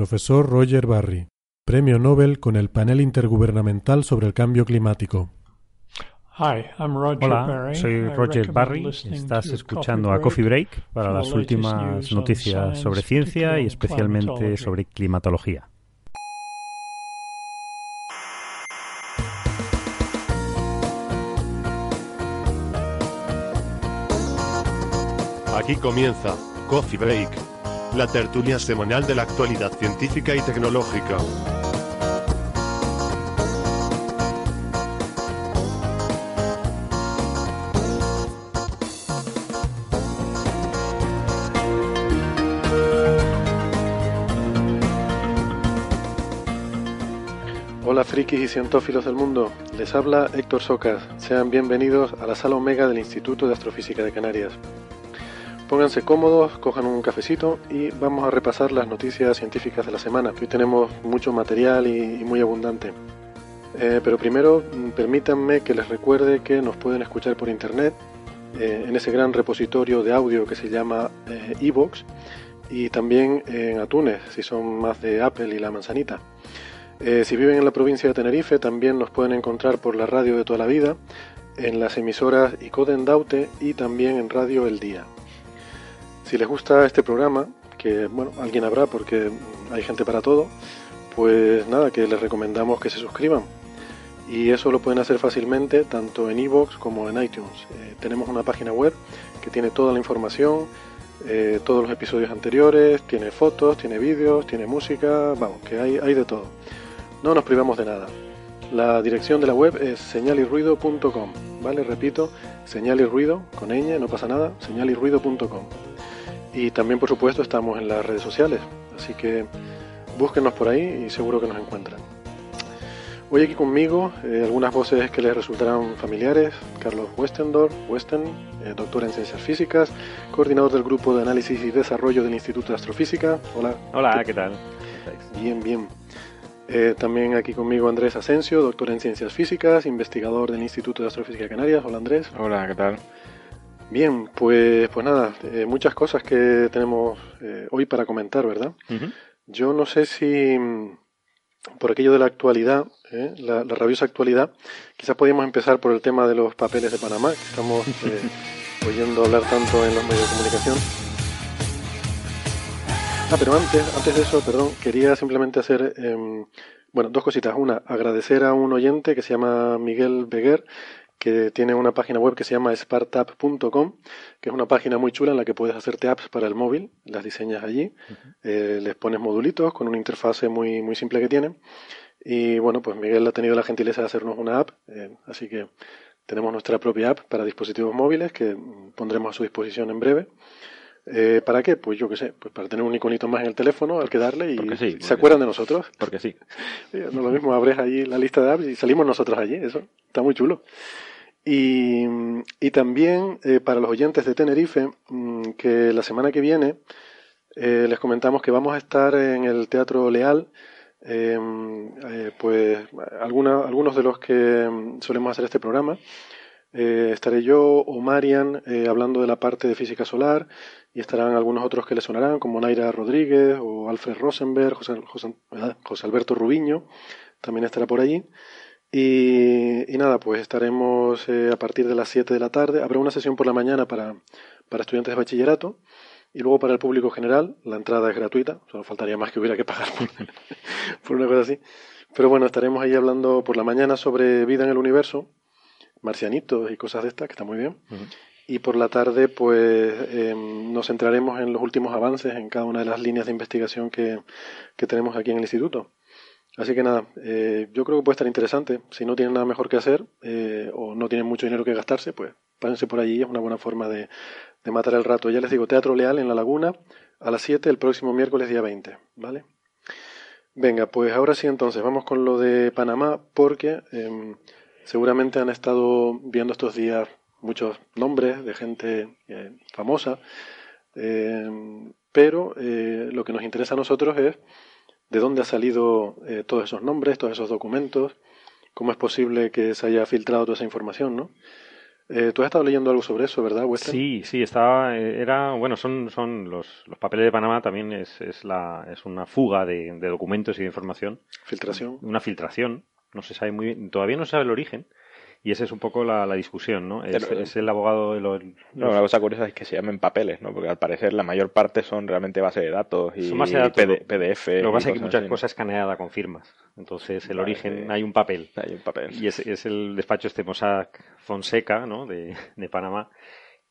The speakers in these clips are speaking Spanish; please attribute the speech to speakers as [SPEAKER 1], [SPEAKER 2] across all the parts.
[SPEAKER 1] Profesor Roger Barry, Premio Nobel con el Panel Intergubernamental sobre el Cambio Climático.
[SPEAKER 2] Hola, soy Roger Barry. Estás escuchando a Coffee Break para las últimas noticias sobre ciencia y especialmente sobre climatología.
[SPEAKER 3] Aquí comienza Coffee Break, la tertulia semanal de la actualidad científica y tecnológica.
[SPEAKER 4] Hola frikis y cientófilos del mundo, les habla Héctor Socas. Sean bienvenidos a la sala Omega del Instituto de Astrofísica de Canarias. Pónganse cómodos, cojan un cafecito y vamos a repasar las noticias científicas de la semana. Hoy tenemos mucho material y, muy abundante. Eh, pero primero, mm, permítanme que les recuerde que nos pueden escuchar por internet eh, en ese gran repositorio de audio que se llama eh, Evox y también en Atunes, si son más de Apple y la manzanita. Si viven en la provincia de Tenerife, también nos pueden encontrar por la radio de toda la vida, en las emisoras Icoden Daute y también en Radio El Día. Si les gusta este programa, que bueno, alguien habrá porque hay gente para todo, pues nada, que les recomendamos que se suscriban. Y eso lo pueden hacer fácilmente tanto en iVoox como en iTunes. Eh, tenemos una página web que tiene toda la información, eh, todos los episodios anteriores, tiene fotos, tiene vídeos, tiene música, vamos, que hay, de todo. No nos privamos de nada. La dirección de la web es señalirruido.com, ¿vale? Repito, señalirruido, con ñ, no pasa nada, señalirruido.com. Y también, por supuesto, estamos en las redes sociales, así que búsquenos por ahí y seguro que nos encuentran. Hoy aquí conmigo eh, algunas voces que les resultarán familiares. Carlos Westendorf, Westen, eh, doctor en ciencias físicas, coordinador del grupo de análisis y desarrollo del Instituto de Astrofísica. Hola.
[SPEAKER 5] Hola, ¿qué tal?
[SPEAKER 4] Bien, bien. Eh, también aquí conmigo Andrés Asensio, doctor en ciencias físicas, investigador del Instituto de Astrofísica de Canarias. Hola Andrés.
[SPEAKER 5] Hola, ¿qué tal?
[SPEAKER 4] Bien, pues, pues nada, eh, muchas cosas que tenemos eh, hoy para comentar, ¿verdad? Yo no sé si por aquello de la actualidad, la, la, rabiosa actualidad, quizás podríamos empezar por el tema de los papeles de Panamá, que estamos oyendo hablar tanto en los medios de comunicación. Ah, pero antes, antes de eso, perdón, quería simplemente hacer, em, bueno, dos cositas. Una, agradecer a un oyente que se llama Miguel Beguer, que tiene una página web que se llama spartap.com, que es una página muy chula en la que puedes hacerte apps para el móvil, las diseñas allí, eh, les pones modulitos con una interfase muy, muy simple que tiene. Y bueno, pues Miguel ha tenido la gentileza de hacernos una app, eh, así que tenemos nuestra propia app para dispositivos móviles que pondremos a su disposición en breve. Eh, ¿Para qué? Pues yo qué sé, pues para tener un iconito más en el teléfono al que darle y se acuerdan de nosotros.
[SPEAKER 5] Porque sí.
[SPEAKER 4] no lo mismo, abres allí la lista de apps y salimos nosotros allí, eso está muy chulo. Y, también eh, para los oyentes de Tenerife, mm, que la semana que viene eh, les comentamos que vamos a estar en el Teatro Leal, em, pues alguna, algunos de los que mm, solemos hacer este programa. estaré yo o Marian hablando de la parte de física solar y estarán algunos otros que le sonarán, como Naira Rodríguez o Alfred Rosenberg, José, José, Alberto Rubiño, también estará por allí. Y, nada, pues estaremos eh, a partir de las 7 de la tarde. Habrá una sesión por la mañana para, para estudiantes de bachillerato y luego para el público general. La entrada es gratuita, solo faltaría más que hubiera que pagar por, una cosa así. Pero bueno, estaremos ahí hablando por la mañana sobre vida en el universo, marcianitos y cosas de estas, que está muy bien y por la tarde pues em, nos centraremos en los últimos avances en cada una de las líneas de investigación que, tenemos aquí en el instituto. Así que nada, eh, yo creo que puede estar interesante. Si no tienen nada mejor que hacer eh, o no tienen mucho dinero que gastarse, pues párense por allí, es una buena forma de, matar el rato. Ya les digo, Teatro Leal en La Laguna, a las 7 el próximo miércoles día 20, ¿vale? Venga, pues ahora sí entonces, vamos con lo de Panamá, porque em, seguramente han estado viendo estos días muchos nombres de gente eh, famosa, em, pero lo que nos interesa a nosotros es de dónde han salido eh, todos esos nombres, todos esos documentos, cómo es posible que se haya filtrado toda esa información, ¿no? Eh, Tú has estado leyendo algo sobre eso, ¿verdad, Western?
[SPEAKER 2] Sí, sí, estaba, eh, era, bueno, son, son los, los papeles de Panamá también es, es, la, es una fuga de, de documentos y de información.
[SPEAKER 4] Filtración.
[SPEAKER 2] Una filtración. No se sabe muy bien, todavía no se sabe el origen, y esa es un poco la, la discusión, ¿no? Es,
[SPEAKER 5] Pero-
[SPEAKER 2] es el abogado de los...
[SPEAKER 5] No, una cosa curiosa es que se llamen papeles, ¿no? Porque al parecer la mayor parte son realmente bases de datos y
[SPEAKER 2] de datos,
[SPEAKER 5] PD- PDF.
[SPEAKER 2] Lo que pasa es que muchas
[SPEAKER 5] así,
[SPEAKER 2] cosas escaneadas con firmas. Entonces, el
[SPEAKER 5] Vale,
[SPEAKER 2] origen, hay un papel.
[SPEAKER 5] Hay un papel.
[SPEAKER 2] Y es, es el despacho este Mossack Fonseca, ¿no? De, de Panamá,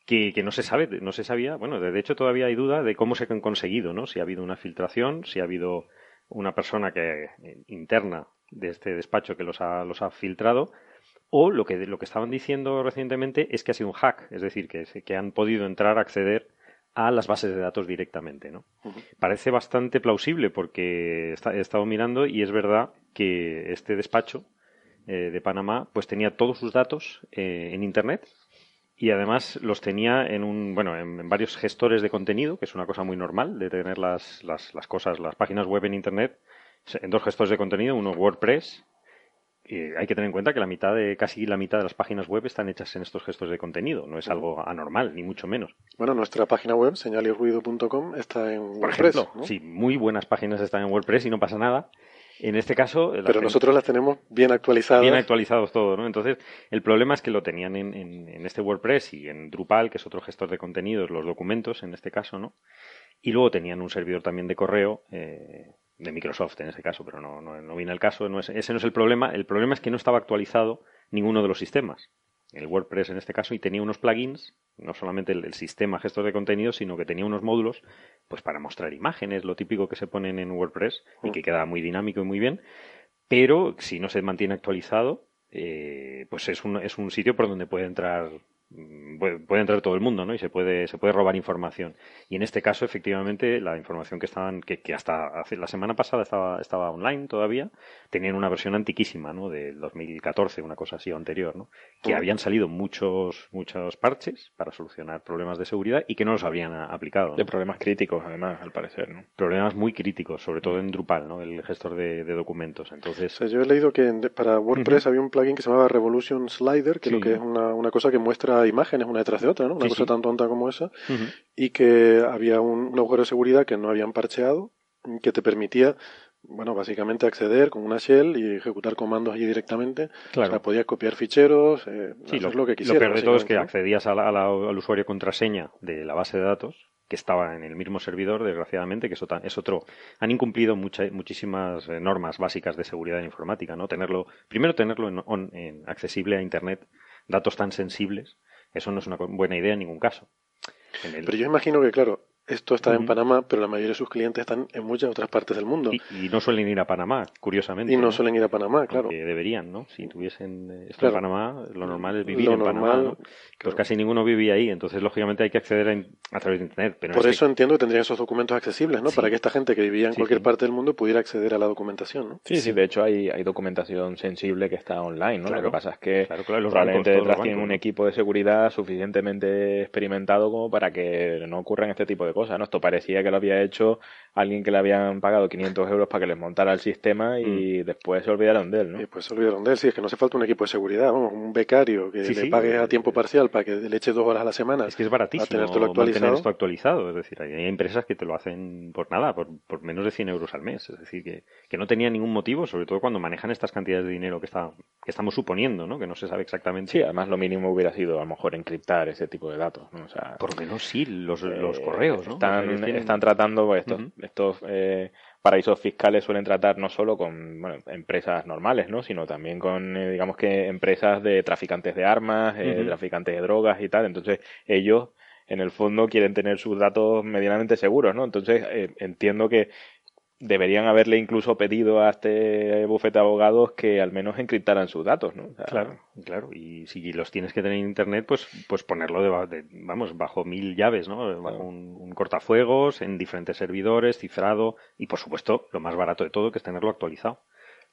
[SPEAKER 2] que, que no se sabe, no se sabía. Bueno, de hecho todavía hay duda de cómo se han conseguido, ¿no? Si ha habido una filtración, si ha habido una persona que eh, interna de este despacho que los ha, los ha filtrado, o lo que, lo que estaban diciendo recientemente es que ha sido un hack, es decir, que, que han podido entrar, acceder a las bases de datos directamente, ¿no? Parece bastante plausible porque he estado mirando y es verdad que este despacho eh, de Panamá pues tenía todos sus datos eh, en Internet y además los tenía en un bueno en, en varios gestores de contenido que es una cosa muy normal de tener las, las, las cosas las páginas web en Internet en dos gestores de contenido uno WordPress y hay que tener en cuenta que la mitad de casi la mitad de las páginas web están hechas en estos gestores de contenido no es algo anormal ni mucho menos
[SPEAKER 4] Bueno, nuestra página web, señalirruido.com, está en
[SPEAKER 2] por
[SPEAKER 4] WordPress,
[SPEAKER 2] ejemplo
[SPEAKER 4] ¿no?
[SPEAKER 2] sí muy buenas páginas están en WordPress y no pasa nada en este caso
[SPEAKER 4] Pero nosotros las tenemos bien actualizadas.
[SPEAKER 2] bien actualizados todo, ¿no? Entonces, el problema es que lo tenían en, en- en este WordPress y en Drupal, que es otro gestor de contenidos, los documentos en este caso, ¿no? Y luego tenían un servidor también de correo eh, de Microsoft en este caso, pero no, no, no viene al caso, no es- ese no es el problema. El problema es que no estaba actualizado ninguno de los sistemas. El WordPress en este caso y tenía unos plugins, no solamente el, el sistema gestor de contenidos, sino que tenía unos módulos pues para mostrar imágenes, lo típico que se ponen en WordPress y que queda muy dinámico y muy bien, pero si no se mantiene actualizado, eh, pues es un, es un sitio por donde puede entrar mm, puede, puede entrar todo el mundo, ¿no? Y se puede, se puede robar información. Y en este caso, efectivamente, la información que estaban, que, que hasta hace, la semana pasada estaba, estaba online todavía, tenían una versión antiquísima, ¿no? Del 2014, una cosa así o anterior, ¿no? Que
[SPEAKER 4] Mm.
[SPEAKER 2] habían salido muchos, muchos parches para solucionar problemas de seguridad y que no los habían a- aplicado. ¿no?
[SPEAKER 5] De problemas críticos, además, al parecer, ¿no?
[SPEAKER 2] Problemas muy críticos, sobre todo en Drupal, ¿no? El gestor de, de documentos. Entonces,
[SPEAKER 4] O sea, yo he leído que en- para WordPress había un plugin que se llamaba Revolution Slider, que
[SPEAKER 2] Sí.
[SPEAKER 4] lo que es una, una cosa que muestra imágenes una detrás de otra, ¿no? Una
[SPEAKER 2] Sí,
[SPEAKER 4] cosa
[SPEAKER 2] sí.
[SPEAKER 4] tan tonta como esa, y que había un, un agujero de seguridad que no habían parcheado, que te permitía, bueno, básicamente acceder con una shell y ejecutar comandos allí directamente.
[SPEAKER 2] Claro.
[SPEAKER 4] O sea, podías copiar ficheros, eh,
[SPEAKER 2] Sí,
[SPEAKER 4] hacer
[SPEAKER 2] lo,
[SPEAKER 4] lo que quisieras.
[SPEAKER 2] lo peor de todo es que accedías a la- a la- al usuario contraseña de la base de datos que estaba en el mismo servidor, desgraciadamente, que eso es otro. Han incumplido mucha- muchísimas eh, normas básicas de seguridad informática, ¿no? Tenerlo, primero tenerlo en, on- en accesible a Internet, datos tan sensibles, eso no es una buena idea en ningún caso.
[SPEAKER 4] Pero yo imagino que, claro, esto está en
[SPEAKER 2] Ujú.
[SPEAKER 4] Panamá, pero la mayoría de sus clientes están en muchas otras partes del mundo.
[SPEAKER 2] y, y no suelen ir a Panamá, curiosamente.
[SPEAKER 4] Y no suelen ir a Panamá, claro.
[SPEAKER 2] Deberían, ¿no? Si tuviesen eh, esto
[SPEAKER 4] Claro.
[SPEAKER 2] en Panamá, lo normal es vivir
[SPEAKER 4] Lo
[SPEAKER 2] en Panamá,
[SPEAKER 4] normal,
[SPEAKER 2] ¿no? Pues
[SPEAKER 4] claro.
[SPEAKER 2] casi ninguno vivía ahí, entonces lógicamente hay que acceder a, a través de Internet. Pero
[SPEAKER 4] Por eso entiendo que tendrían esos documentos accesibles, ¿no?
[SPEAKER 2] Sí.
[SPEAKER 4] Para que esta gente que vivía en
[SPEAKER 2] Sí,
[SPEAKER 4] cualquier
[SPEAKER 2] sí.
[SPEAKER 4] parte del mundo pudiera acceder a la documentación, ¿no?
[SPEAKER 5] Sí, sí, de hecho hay, hay documentación sensible que está online, ¿no?
[SPEAKER 2] Claro.
[SPEAKER 5] Lo que pasa es que
[SPEAKER 2] Claro, claro, los
[SPEAKER 5] probablemente detrás tienen un equipo de seguridad suficientemente experimentado como para que no ocurran este tipo de cosas, ¿no? Esto parecía que lo había hecho alguien que le habían pagado 500 euros para que les montara el sistema
[SPEAKER 2] Mm.
[SPEAKER 5] y después se olvidaron de él, ¿no?
[SPEAKER 4] Y pues se olvidaron de él. Sí, es que no hace falta un equipo de seguridad, vamos, un becario que
[SPEAKER 2] Sí,
[SPEAKER 4] le
[SPEAKER 2] sí.
[SPEAKER 4] pagues a tiempo parcial para que le eche dos horas a la semana.
[SPEAKER 2] Es que es baratísimo
[SPEAKER 4] tener
[SPEAKER 2] mantener esto actualizado. Es decir, hay empresas que te lo hacen por nada, por, por menos de 100 euros al mes. Es decir, que, que no tenía ningún motivo, sobre todo cuando manejan estas cantidades de dinero que, está, que estamos suponiendo, ¿no? Que no se sabe exactamente.
[SPEAKER 5] Sí, además lo mínimo hubiera sido a lo mejor encriptar ese tipo de datos, ¿no? O sea,
[SPEAKER 2] Por lo menos sí, los, los
[SPEAKER 5] eh,
[SPEAKER 2] correos, ¿no?
[SPEAKER 5] Están,
[SPEAKER 2] O sea, ellos tienen-
[SPEAKER 5] están tratando, pues, estos, estos eh, paraísos fiscales suelen tratar no solo con bueno, empresas normales, ¿no? Sino también con, eh, digamos que empresas de traficantes de armas, eh, traficantes de drogas y tal. Entonces, ellos, en el fondo, quieren tener sus datos medianamente seguros, ¿no? Entonces, eh, entiendo que deberían haberle incluso pedido a este bufete de abogados que al menos encriptaran sus datos, ¿no?
[SPEAKER 2] claro, claro. Y si los tienes que tener en internet, pues, pues ponerlo de, vamos, bajo mil llaves, ¿no? Bajo un, cortafuegos, en diferentes servidores, cifrado, y por supuesto, lo más barato de todo, que es tenerlo actualizado.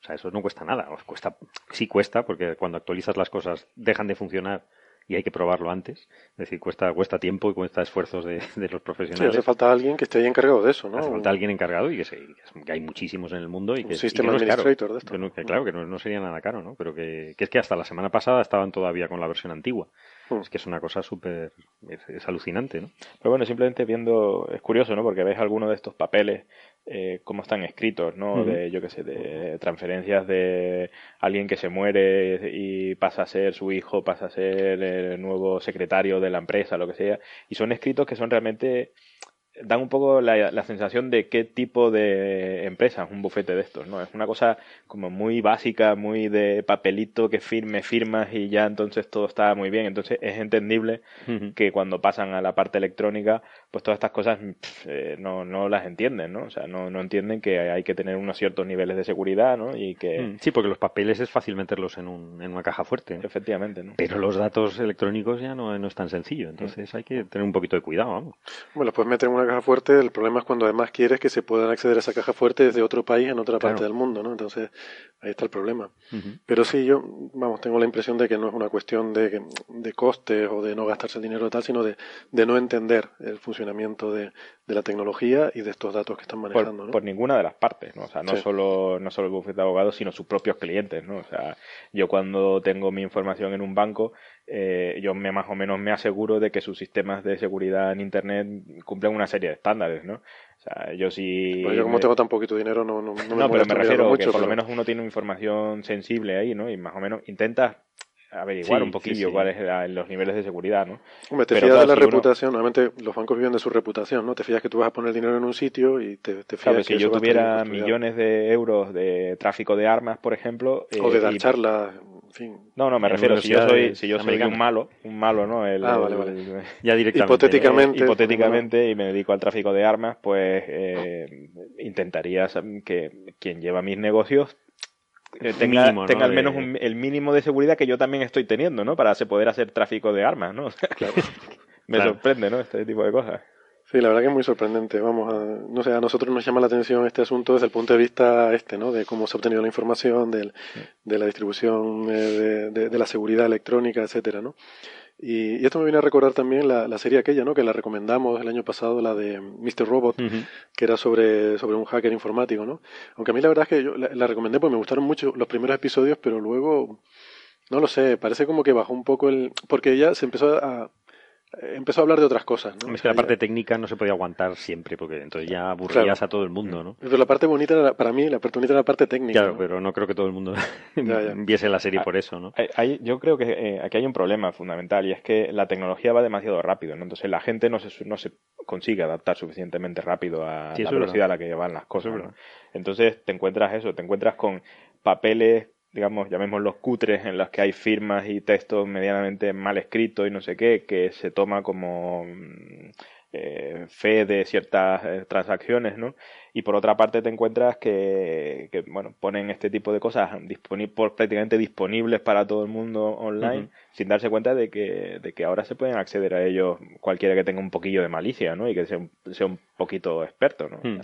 [SPEAKER 2] O sea, eso no cuesta nada. Os cuesta, sí cuesta, porque cuando actualizas las cosas dejan de funcionar y hay que probarlo antes. Es decir, cuesta, cuesta tiempo y cuesta esfuerzos de, los profesionales.
[SPEAKER 4] Sí, hace falta alguien que esté ahí encargado de eso, ¿no?
[SPEAKER 2] Hace falta alguien encargado y que, hay muchísimos en el mundo y que,
[SPEAKER 4] Un sistema de esto.
[SPEAKER 2] claro, que no, sería nada caro, ¿no? Pero que, es que hasta la semana pasada estaban todavía con la versión antigua. Hmm. Es que es una cosa súper... Es, alucinante, ¿no?
[SPEAKER 5] Pero bueno, simplemente viendo... Es curioso, ¿no? Porque ves algunos de estos papeles eh, cómo están escritos, ¿no? De, yo qué sé, de transferencias de alguien que se muere y pasa a ser su hijo, pasa a ser el nuevo secretario de la empresa, lo que sea. Y son escritos que son realmente dan un poco la, sensación de qué tipo de empresa es un bufete de estos, ¿no? Es una cosa como muy básica, muy de papelito que firme, firmas y ya entonces todo está muy bien. Entonces es entendible que cuando pasan a la parte electrónica, pues todas estas cosas eh, no, no las entienden, ¿no? O sea, no, no entienden que hay que tener unos ciertos niveles de seguridad, ¿no? Y que... Mm,
[SPEAKER 2] sí, porque los papeles es fácil meterlos en, un, en una caja fuerte.
[SPEAKER 5] Efectivamente, ¿no?
[SPEAKER 2] Pero los datos electrónicos ya no, no es tan sencillo. Entonces hay que tener un poquito de cuidado, vamos.
[SPEAKER 4] Bueno, pues meter en una caja fuerte, el problema es cuando además quieres que se puedan acceder a esa caja fuerte desde otro país en otra parte del mundo, ¿no? Entonces ahí está el problema. Pero sí, yo, vamos, tengo la impresión de que no es una cuestión de, de costes o de no gastarse el dinero tal, sino de, de no entender el funcionamiento de, de la tecnología y de estos datos que están manejando.
[SPEAKER 5] Por, por ninguna de las partes, ¿no? O sea, no, solo, no solo el bufete de abogados, sino sus propios clientes, ¿no? O sea, yo cuando tengo mi información en un banco, eh, yo me más o menos me aseguro de que sus sistemas de seguridad en Internet cumplen una serie de estándares, ¿no? O sea, yo sí...
[SPEAKER 4] yo como tengo tan poquito dinero no, no,
[SPEAKER 5] no, no pero me refiero a que por lo menos uno tiene información sensible ahí, ¿no? Y más o menos intenta averiguar un poquillo cuáles son los niveles de seguridad, ¿no?
[SPEAKER 4] Hombre, te fías de la reputación, normalmente los bancos viven de su reputación, ¿no? Te fías que tú vas a poner dinero en un sitio y te, te fías
[SPEAKER 5] que si yo tuviera millones de euros de tráfico de armas, por ejemplo...
[SPEAKER 4] o de eh, dar charlas, en fin...
[SPEAKER 5] No, no, me refiero, si yo soy, si yo soy un malo, un malo, ¿no? El,
[SPEAKER 4] ah, vale, vale.
[SPEAKER 2] ya directamente.
[SPEAKER 4] Hipotéticamente.
[SPEAKER 5] hipotéticamente, y me dedico al tráfico de armas, pues eh, intentaría que quien lleva mis negocios eh, tenga, tenga al menos el mínimo de seguridad que yo también estoy teniendo, ¿no? Para poder hacer tráfico de armas, ¿no? Me sorprende, ¿no? Este tipo de cosas.
[SPEAKER 4] Sí, la verdad que es muy sorprendente. Vamos, a, no sé, a nosotros nos llama la atención este asunto desde el punto de vista este, ¿no? De cómo se ha obtenido la información, de la distribución, eh, de, de, la seguridad electrónica, etcétera, ¿no? Y, esto me viene a recordar también la, la, serie aquella, ¿no? Que la recomendamos el año pasado, la de Mr. Robot, que era sobre, sobre un hacker informático, ¿no? Aunque a mí la verdad es que yo la, recomendé porque me gustaron mucho los primeros episodios, pero luego, no lo sé, parece como que bajó un poco el... Porque ella se empezó a, empezó a hablar de otras cosas. ¿no?
[SPEAKER 2] Es que la parte técnica no se podía aguantar siempre, porque entonces ya aburrías a todo el mundo, ¿no?
[SPEAKER 4] Pero la parte bonita, para mí, la parte bonita era la parte técnica.
[SPEAKER 2] Claro, pero no creo que todo el mundo viese la serie ah, por eso, ¿no?
[SPEAKER 5] Hay, yo creo que eh, aquí hay un problema fundamental y es que la tecnología va demasiado rápido, ¿no? Entonces la gente no se, no se consigue adaptar suficientemente rápido a la velocidad a la que van las cosas. Entonces te encuentras eso, te encuentras con papeles digamos, llamémoslos cutres, en los que hay firmas y textos medianamente mal escritos y no sé qué, que se toma como mm, eh, fe de ciertas eh, transacciones, ¿no? Y por otra parte te encuentras que, que bueno, ponen este tipo de cosas prácticamente disponibles para todo el mundo online, sin darse cuenta de que, de que ahora se pueden acceder a ellos cualquiera que tenga un poquillo de malicia, ¿no? Y que sea, sea un poquito experto, ¿no? Hmm.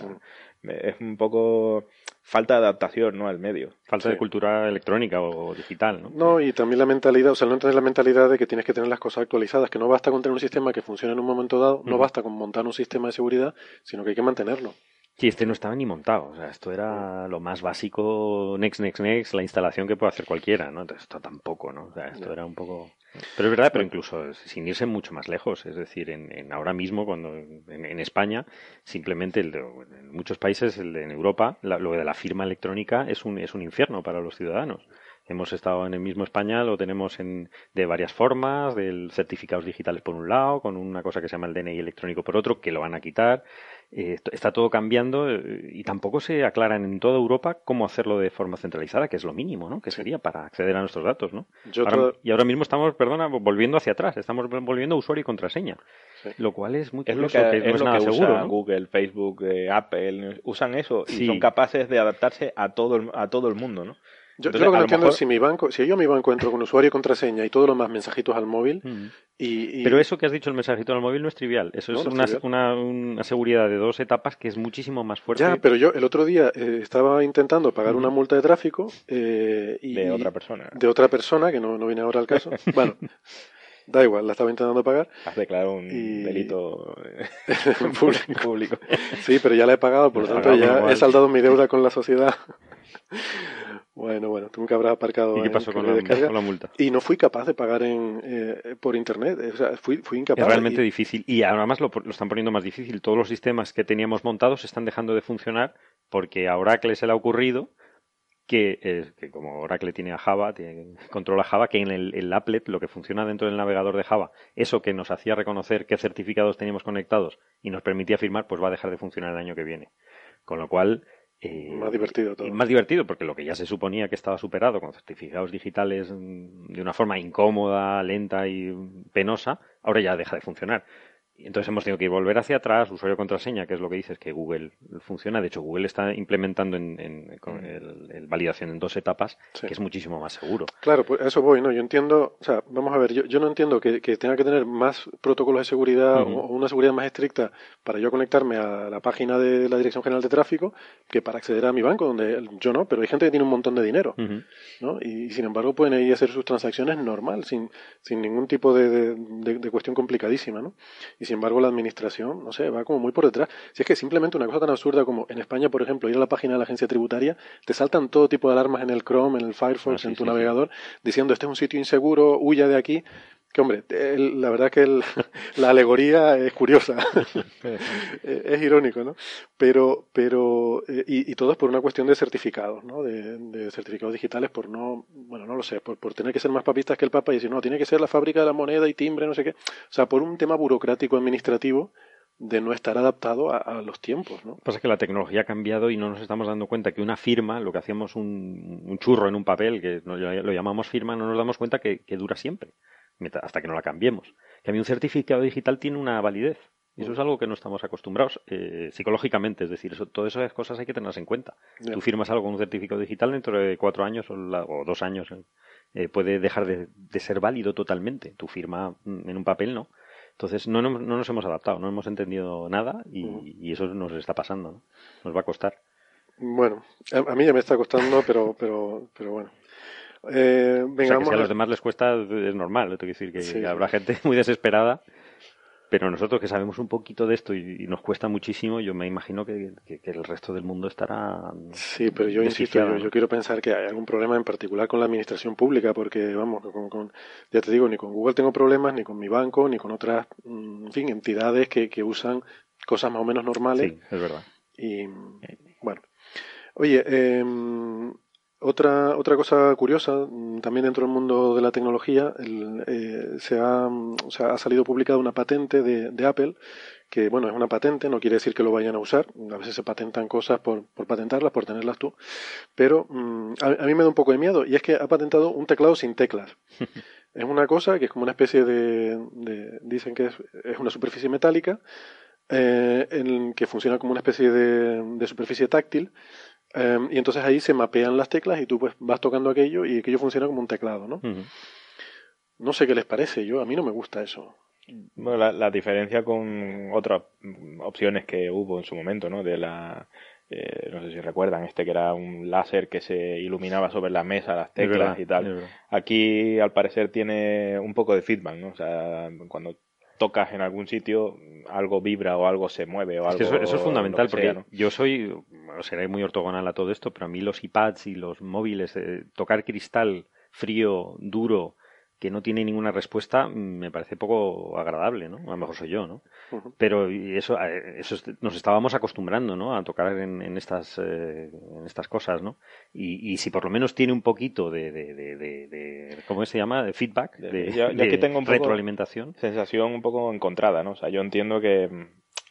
[SPEAKER 5] es un poco falta de adaptación ¿no? al medio.
[SPEAKER 2] Falta de cultura electrónica o digital. ¿no?
[SPEAKER 4] no, y también la mentalidad, o sea, no entender la mentalidad de que tienes que tener las cosas actualizadas, que no basta con tener un sistema que funcione en un momento dado, no basta con montar un sistema de seguridad, sino que hay que mantenerlo.
[SPEAKER 2] Sí, este no estaba ni montado. O sea, esto era lo más básico, next, next, next, la instalación que puede hacer cualquiera, ¿no? Entonces, esto tampoco, ¿no? O sea, esto era un poco... Pero es verdad, pero incluso sin irse mucho más lejos. Es decir, en, ahora mismo, cuando en, España, simplemente en muchos países, el de, en Europa, lo de la firma electrónica es un, es un infierno para los ciudadanos. Hemos estado en el mismo España, lo tenemos en, de varias formas, de certificados digitales por un lado, con una cosa que se llama el DNI electrónico por otro, que lo van a quitar eh, está todo cambiando eh, y tampoco se aclaran en toda Europa cómo hacerlo de forma centralizada, que es lo mínimo, ¿no? Que sería para acceder a nuestros datos, ¿no? Y ahora mismo estamos, perdona, volviendo hacia atrás, estamos volviendo a usuario y contraseña, lo cual es muy
[SPEAKER 5] curioso, es lo que, no es, nada seguro. Google, Facebook, eh, Apple, usan eso y son capaces de adaptarse a todo el, a todo el mundo, ¿no?
[SPEAKER 4] Yo, creo que no entiendo si mi banco, si yo a mi banco entro con usuario y contraseña y todo lo más mensajitos al móvil. Mm. Y,
[SPEAKER 2] Pero eso que has dicho el mensajito al móvil no es trivial. Eso es, una, una, seguridad de dos etapas que es muchísimo más fuerte.
[SPEAKER 4] Ya, pero yo el otro día eh, estaba intentando pagar una multa de tráfico eh, y,
[SPEAKER 5] de otra persona.
[SPEAKER 4] De otra persona, que no, no viene ahora al caso. bueno, Da igual, la estaba intentando pagar.
[SPEAKER 5] Has declarado un delito
[SPEAKER 4] público. Sí, pero ya la he pagado, por lo tanto ya he saldado mi deuda con la sociedad. Bueno, bueno, tú que habrás aparcado.
[SPEAKER 2] ¿Y qué pasó con la, multa?
[SPEAKER 4] Y no fui capaz de pagar en, eh, por internet. O sea, fui, fui incapaz.
[SPEAKER 2] Es realmente difícil. Y además lo, lo, están poniendo más difícil. Todos los sistemas que teníamos montados están dejando de funcionar porque a Oracle se le ha ocurrido que, eh, que como Oracle tiene a Java, tiene, controla Java, que en el, el, applet, lo que funciona dentro del navegador de Java, eso que nos hacía reconocer qué certificados teníamos conectados y nos permitía firmar, pues va a dejar de funcionar el año que viene. Con lo cual,
[SPEAKER 4] eh, más divertido todo.
[SPEAKER 2] Más divertido, porque lo que ya se suponía que estaba superado con certificados digitales mm, de una forma incómoda, lenta y penosa, ahora ya deja de funcionar entonces hemos tenido que volver hacia atrás, usuario contraseña, que es lo que dices, que Google funciona. De hecho, Google está implementando en, en con mm. el, validación en dos etapas, que es muchísimo más seguro.
[SPEAKER 4] Claro, pues eso voy, ¿no? Yo entiendo, o sea, vamos a ver, yo, yo no entiendo que, que tenga que tener más protocolos de seguridad o una seguridad más estricta para yo conectarme a la página de la Dirección General de Tráfico que para acceder a mi banco, donde yo no, pero hay gente que tiene un montón de dinero, ¿no? Y, sin embargo pueden ir a hacer sus transacciones normal, sin, sin ningún tipo de, de, de cuestión complicadísima, ¿no? Y sin embargo, la administración, no sé, va como muy por detrás. Si es que simplemente una cosa tan absurda como en España, por ejemplo, ir a la página de la agencia tributaria, te saltan todo tipo de alarmas en el Chrome, en el Firefox, ah, en tu navegador, diciendo este es un sitio inseguro, huya de aquí que hombre, la verdad que la alegoría es curiosa, es, irónico, ¿no? Pero, pero eh, y, todo es por una cuestión de certificados, ¿no? De, certificados digitales por no, bueno, no lo sé, por, por, tener que ser más papistas que el Papa y decir, no, tiene que ser la fábrica de la moneda y timbre, no sé qué. O sea, por un tema burocrático administrativo de no estar adaptado a, los tiempos, ¿no?
[SPEAKER 2] Pasa que la tecnología ha cambiado y no nos estamos dando cuenta que una firma, lo que hacíamos un, un churro en un papel, que lo llamamos firma, no nos damos cuenta que, que dura siempre hasta que no la cambiemos. Que a mí un certificado digital tiene una validez. Y eso es algo que no estamos acostumbrados eh, psicológicamente, es decir, eso, todas esas cosas hay que tenerlas en cuenta. Tú firmas algo con un certificado digital dentro de cuatro años o, dos años eh, puede dejar de, ser válido totalmente. Tu firma mm, en un papel no. Entonces no, no, nos hemos adaptado, no hemos entendido nada y, eso nos está pasando, Nos va a costar.
[SPEAKER 4] Bueno, a, mí ya me está costando, pero, pero, pero bueno.
[SPEAKER 2] Eh, o sea, que si a los demás les cuesta es normal, tengo que decir que habrá gente muy desesperada, pero nosotros que sabemos un poquito de esto y, nos cuesta muchísimo, yo me imagino que, el resto del mundo estará.
[SPEAKER 4] Sí, pero yo insisto, yo, quiero pensar que hay algún problema en particular con la administración pública, porque vamos, con, ya te digo, ni con Google tengo problemas, ni con mi banco, ni con otras, mm, en fin, entidades que, que usan cosas más o menos normales.
[SPEAKER 2] Sí, es verdad.
[SPEAKER 4] Y bueno. Oye, eh, otra, otra cosa curiosa, mm, también dentro del mundo de la tecnología, eh, se, ha, o sea, ha salido publicada una patente de, de, Apple, que bueno, es una patente, no quiere decir que lo vayan a usar, a veces se patentan cosas por, por patentarlas, por tenerlas tú, pero mm, a, mí me da un poco de miedo, y es que ha patentado un teclado sin teclas. es una cosa que es como una especie de, de dicen que es, es, una superficie metálica, eh, en, que funciona como una especie de, de superficie táctil, Em, y entonces ahí se mapean las teclas y tú pues vas tocando aquello y aquello funciona como un teclado, ¿no? No sé qué les parece, yo a mí no me gusta eso.
[SPEAKER 5] Bueno, la, la diferencia con otras opciones que hubo en su momento, ¿no? De la, eh, no sé si recuerdan, este que era un láser que se iluminaba sobre la mesa, las teclas y tal. Aquí, al parecer, tiene un poco de feedback, ¿no? O sea, cuando tocas en algún sitio, algo vibra o algo se mueve o algo.
[SPEAKER 2] eso, es fundamental porque yo soy, seré muy ortogonal a todo esto, pero a mí los iPads y los móviles, eh, tocar cristal frío, duro, que no tiene ninguna respuesta me parece poco agradable, ¿no? A lo mejor soy yo, ¿no? Pero eso, eso nos estábamos acostumbrando, ¿no? A tocar en, estas, eh, en estas cosas, ¿no? Y, si por lo menos tiene un poquito de, de, de, ¿cómo se llama? De feedback, de,
[SPEAKER 5] yo, tengo un
[SPEAKER 2] retroalimentación.
[SPEAKER 5] sensación un poco encontrada, ¿no? O sea, yo entiendo que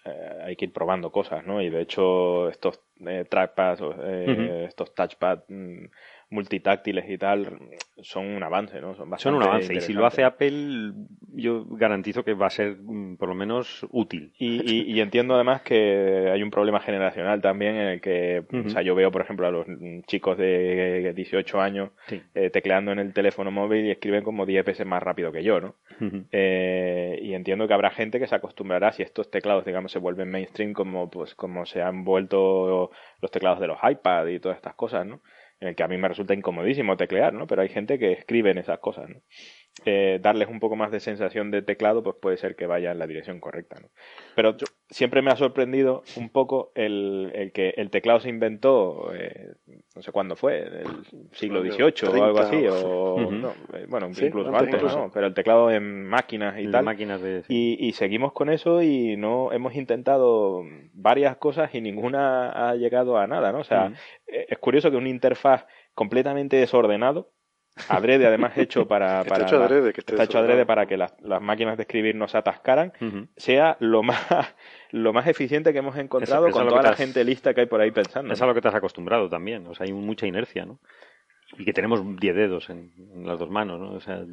[SPEAKER 5] eh, hay que ir probando cosas, ¿no? Y de hecho estos eh, trackpads, eh, estos touchpads mm, multitáctiles y tal son un avance, ¿no?
[SPEAKER 2] Son, son un avance. Y si lo hace Apple, yo garantizo que va a ser mm, por lo menos útil.
[SPEAKER 5] Y, entiendo además que hay un problema generacional también en el que, o sea, yo veo, por ejemplo, a los chicos de 18 años eh, tecleando en el teléfono móvil y escriben como 10 veces más rápido que yo, ¿no? Eh, y entiendo que habrá gente que se acostumbrará si estos teclados, digamos, se vuelven mainstream como, pues, como se han vuelto los teclados de los iPad y todas estas cosas, ¿no? En el que a mí me resulta incomodísimo teclear, ¿no? Pero hay gente que escribe en esas cosas, ¿no? Eh, darles un poco más de sensación de teclado, pues puede ser que vaya en la dirección correcta, ¿no? Pero siempre me ha sorprendido un poco el, que el teclado se inventó, eh, no sé cuándo fue, el siglo XVIII o algo así, o eh, bueno, incluso antes, ¿no? Pero el teclado en máquinas y tal.
[SPEAKER 2] Máquinas de...
[SPEAKER 5] y, y seguimos con eso y no hemos intentado varias cosas y ninguna ha llegado a nada, ¿no? O sea, es curioso que una interfaz completamente desordenado, adrede además hecho para, para
[SPEAKER 4] está hecho adrede, que
[SPEAKER 5] está hecho adrede para que las, las, máquinas de escribir no se atascaran sea lo más lo más eficiente que hemos encontrado con toda la gente lista que hay por ahí pensando.
[SPEAKER 2] Es a lo que te has acostumbrado también, o sea, hay mucha inercia, ¿no? Y que tenemos 10 dedos en, las dos manos, ¿no? O sea,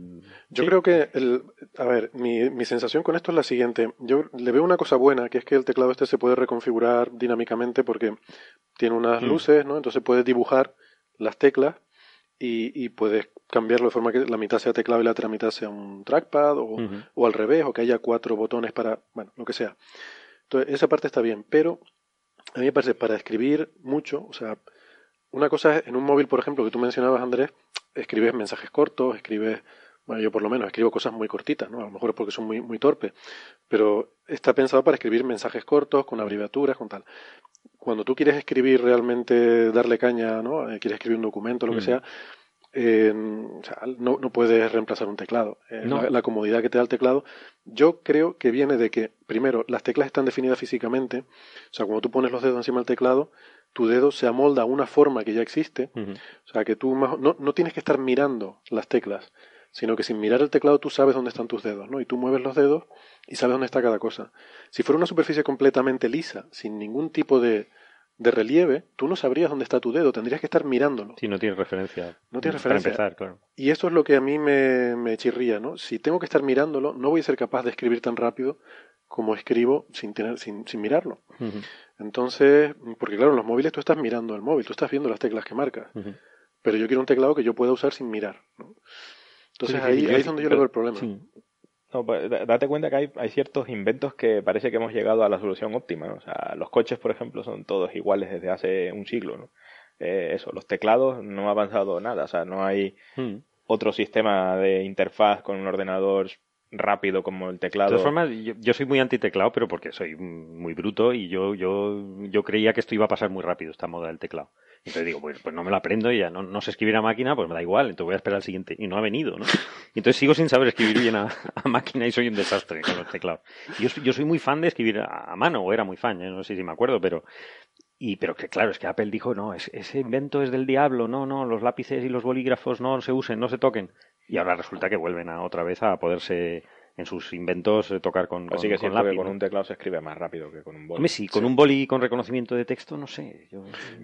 [SPEAKER 4] yo creo que, el, a ver, mi, mi sensación con esto es la siguiente. Yo le veo una cosa buena, que es que el teclado este se puede reconfigurar dinámicamente porque tiene unas mm. luces, ¿no? Entonces puedes dibujar las teclas y, puedes cambiarlo de forma que la mitad sea teclado y la otra mitad sea un trackpad o, al revés, o que haya cuatro botones para, bueno, lo que sea. Entonces, esa parte está bien, pero a mí me parece para escribir mucho, o sea, una cosa es en un móvil, por ejemplo, que tú mencionabas, Andrés, escribes mensajes cortos, escribes, bueno, yo por lo menos escribo cosas muy cortitas, ¿no? A lo mejor es porque son muy, muy torpe, pero está pensado para escribir mensajes cortos, con abreviaturas, con tal cuando tú quieres escribir realmente, darle caña, ¿no? Eh, quieres escribir un documento, lo que sea, eh, no, no, puedes reemplazar un teclado. Eh, la, comodidad que te da el teclado, yo creo que viene de que, primero, las teclas están definidas físicamente. O sea, cuando tú pones los dedos encima del teclado, tu dedo se amolda a una forma que ya existe. O sea, que tú no, no, tienes que estar mirando las teclas, sino que sin mirar el teclado tú sabes dónde están tus dedos, ¿no? Y tú mueves los dedos y sabes dónde está cada cosa. Si fuera una superficie completamente lisa, sin ningún tipo de, de relieve, tú no sabrías dónde está tu dedo, tendrías que estar mirándolo.
[SPEAKER 2] Si no tienes referencia.
[SPEAKER 4] No tienes referencia. Para empezar, claro. Y esto es lo que a mí me, me, chirría, ¿no? Si tengo que estar mirándolo, no voy a ser capaz de escribir tan rápido como escribo sin, tener, sin, sin mirarlo. Entonces, porque claro, en los móviles tú estás mirando el móvil, tú estás viendo las teclas que marcas. Pero yo quiero un teclado que yo pueda usar sin mirar. ¿no? Entonces ahí, ahí, es donde yo le veo el problema.
[SPEAKER 5] No, pues, date cuenta que hay, hay, ciertos inventos que parece que hemos llegado a la solución óptima. ¿no? O sea, los coches, por ejemplo, son todos iguales desde hace un siglo. ¿no? Eh, eso, los teclados no ha avanzado nada. O sea, no hay hmm. otro sistema de interfaz con un ordenador rápido como el teclado.
[SPEAKER 2] De todas formas, yo, soy muy anti-teclado, pero porque soy muy bruto y yo, yo, yo creía que esto iba a pasar muy rápido, esta moda del teclado. Entonces digo, pues, pues no me lo aprendo y ya no, no sé escribir a máquina, pues me da igual, entonces voy a esperar al siguiente. Y no ha venido, ¿no? Y entonces sigo sin saber escribir bien a, máquina y soy un desastre con los teclados. Yo, yo soy muy fan de escribir a, mano, o era muy fan, ¿eh? no sé si me acuerdo, pero y pero que claro, es que Apple dijo, no, ese invento es del diablo, no, no, los lápices y los bolígrafos no se usen, no se toquen. Y ahora resulta que vuelven a otra vez a poderse en sus inventos de tocar con,
[SPEAKER 5] Así
[SPEAKER 2] que
[SPEAKER 5] con,
[SPEAKER 2] lápiz,
[SPEAKER 5] con un teclado se escribe más rápido que con un boli.
[SPEAKER 2] Hombre, sí, con un boli con reconocimiento de texto, no sé.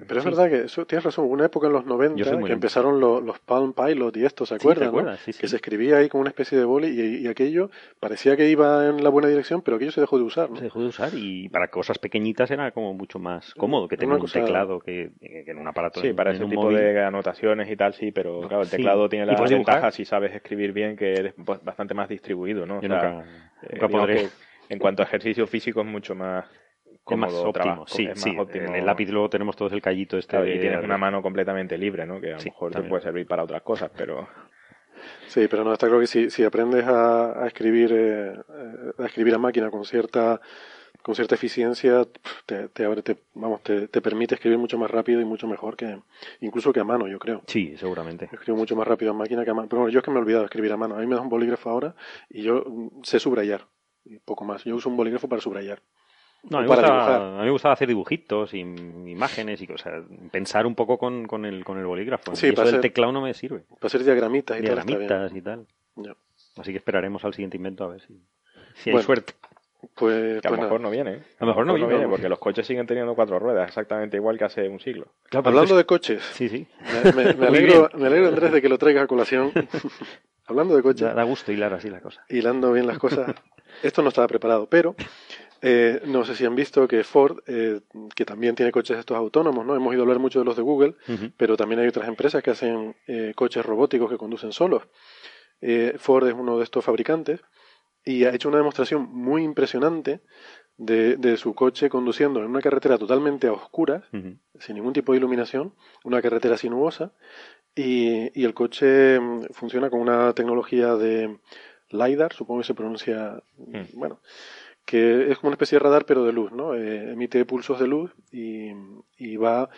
[SPEAKER 4] Pero es verdad que eso, tienes razón. Una época en los 90 que empezaron los, Palm Pilot y esto, ¿se acuerdan? que se escribía ahí con una especie de boli y, aquello parecía que iba en la buena dirección, pero aquello se dejó de usar. ¿no?
[SPEAKER 2] Se dejó de usar y para cosas pequeñitas era como mucho más cómodo que tener un teclado que, en un aparato.
[SPEAKER 5] Sí, para ese tipo de anotaciones y tal, sí, pero claro, el teclado tiene la ventaja si sabes escribir bien que eres bastante más distribuido, ¿no? Eh, en cuanto a ejercicio físico es mucho más cómodo,
[SPEAKER 2] óptimo, sí, sí. En el lápiz luego tenemos todos el callito este.
[SPEAKER 5] y tienes una mano completamente libre, ¿no? Que a lo mejor te puede servir para otras cosas, pero...
[SPEAKER 4] Sí, pero no, está claro que si, si aprendes a, escribir eh, a escribir a máquina con cierta con cierta eficiencia te, te, abre, te vamos, te, te, permite escribir mucho más rápido y mucho mejor que incluso que a mano, yo creo.
[SPEAKER 2] Sí, seguramente.
[SPEAKER 4] Escribo mucho más rápido a máquina que a mano. Pero bueno, yo es que me he olvidado de escribir a mano. A mí me da un bolígrafo ahora y yo mm, sé subrayar, y poco más. Yo uso un bolígrafo para subrayar.
[SPEAKER 2] No, a mí, me gusta, hacer dibujitos y imágenes y cosas. Pensar un poco con, con, el, con el bolígrafo. Sí, y eso del teclado no me sirve.
[SPEAKER 4] Para hacer diagramitas y
[SPEAKER 2] diagramitas y tal. Así que esperaremos al siguiente invento a ver si, si hay suerte.
[SPEAKER 4] Pues,
[SPEAKER 5] que a
[SPEAKER 4] pues
[SPEAKER 5] lo mejor
[SPEAKER 4] nada.
[SPEAKER 5] no viene. ¿eh?
[SPEAKER 2] A lo mejor no viene.
[SPEAKER 5] porque los coches siguen teniendo cuatro ruedas, exactamente igual que hace un siglo.
[SPEAKER 2] Claro,
[SPEAKER 4] Hablando de coches,
[SPEAKER 2] es- Sí, sí.
[SPEAKER 4] me, me- me
[SPEAKER 2] Muy
[SPEAKER 4] alegro, me alegro, Andrés, de que lo traigas a colación. Hablando de coches,
[SPEAKER 2] Da, gusto hilar así la cosa.
[SPEAKER 4] hilando bien las cosas, esto no estaba preparado, pero eh, no sé si han visto que Ford, eh, que también tiene coches estos autónomos, ¿no? Hemos ido a hablar mucho de los de Google, pero también hay otras empresas que hacen eh, coches robóticos que conducen solos. Eh, Ford es uno de estos fabricantes y ha hecho una demostración muy impresionante de, de su coche conduciendo en una carretera totalmente a oscuras, sin ningún tipo de iluminación, una carretera sinuosa, y, y el coche mm, funciona con una tecnología de LiDAR, supongo que se pronuncia, mm, bueno, que es como una especie de radar pero de luz, ¿no? Eh, emite pulsos de luz y, y va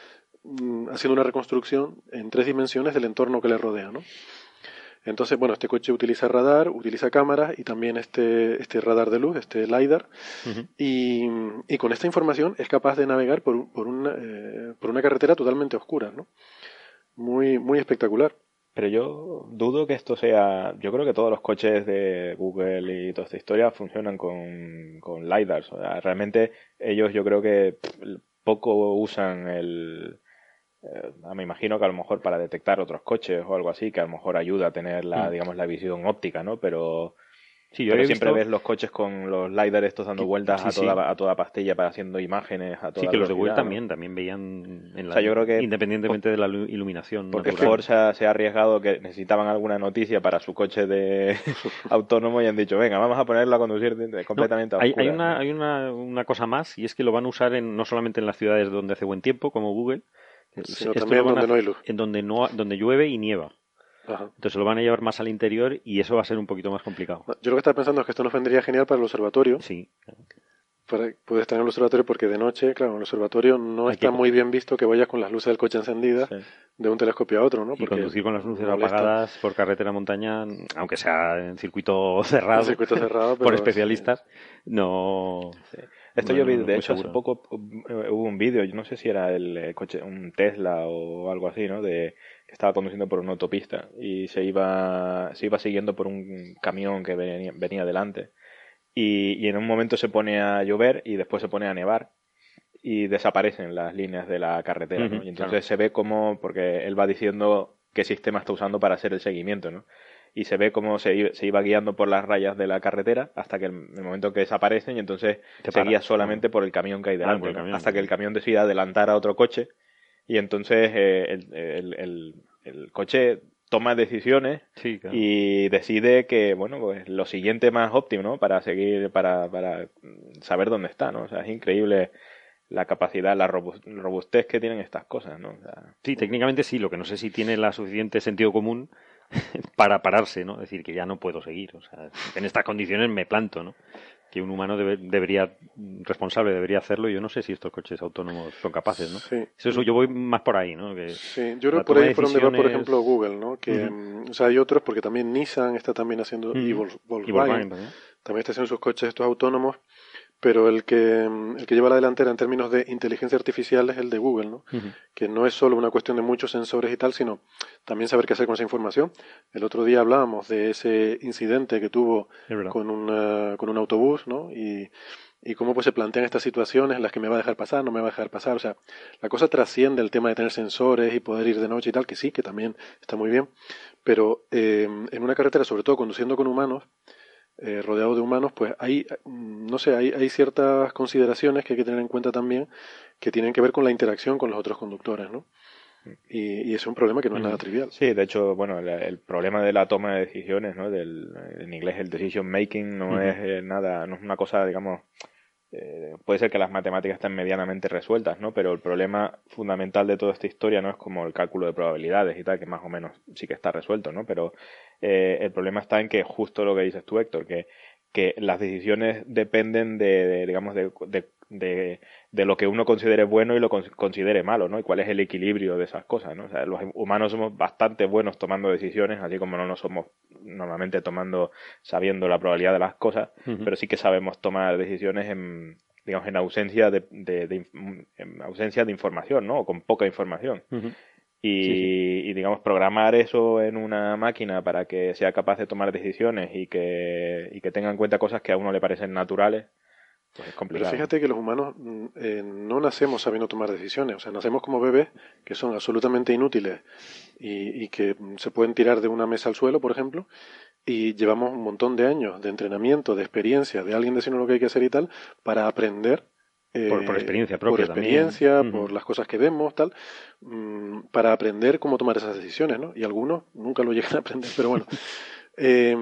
[SPEAKER 4] mm, haciendo una reconstrucción en tres dimensiones del entorno que le rodea, ¿no? Entonces, bueno, este coche utiliza radar, utiliza cámaras y también este, este radar de luz, este LiDAR, y, y con esta información es capaz de navegar por, un- por, una, eh, por una carretera totalmente oscura, ¿no? Muy, muy espectacular.
[SPEAKER 5] Pero yo dudo que esto sea. Yo creo que todos los coches de Google y toda esta historia funcionan con, con LiDARs. O sea, realmente ellos yo creo que poco usan el. Eh, me imagino que a lo mejor para detectar otros coches o algo así, que a lo mejor ayuda a tener la,
[SPEAKER 2] Mm.
[SPEAKER 5] digamos, la visión óptica, ¿no? Pero,
[SPEAKER 2] Sí, yo
[SPEAKER 5] pero
[SPEAKER 2] he
[SPEAKER 5] siempre
[SPEAKER 2] visto-
[SPEAKER 5] ves los coches con los LiDAR estos dando vueltas
[SPEAKER 2] sí,
[SPEAKER 5] a, toda,
[SPEAKER 2] sí.
[SPEAKER 5] a toda pastilla para haciendo imágenes a toda
[SPEAKER 2] Sí, que los de Google también, también veían en la,
[SPEAKER 5] O sea, yo creo que-
[SPEAKER 2] independientemente de la lu- iluminación.
[SPEAKER 5] Porque
[SPEAKER 2] natural.
[SPEAKER 5] Ford se ha, se ha arriesgado que necesitaban alguna noticia para su coche de autónomo y han dicho, venga, vamos a ponerlo a conducir completamente
[SPEAKER 2] No,
[SPEAKER 5] a
[SPEAKER 2] hay,
[SPEAKER 5] oscuras,
[SPEAKER 2] hay una,
[SPEAKER 5] ¿no?
[SPEAKER 2] hay una, una cosa más y es que lo van a usar en, no solamente en las ciudades donde hace buen tiempo, como Google,
[SPEAKER 4] Sino también
[SPEAKER 2] a-
[SPEAKER 4] donde no hay luz.
[SPEAKER 2] en donde, no, donde llueve y nieva.
[SPEAKER 4] Ajá.
[SPEAKER 2] Entonces lo van a llevar más al interior y eso va a ser un poquito más complicado.
[SPEAKER 4] Yo lo que estaba pensando es que esto nos vendría genial para el observatorio.
[SPEAKER 2] Sí,
[SPEAKER 4] Para, puedes estar en el observatorio porque de noche, claro, en el observatorio no
[SPEAKER 2] Hay
[SPEAKER 4] está
[SPEAKER 2] que-
[SPEAKER 4] muy bien visto que vayas con las luces del coche encendidas
[SPEAKER 5] Sí.
[SPEAKER 4] de un telescopio a otro, ¿no?
[SPEAKER 2] y conducir con las luces
[SPEAKER 4] molesta.
[SPEAKER 2] apagadas por carretera montaña, aunque sea en circuito cerrado,
[SPEAKER 4] En circuito cerrado,
[SPEAKER 2] por especialistas, no...
[SPEAKER 5] Esto
[SPEAKER 2] no-
[SPEAKER 5] yo vi,
[SPEAKER 2] no
[SPEAKER 5] de hecho, hace poco eh, hubo un vídeo, yo no sé si era el eh, coche, un Tesla o algo así, ¿no? De que estaba conduciendo por una autopista y se iba, se iba siguiendo por un camión que venía, venía delante. Y, y en un momento se pone a llover y después se pone a nevar y desaparecen las líneas de la carretera, ¿no? Y entonces
[SPEAKER 2] claro.
[SPEAKER 5] se ve como, porque él va diciendo qué sistema está usando para hacer el seguimiento, ¿no? Y se ve cómo se, i- se iba guiando por las rayas de la carretera hasta que el, el momento que desaparecen y entonces
[SPEAKER 2] Te
[SPEAKER 5] se
[SPEAKER 2] para.
[SPEAKER 5] guía solamente por el camión que hay delante, hasta que el camión decida adelantar a otro coche y entonces eh, el, el- el- el coche toma decisiones
[SPEAKER 2] Sí, claro.
[SPEAKER 5] y decide que, bueno, pues lo siguiente más óptimo, ¿no? Para seguir, para, para saber dónde está, ¿no? O sea, es increíble la capacidad, la robus- robustez que tienen estas cosas, ¿no? O sea,
[SPEAKER 2] Sí, técnicamente sí, lo que no sé si tiene la suficiente sentido común para pararse, ¿no? Es decir, que ya no puedo seguir. O sea, en estas condiciones me planto, ¿no? Que un humano debe- debería, responsable debería hacerlo. Yo no sé si estos coches autónomos son capaces, ¿no?
[SPEAKER 4] Sí.
[SPEAKER 2] Eso, yo voy más por ahí, ¿no? Que,
[SPEAKER 4] Sí, yo creo que por ahí por donde va, por ejemplo, Google, ¿no? Que, mm, o sea, hay otros, porque también Nissan está también haciendo, y Volkswagen
[SPEAKER 2] también.
[SPEAKER 4] también está haciendo sus coches estos autónomos, pero el que, el que lleva la delantera en términos de inteligencia artificial es el de Google, ¿no? Que no es solo una cuestión de muchos sensores y tal, sino también saber qué hacer con esa información. El otro día hablábamos de ese incidente que tuvo con, una, con un autobús, ¿no? Y, y cómo pues se plantean estas situaciones en las que me va a dejar pasar, no me va a dejar pasar. O sea, la cosa trasciende el tema de tener sensores y poder ir de noche y tal, que sí, que también está muy bien. Pero eh, en una carretera, sobre todo conduciendo con humanos, eh, rodeado de humanos, pues hay, mm, no sé, hay, hay ciertas consideraciones que hay que tener en cuenta también que tienen que ver con la interacción con los otros conductores, ¿no? Y, y es un problema que no es nada trivial.
[SPEAKER 5] Sí, de hecho, bueno, el, el problema de la toma de decisiones, ¿no? Del, en inglés el decision making no es eh, nada, no es una cosa, digamos, eh, puede ser que las matemáticas estén medianamente resueltas, ¿no? Pero el problema fundamental de toda esta historia no es como el cálculo de probabilidades y tal, que más o menos sí que está resuelto, ¿no? Pero eh, el problema está en que justo lo que dices tú, Héctor, que, que las decisiones dependen de, digamos, de, de, de lo que uno considere bueno y lo con- considere malo, ¿no? Y cuál es el equilibrio de esas cosas, ¿no? O sea, los humanos somos bastante buenos tomando decisiones, así como no nos somos normalmente tomando, sabiendo la probabilidad de las cosas, pero sí que sabemos tomar decisiones en, digamos, en ausencia de, de- de inf- en ausencia de información, ¿no? O con poca información.
[SPEAKER 2] Ujú.
[SPEAKER 5] Y,
[SPEAKER 2] Sí,
[SPEAKER 5] y, digamos, programar eso en una máquina para que sea capaz de tomar decisiones y que, y que tenga en cuenta cosas que a uno le parecen naturales, pues es complicado.
[SPEAKER 4] Pero fíjate que los humanos mm, eh, no nacemos sabiendo tomar decisiones, o sea, nacemos como bebés que son absolutamente inútiles y, y que mm, se pueden tirar de una mesa al suelo, por ejemplo, y llevamos un montón de años de entrenamiento, de experiencia, de alguien diciendo lo que hay que hacer y tal, para aprender
[SPEAKER 2] por, por, experiencia propia
[SPEAKER 4] por experiencia, por las cosas que vemos, tal, mm, para aprender cómo tomar esas decisiones, ¿no? Y algunos nunca lo llegan a aprender, pero bueno. eh,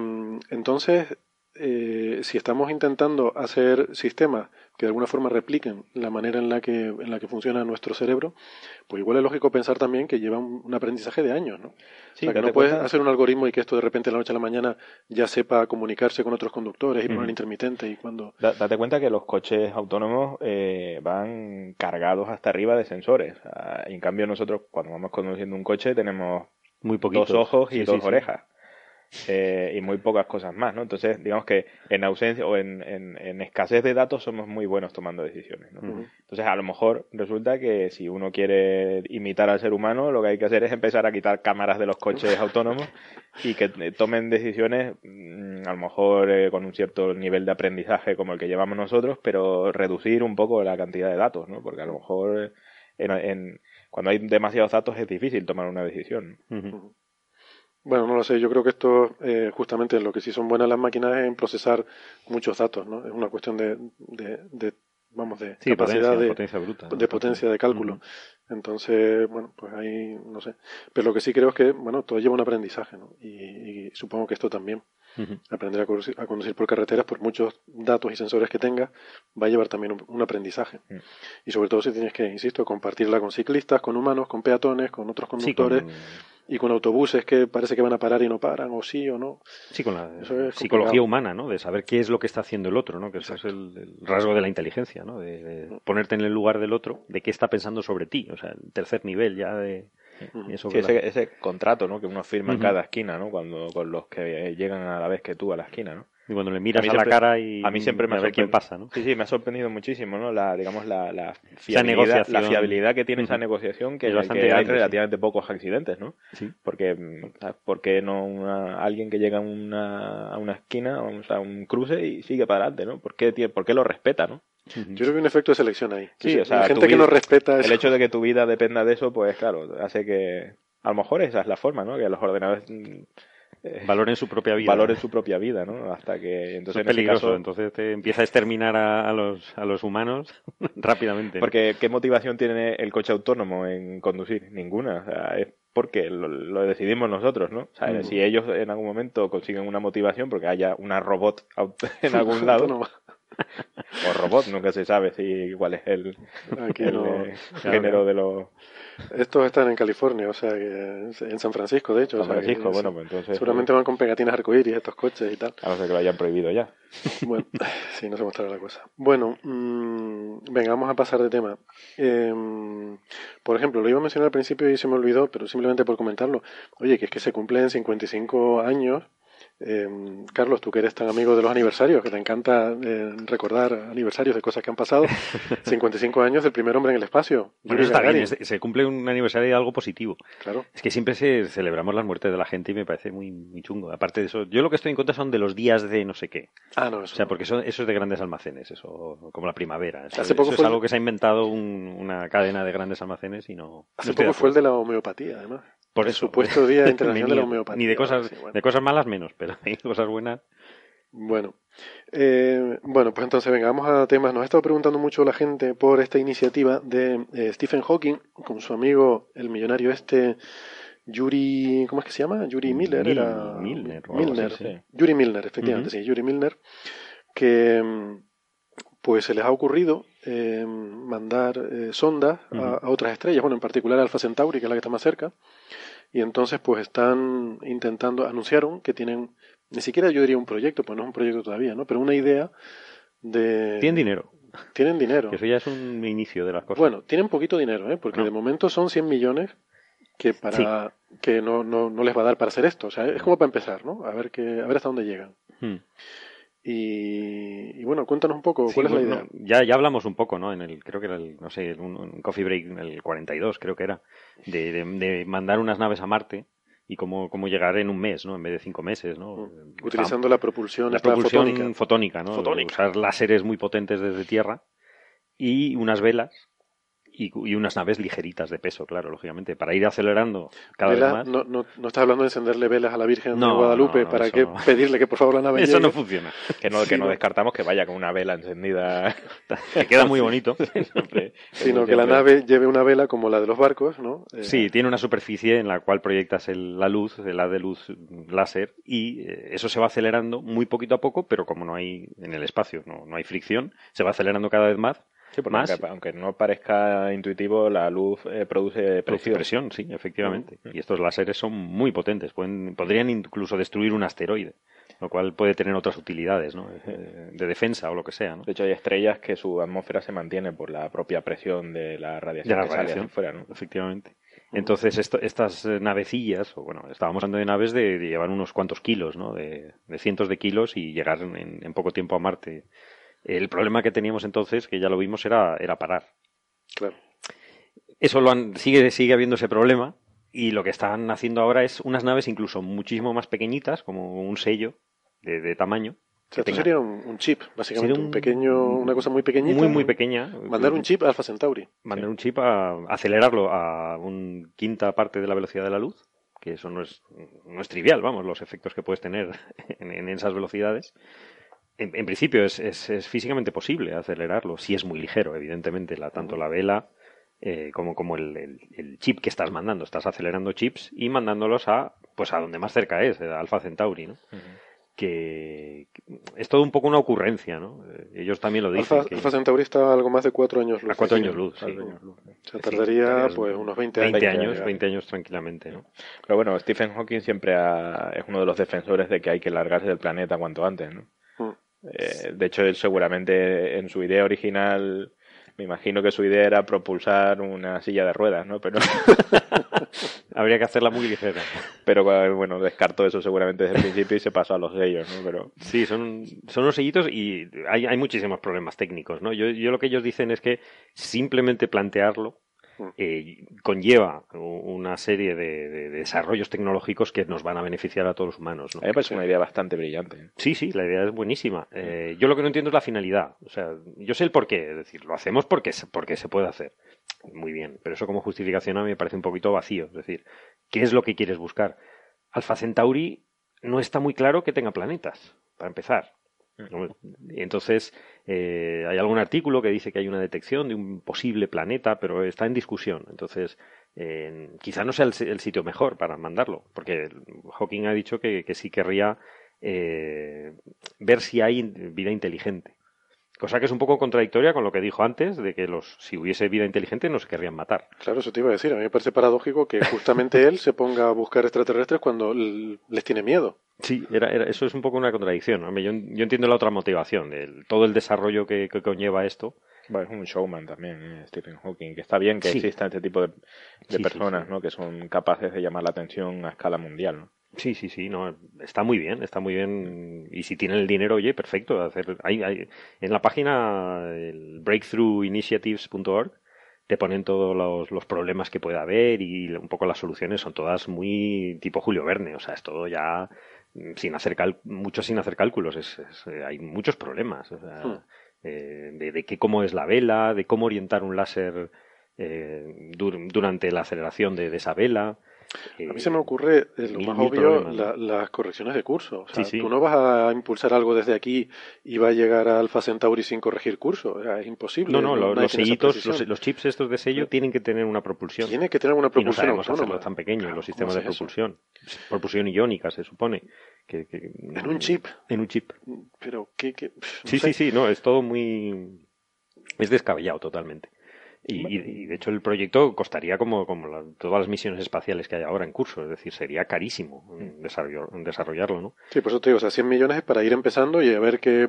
[SPEAKER 4] entonces, eh, si estamos intentando hacer sistemas que de alguna forma repliquen la manera en la que, en la que funciona nuestro cerebro, pues igual es lógico pensar también que lleva un, aprendizaje de años, ¿no? Sí, o sea, que no puedes hacer un algoritmo y que esto de repente de la noche a la mañana ya sepa comunicarse con otros conductores y poner intermitente y cuando...
[SPEAKER 5] Date cuenta que los coches autónomos eh, van cargados hasta arriba de sensores. en cambio nosotros cuando vamos conduciendo un coche tenemos
[SPEAKER 2] muy
[SPEAKER 5] dos ojos y dos orejas. Eh, y muy pocas cosas más, ¿no? Entonces, digamos que en ausencia o en, en, escasez de datos somos muy buenos tomando decisiones, ¿no? Entonces, a lo mejor resulta que si uno quiere imitar al ser humano, lo que hay que hacer es empezar a quitar cámaras de los coches autónomos y que eh, tomen decisiones, mm, a lo mejor eh, con un cierto nivel de aprendizaje como el que llevamos nosotros, pero reducir un poco la cantidad de datos, ¿no? Porque a lo mejor en, cuando hay demasiados datos es difícil tomar una decisión.
[SPEAKER 4] Bueno, no lo sé. Yo creo que esto, eh, justamente, lo que sí son buenas las máquinas es en procesar muchos datos, ¿no? Es una cuestión de, de, vamos, de capacidad de potencia bruta, de potencia de cálculo. Entonces, bueno, pues ahí, no sé. Pero lo que sí creo es que, bueno, todo lleva un aprendizaje, ¿no? Y, supongo que esto también. Aprender a conducir, por carreteras, por muchos datos y sensores que tenga, va a llevar también un, aprendizaje. Y sobre todo si tienes que, insisto, compartirla con ciclistas, con humanos, con peatones, con otros conductores y con autobuses que parece que van a parar y no paran, o sí o no.
[SPEAKER 2] Sí, con la psicología humana, ¿no? De saber qué es lo que está haciendo el otro, ¿no? Que eso es el, rasgo de la inteligencia, ¿no? De, mm. ponerte en el lugar del otro, de qué está pensando sobre ti, o sea, el tercer nivel ya de...
[SPEAKER 5] Eso sí, ese, ese, contrato, ¿no? Que uno firma en cada esquina, ¿no? Cuando con los que llegan a la vez que tú a la esquina, ¿no?
[SPEAKER 2] Y cuando le miras a, la cara y
[SPEAKER 5] a mí siempre me a ver quién pasa, ¿no? Sí, sí, me ha sorprendido muchísimo, ¿no? La, digamos, la, la, fiabilidad, la fiabilidad que tiene esa negociación, que, es bastante hay relativamente pocos accidentes, ¿no? Sí. Porque, ¿por qué no una, alguien que llega a una, a una esquina, vamos a un cruce y sigue para adelante, ¿no? ¿Por qué, por qué lo respeta, no?
[SPEAKER 4] Yo creo que hay un efecto de selección ahí.
[SPEAKER 5] Sí, o sea,
[SPEAKER 4] la gente que no respeta
[SPEAKER 5] El hecho de que tu vida dependa de eso, pues claro, hace que... A lo mejor esa es la forma, ¿no? Que los ordenadores
[SPEAKER 2] eh, valoren su propia vida.
[SPEAKER 5] Valoren su propia vida, ¿no? Hasta que
[SPEAKER 2] entonces es peligroso, entonces te empieza a exterminar a, los, a los humanos rápidamente.
[SPEAKER 5] Porque ¿qué motivación tiene el coche autónomo en conducir? Ninguna. O sea, es porque lo, decidimos nosotros, ¿no? O sea, mm. si ellos en algún momento consiguen una motivación porque haya una robot en algún lado, o robot, nunca se sabe si cuál es el, eh, género de los
[SPEAKER 4] estos están en California, o sea, en San Francisco, de hecho.
[SPEAKER 5] San Francisco, bueno, pues entonces.
[SPEAKER 4] Seguramente van con pegatinas arcoíris estos coches y tal.
[SPEAKER 5] A no ser que lo hayan prohibido ya.
[SPEAKER 4] Bueno, sí, no se mostrará la cosa. Bueno, mmm, venga, vamos a pasar de tema. Em, por ejemplo, lo iba a mencionar al principio y se me olvidó, pero simplemente por comentarlo. Oye, que es que se cumplen 55 años eh, Carlos, tú que eres tan amigo de los aniversarios, que te encanta eh, recordar aniversarios de cosas que han pasado, 55 años del primer hombre en el espacio.
[SPEAKER 2] está bien, se cumple un aniversario de algo positivo. Claro. Es que siempre se celebramos las muertes de la gente y me parece muy, muy chungo. Aparte de eso, yo lo que estoy en contra son de los días de no sé qué.
[SPEAKER 4] Ah, no,
[SPEAKER 2] eso. O sea, porque eso, es de grandes almacenes, eso, como la primavera. Eso, Hace poco es algo que se ha inventado una cadena de grandes almacenes y no.
[SPEAKER 4] Hace poco fue el de la homeopatía, además.
[SPEAKER 2] Por eso.
[SPEAKER 4] Supuesto Día Internacional de la Homeopatía.
[SPEAKER 2] Ni de cosas, de cosas malas menos, pero hay cosas buenas.
[SPEAKER 4] Bueno, eh, bueno, pues entonces venga, vamos a temas. Nos ha estado preguntando mucho la gente por esta iniciativa de eh, Stephen Hawking con su amigo, el millonario este, Yuri, ¿cómo es que se llama? Yuri Miller. era,
[SPEAKER 2] Milner.
[SPEAKER 4] Milner Yuri Milner, efectivamente, sí, Yuri Milner, que pues se les ha ocurrido eh, mandar eh, sondas a, otras estrellas, bueno, en particular Alpha Centauri, que es la que está más cerca, y entonces pues están intentando, anunciaron que tienen, ni siquiera yo diría un proyecto, pues no es un proyecto todavía, ¿no? Pero una idea de...
[SPEAKER 2] Tienen dinero.
[SPEAKER 4] Tienen dinero.
[SPEAKER 2] Que eso ya es un inicio de las cosas.
[SPEAKER 4] Bueno, tienen poquito dinero, ¿eh? Porque de momento son 100 millones que para que no, no, no, les va a dar para hacer esto. O sea, es como para empezar, ¿no? A ver, que, a ver hasta dónde llegan. Hmm. Y, bueno, cuéntanos un poco, ¿cuál es la idea?
[SPEAKER 2] ya, ya hablamos un poco, ¿no? En el, creo que era el, no sé, un, Coffee Break, el 42, creo que era, de, de, mandar unas naves a Marte y cómo, cómo llegar en un mes, ¿no? En vez de cinco meses, ¿no?
[SPEAKER 4] Utilizando la propulsión,
[SPEAKER 2] la propulsión fotónica, ¿no? Usar láseres muy potentes desde tierra y unas velas y, unas naves ligeritas de peso, claro, lógicamente, para ir acelerando cada vez más.
[SPEAKER 4] No, no, no, estás hablando de encenderle velas a la Virgen de Guadalupe para que pedirle que por favor la nave
[SPEAKER 2] Eso no funciona.
[SPEAKER 5] Que no, que no descartamos que vaya con una vela encendida.
[SPEAKER 2] que queda muy bonito.
[SPEAKER 4] Sino que la nave lleve una vela como la de los barcos, ¿no?
[SPEAKER 2] Eh, sí, tiene una superficie en la cual proyectas la luz, la de luz láser, y eh, eso se va acelerando muy poquito a poco, pero como no hay en el espacio, no, no hay fricción, se va acelerando cada vez más
[SPEAKER 5] Sí, más, aunque, no parezca intuitivo, la luz eh, produce presión.
[SPEAKER 2] presión. sí, efectivamente. Mm. Y estos láseres son muy potentes, pueden, podrían incluso destruir un asteroide, lo cual puede tener otras utilidades, ¿no? De defensa o lo que sea. ¿no?
[SPEAKER 5] De hecho, hay estrellas que su atmósfera se mantiene por la propia presión de la radiación,
[SPEAKER 2] de la radiación fuera, ¿no? Efectivamente. Entonces, estas eh, navecillas, o bueno, estábamos hablando de naves de, llevar unos cuantos kilos, ¿no? De, cientos de kilos y llegar en poco tiempo a Marte el problema que teníamos entonces, que ya lo vimos, era, era parar.
[SPEAKER 4] Claro.
[SPEAKER 2] Eso lo han, sigue, sigue habiendo ese problema y lo que están haciendo ahora es unas naves incluso muchísimo más pequeñitas, como un sello de, tamaño.
[SPEAKER 4] O sea, sería un, chip, básicamente, un, pequeño, una cosa muy pequeñita.
[SPEAKER 2] Muy, muy pequeña.
[SPEAKER 4] Mandar un chip a Alpha Centauri.
[SPEAKER 2] Mandar un chip a acelerarlo a un quinta parte de la velocidad de la luz, que eso no es, no es trivial, vamos, los efectos que puedes tener en esas velocidades en, principio es, es, físicamente posible acelerarlo, si es muy ligero, evidentemente, la, tanto la vela eh, como, como el, el, chip que estás mandando. Estás acelerando chips y mandándolos a, pues a donde más cerca es, a Alpha Centauri, ¿no? que es todo un poco una ocurrencia, ¿no? Eh, ellos también lo dicen.
[SPEAKER 4] Alpha, Centauri está algo más de cuatro años luz.
[SPEAKER 2] A cuatro años luz, sí.
[SPEAKER 4] O sea, tardaría pues unos 20
[SPEAKER 2] años. 20 años, 20 años tranquilamente, ¿no?
[SPEAKER 5] Pero bueno, Stephen Hawking siempre es uno de los defensores de que hay que largarse del planeta cuanto antes, ¿no? Eh, de hecho, él seguramente en su idea original, me imagino que su idea era propulsar una silla de ruedas, ¿no? Pero
[SPEAKER 2] habría que hacerla muy ligera.
[SPEAKER 5] Pero bueno, descartó eso seguramente desde el principio y se pasó a los sellos, ¿no? Pero
[SPEAKER 2] sí, son, son unos sellitos y hay, hay muchísimos problemas técnicos, ¿no? Yo, yo lo que ellos dicen es que simplemente plantearlo. Eh, conlleva una serie de, desarrollos tecnológicos que nos van a beneficiar a todos los humanos. ¿no?
[SPEAKER 5] A mí me parece una idea bastante brillante.
[SPEAKER 2] Sí, sí, la idea es buenísima. Eh, yo lo que no entiendo es la finalidad. O sea, yo sé el porqué, es decir, lo hacemos porque, porque se puede hacer. Muy bien, pero eso como justificación a mí me parece un poquito vacío. Es decir, ¿qué es lo que quieres buscar? Alfa Centauri no está muy claro que tenga planetas, para empezar. Y entonces eh, hay algún artículo que dice que hay una detección de un posible planeta, pero está en discusión. Entonces, quizá no sea el, sitio mejor para mandarlo, porque Hawking ha dicho que, sí querría eh, ver si hay vida inteligente. Cosa que es un poco contradictoria con lo que dijo antes, de que los, si hubiese vida inteligente no se querrían matar.
[SPEAKER 4] Claro, eso te iba a decir. A mí me parece paradójico que justamente él se ponga a buscar extraterrestres cuando les tiene miedo.
[SPEAKER 2] Sí, era, eso es un poco una contradicción. Yo, entiendo la otra motivación, todo el desarrollo que, conlleva esto.
[SPEAKER 5] Bueno, es un showman también, eh, Stephen Hawking, que está bien que exista este tipo de, personas ¿no? que son capaces de llamar la atención a escala mundial. ¿no?
[SPEAKER 2] Sí, sí, sí, no, está muy bien, está muy bien. Y si tienen el dinero, oye, perfecto. Hacer, hay, hay, en la página breakthroughinitiatives.org te ponen todos los, los, problemas que pueda haber y un poco las soluciones son todas muy tipo Julio Verne. O sea, es todo ya sin hacer mucho sin hacer cálculos. Es, eh, hay muchos problemas. O sea, hmm. eh, de, de qué, cómo es la vela, de cómo orientar un láser eh, durante la aceleración de, de esa vela
[SPEAKER 4] a mí se me ocurre, eh, lo más obvio, las correcciones de curso. O sea, tú no vas a impulsar algo desde aquí y va a llegar a Alpha Centauri sin corregir curso. es imposible.
[SPEAKER 2] No, no, los, sellitos, los, chips estos de sello tienen que tener una propulsión.
[SPEAKER 4] Tiene que tener una propulsión.
[SPEAKER 2] Y no hacerlo tan pequeño, los sistemas de propulsión. Propulsión iónica, se supone. Que,
[SPEAKER 4] en un chip.
[SPEAKER 2] En un chip.
[SPEAKER 4] Pero, ¿qué? qué?
[SPEAKER 2] sí, sí, sí, no, es todo muy. Es descabellado totalmente. Y, de hecho el proyecto costaría como, como todas las misiones espaciales que hay ahora en curso, es decir, sería carísimo desarrollarlo, ¿no?
[SPEAKER 4] Sí, por eso te digo, o sea, 100 millones es para ir empezando y a ver qué,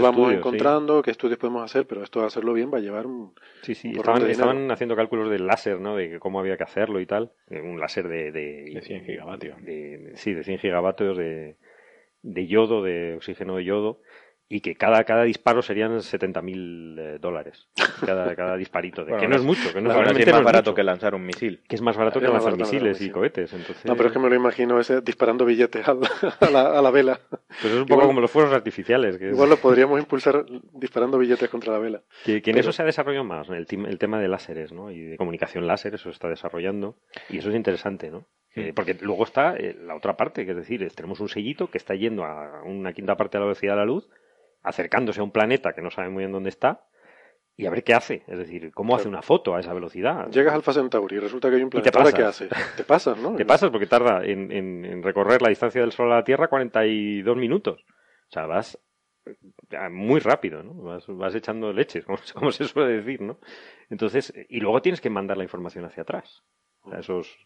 [SPEAKER 4] vamos encontrando, qué estudios podemos hacer, pero esto hacerlo bien va a llevar un...
[SPEAKER 2] Sí, sí, estaban, estaban, haciendo cálculos del láser, ¿no? De cómo había que hacerlo y tal, eh, un láser de...
[SPEAKER 5] De, 100 gigavatios.
[SPEAKER 2] sí, de 100 gigavatios de, de yodo, de oxígeno de yodo, y que cada, cada disparo serían 70.000 eh, dólares. Cada, cada disparito. De, que no es mucho. Que no,
[SPEAKER 5] es más barato que lanzar un misil.
[SPEAKER 2] Que es más barato que lanzar misiles y cohetes. Entonces...
[SPEAKER 4] No, pero es que me lo imagino ese disparando billetes a la, a la, vela.
[SPEAKER 2] Pues es un poco como los fuegos artificiales. Que
[SPEAKER 4] igual lo podríamos impulsar disparando billetes contra la vela.
[SPEAKER 2] Que, en eso se ha desarrollado más, el, el tema de láseres ¿no? y de comunicación láser, eso se está desarrollando. Y eso es interesante, ¿no? porque luego está eh, la otra parte, que es decir, tenemos un sellito que está yendo a una quinta parte de la velocidad de la luz acercándose a un planeta que no sabe muy bien dónde está y a ver qué hace. Es decir, cómo hace una foto a esa velocidad.
[SPEAKER 4] Llegas al Alfa Centauri y resulta que hay un planeta.
[SPEAKER 2] ¿Y
[SPEAKER 4] ¿Qué haces? Te pasas, ¿no?
[SPEAKER 2] te pasas porque tarda en, recorrer la distancia del Sol a la Tierra 42 minutos. O sea, vas eh, muy rápido, ¿no? Vas, echando leches, como, como, se suele decir, ¿no? Entonces, y luego tienes que mandar la información hacia atrás. O sea, esos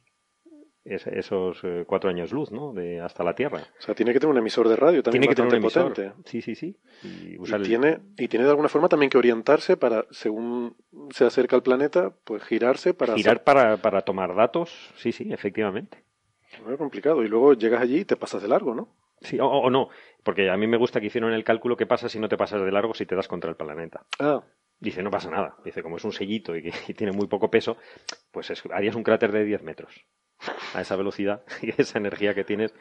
[SPEAKER 2] esos eh, cuatro años luz, ¿no? De hasta la Tierra.
[SPEAKER 4] O sea, tiene que tener un emisor de radio también tiene que tener un emisor. potente.
[SPEAKER 2] Sí, sí, sí.
[SPEAKER 4] Y, tiene, y tiene de alguna forma también que orientarse para, según se acerca al planeta, pues girarse para...
[SPEAKER 2] Girar para, para tomar datos, sí, sí, efectivamente.
[SPEAKER 4] Es complicado. Y luego llegas allí y te pasas de largo, ¿no?
[SPEAKER 2] Sí, o, no. Porque a mí me gusta que hicieron el cálculo qué pasa si no te pasas de largo si te das contra el planeta.
[SPEAKER 4] Ah.
[SPEAKER 2] Dice, no pasa nada. Dice, como es un sellito y que tiene muy poco peso, pues harías un cráter de 10 metros a esa velocidad y esa energía que tienes,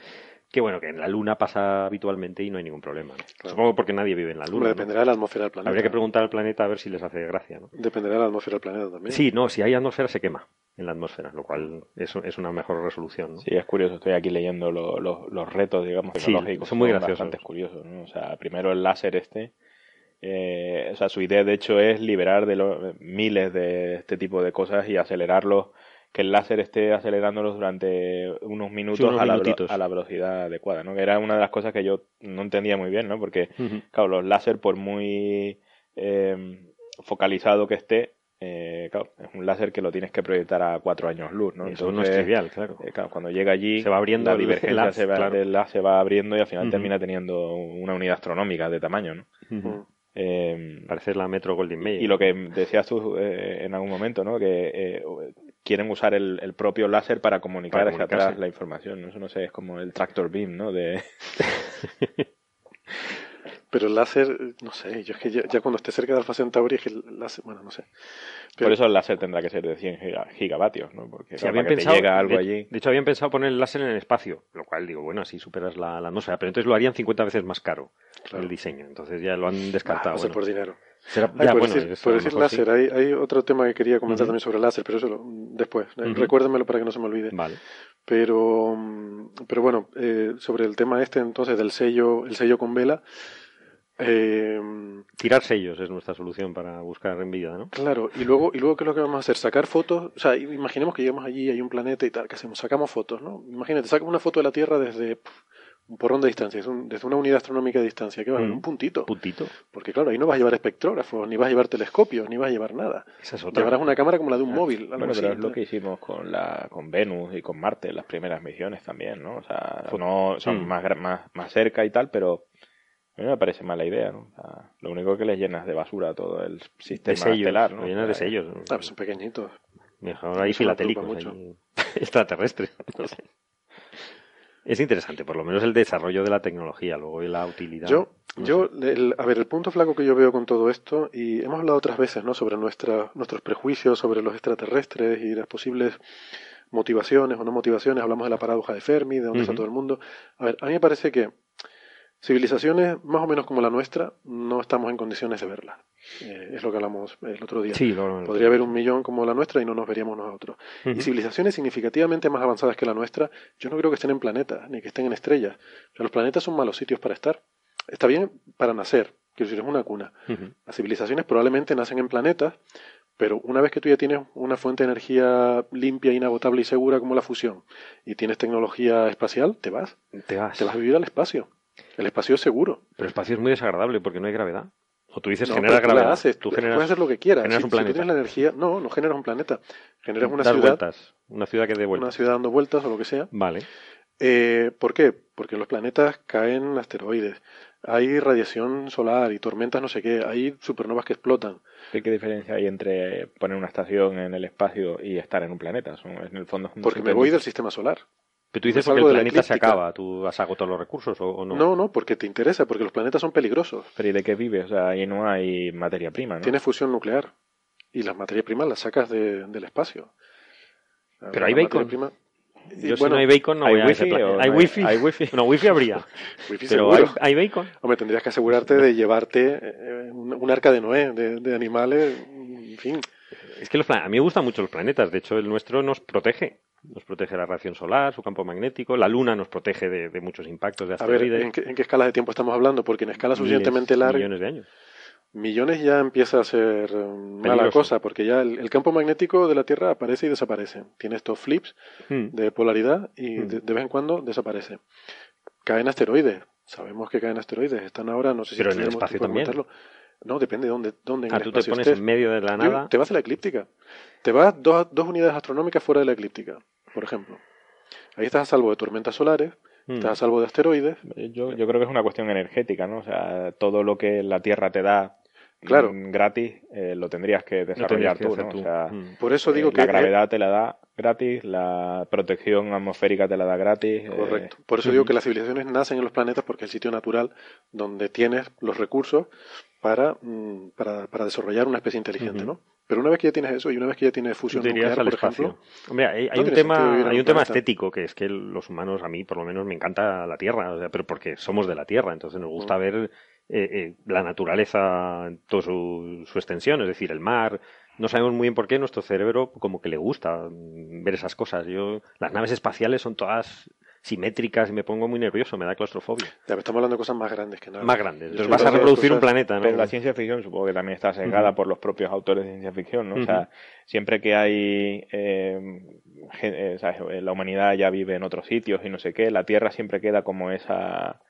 [SPEAKER 2] que bueno, que en la Luna pasa habitualmente y no hay ningún problema. Supongo porque nadie vive en la Luna.
[SPEAKER 4] dependerá de la atmósfera del planeta.
[SPEAKER 2] Habría que preguntar al planeta a ver si les hace gracia. ¿no?
[SPEAKER 4] Dependerá de la atmósfera del planeta también.
[SPEAKER 2] Sí, no, si hay atmósfera se quema en la atmósfera, lo cual es, es una mejor resolución. ¿no?
[SPEAKER 5] Sí, es curioso, estoy aquí leyendo los retos, digamos, tecnológicos.
[SPEAKER 2] son muy graciosos.
[SPEAKER 5] Bastante curiosos, ¿no? O sea, primero el láser este, eh, o sea, su idea de hecho es liberar de los miles de este tipo de cosas y acelerarlos que el láser esté acelerándolos durante unos minutos a, la, a, la, velocidad adecuada, ¿no? Que era una de las cosas que yo no entendía muy bien, ¿no? Porque, claro, los láser, por muy eh, focalizado que esté, eh, claro, es un láser que lo tienes que proyectar a cuatro años luz, ¿no?
[SPEAKER 2] Eso no es trivial, claro.
[SPEAKER 5] Eh, cuando llega allí,
[SPEAKER 2] se va abriendo
[SPEAKER 5] la divergencia se, va, se va abriendo y al final termina teniendo una unidad astronómica de tamaño, ¿no?
[SPEAKER 2] Eh, Parece la Metro Golden Mayer.
[SPEAKER 5] Y lo que decías tú en algún momento, ¿no? Que quieren usar el, propio láser para comunicar hacia atrás la información. ¿no? Eso no sé, es como el tractor beam, ¿no? De...
[SPEAKER 4] Pero el láser, no sé, yo es que ya, cuando esté cerca de Alfa Centauri, es que el láser, bueno, no sé.
[SPEAKER 5] Por eso el láser tendrá que ser de 100 gigavatios, ¿no? Porque si habían pensado, llega algo
[SPEAKER 2] de,
[SPEAKER 5] allí.
[SPEAKER 2] De hecho, habían pensado poner el láser en el espacio, lo cual digo, bueno, así superas la, la atmósfera, pero entonces lo harían 50 veces más caro el diseño. Entonces ya lo han descartado.
[SPEAKER 4] Ah, por dinero por, decir, láser, hay, otro tema que quería comentar también sobre láser, pero eso después. Uh Recuérdenmelo para que no se me olvide.
[SPEAKER 2] Vale.
[SPEAKER 4] Pero, pero bueno, eh, sobre el tema este entonces del sello, el sello con vela. Eh,
[SPEAKER 2] Tirar sellos es nuestra solución para buscar en vida, ¿no?
[SPEAKER 4] Claro, y luego, y luego ¿qué es lo que vamos a hacer? Sacar fotos, o sea, imaginemos que llegamos allí, hay un planeta y tal, ¿qué hacemos? Sacamos fotos, ¿no? Imagínate, sacamos una foto de la Tierra desde un porrón de distancia, es desde una unidad astronómica de distancia, que va, un puntito.
[SPEAKER 2] Puntito.
[SPEAKER 4] Porque claro, ahí no vas a llevar espectrógrafos, ni vas a llevar telescopios, ni vas a llevar nada. Llevarás una cámara como la de un ah, móvil.
[SPEAKER 5] bueno, pero es lo que hicimos con la con Venus y con Marte, las primeras misiones también, ¿no? O sea, no son mm. más, más, más cerca y tal, pero a mí me parece mala idea, ¿no? lo único que les llenas de basura todo el sistema de sellos, estelar, ¿no?
[SPEAKER 2] llenas de sellos.
[SPEAKER 4] Ah, pues son pequeñitos.
[SPEAKER 2] Mejor ahí filatélicos, extraterrestres, no sé. Es interesante, por lo menos el desarrollo de la tecnología, luego y la utilidad.
[SPEAKER 4] Yo, yo a ver, el punto flaco que yo veo con todo esto, y hemos hablado otras veces, ¿no? Sobre nuestra, nuestros prejuicios sobre los extraterrestres y las posibles motivaciones o no motivaciones. Hablamos de la paradoja de Fermi, de dónde está todo el mundo. A ver, a mí me parece que civilizaciones más o menos como la nuestra no estamos en condiciones de verlas. Eh, es lo que hablamos el otro día. Podría haber un millón como la nuestra y no nos veríamos nosotros. Y civilizaciones significativamente más avanzadas que la nuestra, yo no creo que estén en planetas, ni que estén en estrellas. los planetas son malos sitios para estar. Está bien para nacer, quiero decir, es una cuna. Las civilizaciones probablemente nacen en planetas, pero una vez que tú ya tienes una fuente de energía limpia, inagotable y segura como la fusión, y tienes tecnología espacial, te vas.
[SPEAKER 2] Te vas.
[SPEAKER 4] Te vas a vivir al espacio. El espacio es seguro.
[SPEAKER 2] Pero el espacio es muy desagradable porque no hay gravedad. O tú dices, genera gravedad.
[SPEAKER 4] Haces, tú generas, puedes hacer lo que quieras.
[SPEAKER 2] Generas un planeta.
[SPEAKER 4] Si tienes la energía, no, no generas un planeta. Generas una ciudad.
[SPEAKER 2] Vueltas. Una ciudad que dé vueltas.
[SPEAKER 4] Una ciudad dando vueltas o lo que sea.
[SPEAKER 2] Vale.
[SPEAKER 4] Eh, ¿Por qué? Porque los planetas caen asteroides. Hay radiación solar y tormentas no sé qué. Hay supernovas que explotan.
[SPEAKER 5] ¿Qué, diferencia hay entre poner una estación en el espacio y estar en un planeta? Son, en el fondo,
[SPEAKER 4] Porque me voy del sistema solar.
[SPEAKER 2] Pero tú dices que el planeta se acaba, ¿tú has agotado los recursos o, no?
[SPEAKER 4] No, no, porque te interesa, porque los planetas son peligrosos.
[SPEAKER 5] Pero ¿y de qué vives? O sea, ahí no hay materia prima, ¿no?
[SPEAKER 4] Tienes fusión nuclear. Y las materias primas las sacas del espacio.
[SPEAKER 2] Pero hay bacon. Yo si no hay bacon no ¿Hay voy wifi a ¿Hay, wifi? ¿Hay wifi? No, wifi habría. pero hay, bacon.
[SPEAKER 4] Hombre, tendrías que asegurarte de llevarte eh, un, arca de Noé, de, animales, en fin.
[SPEAKER 2] Es que a mí me gustan mucho los planetas. De hecho, el nuestro nos protege. Nos protege la radiación solar, su campo magnético. La Luna nos protege de, muchos impactos de asteroides.
[SPEAKER 4] A ver, ¿en qué, ¿en qué, escala de tiempo estamos hablando? Porque en escala suficientemente larga...
[SPEAKER 2] Millones de años
[SPEAKER 4] millones ya empieza a ser um, mala cosa, porque ya el, campo magnético de la Tierra aparece y desaparece. Tiene estos flips hmm. de polaridad y hmm. de, vez en cuando desaparece. Caen asteroides. Sabemos que caen asteroides. Están ahora, no sé si
[SPEAKER 2] Pero en el espacio también.
[SPEAKER 4] No, depende de dónde, dónde en
[SPEAKER 2] ah, tú te pones en medio de la nada.
[SPEAKER 4] Te vas a la eclíptica. Te vas dos, dos unidades astronómicas fuera de la eclíptica, por ejemplo. Ahí estás a salvo de tormentas solares, hmm. estás a salvo de asteroides.
[SPEAKER 5] Yo, yo creo que es una cuestión energética, ¿no? O sea, todo lo que la Tierra te da
[SPEAKER 4] claro.
[SPEAKER 5] gratis, eh, lo tendrías que desarrollar tú, ¿no? O sea,
[SPEAKER 4] mm. Por eso digo
[SPEAKER 5] eh, que... La gravedad te la da gratis, la protección atmosférica te la da gratis.
[SPEAKER 4] Eh, Correcto. Por eso digo que las civilizaciones nacen en los planetas porque es el sitio natural donde tienes los recursos para, mm, para, para desarrollar una especie inteligente, ¿no? Pero una vez que ya tienes eso y una vez que ya tienes fusión nuclear, por ejemplo...
[SPEAKER 2] Hombre, hay, un tema, hay un tema estético que es que los humanos, a mí por lo menos me encanta la Tierra, pero porque somos de la Tierra, entonces nos gusta mm. ver eh, eh, la naturaleza en toda su, extensión, es decir, el mar. No sabemos muy bien por qué nuestro cerebro como que le gusta ver esas cosas. Yo, las naves espaciales son todas simétricas y me pongo muy nervioso, me da claustrofobia.
[SPEAKER 4] Ya, estamos hablando de cosas más grandes que nada.
[SPEAKER 2] Más grandes. Entonces vas a reproducir un planeta, ¿no?
[SPEAKER 5] Pero la ciencia ficción supongo que también está sesgada por los propios autores de ciencia ficción, ¿no? O sea, siempre que hay... Eh, la humanidad ya vive en otros sitios y no sé qué, la Tierra siempre queda como esa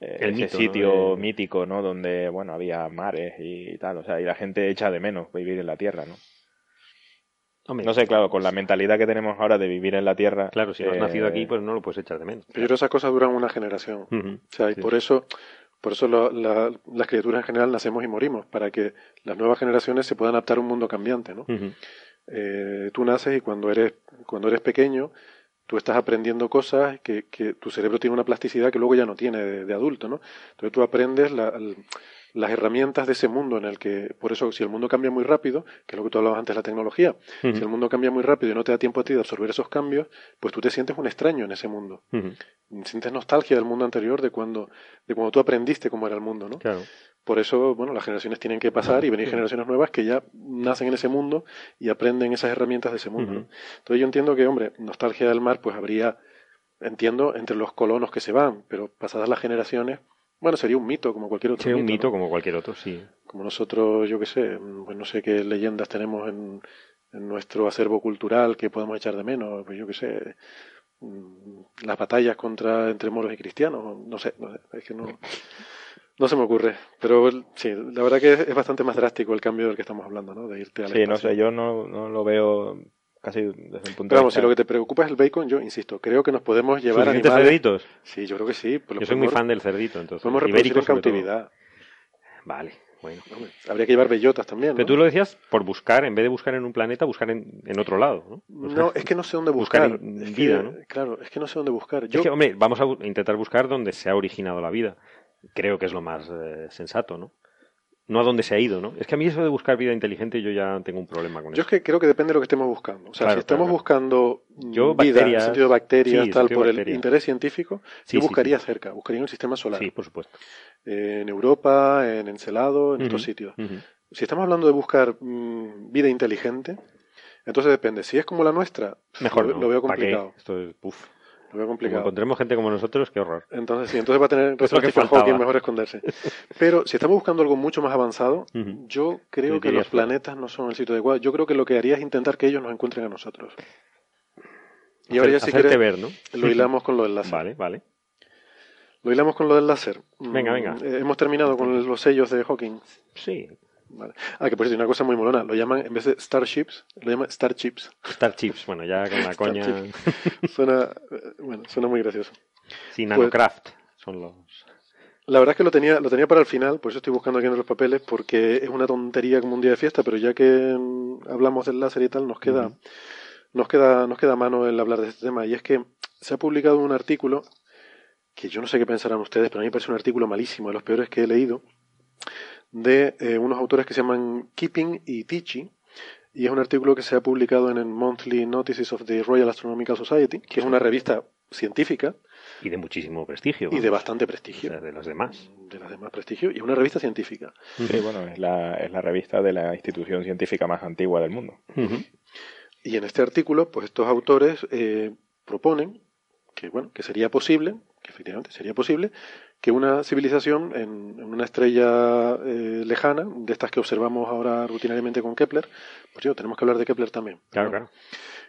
[SPEAKER 5] el ese sitio mítico, ¿no? Donde, bueno, había mares y tal, o sea, y la gente echa de menos vivir en la Tierra, ¿no? no sé, claro, con la mentalidad que tenemos ahora de vivir en la Tierra.
[SPEAKER 2] Claro, si has nacido aquí, pues no lo puedes echar de menos.
[SPEAKER 4] Pero esas cosas duran una generación. o sea, y por eso, por eso las criaturas en general nacemos y morimos, para que las nuevas generaciones se puedan adaptar a un mundo cambiante, ¿no? Eh, tú naces y cuando eres, cuando eres pequeño, tú estás aprendiendo cosas que, que, tu cerebro tiene una plasticidad que luego ya no tiene de, adulto, ¿no? Entonces tú aprendes las herramientas de ese mundo en el que, por eso, si el mundo cambia muy rápido, que es lo que tú hablabas antes de la tecnología, si el mundo cambia muy rápido y no te da tiempo a ti de absorber esos cambios, pues tú te sientes un extraño en ese mundo. Sientes nostalgia del mundo anterior, de cuando, de cuando tú aprendiste cómo era el mundo, ¿no?
[SPEAKER 2] Claro.
[SPEAKER 4] Por eso, bueno, las generaciones tienen que pasar y venir generaciones nuevas que ya nacen en ese mundo y aprenden esas herramientas de ese mundo. Entonces yo entiendo que, hombre, nostalgia del mar, pues habría, entiendo, entre los colonos que se van, pero pasadas las generaciones, bueno, sería un mito como cualquier otro.
[SPEAKER 2] Sería un mito como cualquier otro, sí.
[SPEAKER 4] Como nosotros, yo qué sé, pues no sé qué leyendas tenemos en, en nuestro acervo cultural que podemos echar de menos, pues yo qué sé, mm, las batallas contra entre moros y cristianos, no sé, no sé es que no. No se me ocurre, pero sí, la verdad que es bastante más drástico el cambio del que estamos hablando, ¿no? De irte al
[SPEAKER 5] Sí, no sé, yo no, no, lo veo casi desde el punto
[SPEAKER 4] pero vamos, si lo que te preocupa es el bacon, yo insisto, creo que nos podemos llevar a
[SPEAKER 2] cerditos?
[SPEAKER 4] Sí, yo creo que sí.
[SPEAKER 2] yo soy muy fan del cerdito, entonces.
[SPEAKER 4] Podemos reproducir en cautividad.
[SPEAKER 2] Vale, bueno.
[SPEAKER 4] habría que llevar bellotas también,
[SPEAKER 2] Pero tú lo decías por buscar, en vez de buscar en un planeta, buscar en, en otro lado, ¿no?
[SPEAKER 4] no, es que no sé dónde buscar.
[SPEAKER 2] buscar en vida, ¿no?
[SPEAKER 4] Claro, es que no sé dónde buscar.
[SPEAKER 2] Yo... Es que, hombre, vamos a intentar buscar donde se ha originado la vida creo que es lo más eh, sensato, ¿no? No a dónde se ha ido, ¿no? Es que a mí eso de buscar vida inteligente yo ya tengo un problema con
[SPEAKER 4] eso. Yo
[SPEAKER 2] es
[SPEAKER 4] que creo que depende de lo que estemos buscando. O sea, si estamos buscando yo, vida en el sentido de bacterias, tal, por el interés científico, yo buscaría cerca, buscaría en el sistema solar.
[SPEAKER 2] Sí, por supuesto.
[SPEAKER 4] en Europa, en Encelado, en otros sitios. Si estamos hablando de buscar mm, vida inteligente, entonces depende. Si es como la nuestra,
[SPEAKER 2] mejor
[SPEAKER 4] lo, veo complicado.
[SPEAKER 2] Esto es, puf.
[SPEAKER 4] Lo veo complicado.
[SPEAKER 2] Como encontremos gente como nosotros, qué horror.
[SPEAKER 4] Entonces, sí, entonces va a tener Stephen mejor esconderse. Pero si estamos buscando algo mucho más avanzado, yo creo que los planetas no son el sitio adecuado. Yo creo que lo que haría es intentar que ellos nos encuentren a nosotros.
[SPEAKER 2] Y ahora ya si quieres, ver, ¿no?
[SPEAKER 4] lo hilamos con lo del láser.
[SPEAKER 2] Vale, vale.
[SPEAKER 4] Lo hilamos con lo del láser.
[SPEAKER 2] Venga, venga.
[SPEAKER 4] Mm, eh, hemos terminado con los sellos de Hawking.
[SPEAKER 2] Sí,
[SPEAKER 4] Ah, que por cierto, una cosa muy molona, lo llaman, en vez de Starships, lo llaman Starships.
[SPEAKER 2] Starships, bueno, ya con la coña.
[SPEAKER 4] suena, eh, bueno, suena muy gracioso.
[SPEAKER 2] Sí, Nanocraft son los...
[SPEAKER 4] La verdad es que lo tenía, lo tenía para el final, por eso estoy buscando aquí en los papeles, porque es una tontería como un día de fiesta, pero ya que mm, hablamos del láser y tal, nos queda, nos queda, nos queda mano el hablar de este tema. Y es que se ha publicado un artículo que yo no sé qué pensarán ustedes, pero a mí me parece un artículo malísimo, de los peores que he leído, de eh, unos autores que se llaman Keeping y Tichy, y es un artículo que se ha publicado en el Monthly Notices of the Royal Astronomical Society, que es una revista científica.
[SPEAKER 2] Y de muchísimo prestigio.
[SPEAKER 4] Y de bastante prestigio.
[SPEAKER 2] de las demás.
[SPEAKER 4] De las demás prestigio. Y una revista científica.
[SPEAKER 5] Sí, bueno, es la, es la revista de la institución científica más antigua del mundo.
[SPEAKER 4] Y en este artículo, pues estos autores eh, proponen que, bueno, que sería posible, que efectivamente sería posible, que una civilización en, una estrella eh, lejana, de estas que observamos ahora rutinariamente con Kepler, pues yo, tenemos que hablar de Kepler también.
[SPEAKER 2] Claro, claro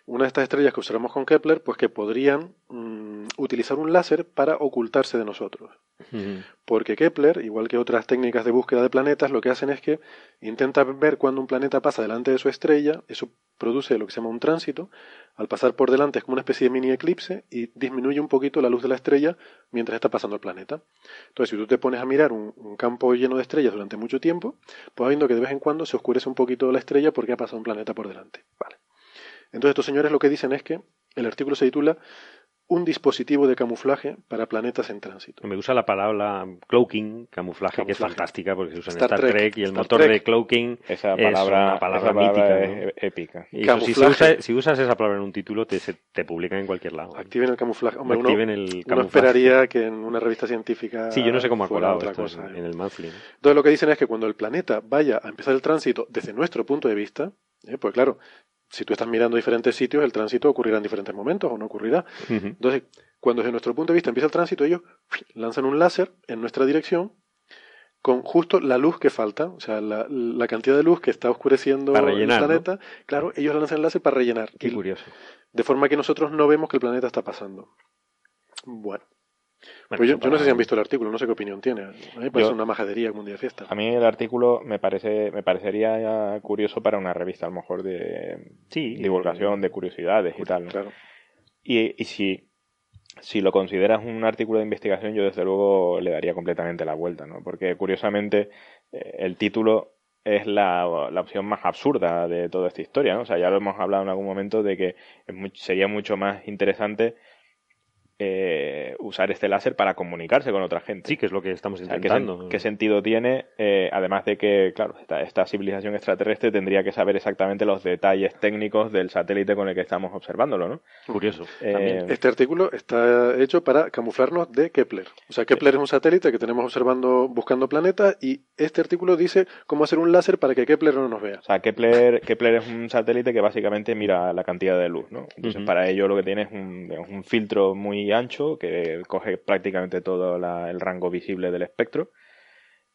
[SPEAKER 4] una de estas estrellas que observamos con Kepler, pues que podrían mm, utilizar un láser para ocultarse de nosotros. Porque Kepler, igual que otras técnicas de búsqueda de planetas, lo que hacen es que intentan ver cuando un planeta pasa delante de su estrella, eso produce lo que se llama un tránsito, al pasar por delante es como una especie de mini eclipse y disminuye un poquito la luz de la estrella mientras está pasando el planeta. Entonces, si tú te pones a mirar un, un campo lleno de estrellas durante mucho tiempo, pues viendo que de vez en cuando se oscurece un poquito la estrella porque ha pasado un planeta por delante. Vale. Entonces estos señores lo que dicen es que el artículo se titula un dispositivo de camuflaje para planetas en tránsito.
[SPEAKER 2] Me gusta la palabra cloaking, camuflaje, que es fantástica porque se usa en Star, Trek, y el motor de cloaking
[SPEAKER 5] esa palabra, es una palabra, mítica, épica.
[SPEAKER 2] Y si, usas esa palabra en un título te, te publican en cualquier lado.
[SPEAKER 4] Activen el camuflaje. Activen el camuflaje. esperaría que en una revista científica
[SPEAKER 2] Sí, yo no sé cómo ha colado otra cosa, en, el monthly.
[SPEAKER 4] Entonces lo que dicen es que cuando el planeta vaya a empezar el tránsito desde nuestro punto de vista, ¿eh? pues claro, si tú estás mirando diferentes sitios, el tránsito ocurrirá en diferentes momentos o no ocurrirá. Entonces, cuando desde nuestro punto de vista empieza el tránsito, ellos lanzan un láser en nuestra dirección con justo la luz que falta, o sea, la, cantidad de luz que está oscureciendo el planeta. Claro, ellos lanzan el láser para rellenar.
[SPEAKER 2] Qué curioso.
[SPEAKER 4] De forma que nosotros no vemos que el planeta está pasando. Bueno. Pues yo, no sé si han visto el artículo, no sé qué opinión tiene. A mí me parece una majadería como un día de fiesta.
[SPEAKER 5] A mí el artículo me parece me parecería curioso para una revista, a lo mejor de divulgación, de curiosidades y tal.
[SPEAKER 4] Claro.
[SPEAKER 5] Y, y si, si lo consideras un artículo de investigación, yo desde luego le daría completamente la vuelta, ¿no? Porque curiosamente eh, el título es la, la, opción más absurda de toda esta historia, ¿no? O sea, ya lo hemos hablado en algún momento de que sería mucho más interesante eh, usar este láser para comunicarse con otra gente.
[SPEAKER 2] Sí, que es lo que estamos intentando.
[SPEAKER 5] ¿qué, sentido tiene? Eh, además de que, claro, esta, civilización extraterrestre tendría que saber exactamente los detalles técnicos del satélite con el que estamos observándolo, ¿no?
[SPEAKER 2] Curioso.
[SPEAKER 4] Eh, este artículo está hecho para camuflarnos de Kepler. O sea, Kepler es un satélite que tenemos observando, buscando planetas, y este artículo dice cómo hacer un láser para que Kepler no nos vea.
[SPEAKER 5] O sea, Kepler, Kepler es un satélite que básicamente mira la cantidad de luz, ¿no? Entonces, para ello lo que tiene es un, un filtro muy ancho que coge prácticamente todo el rango visible del espectro.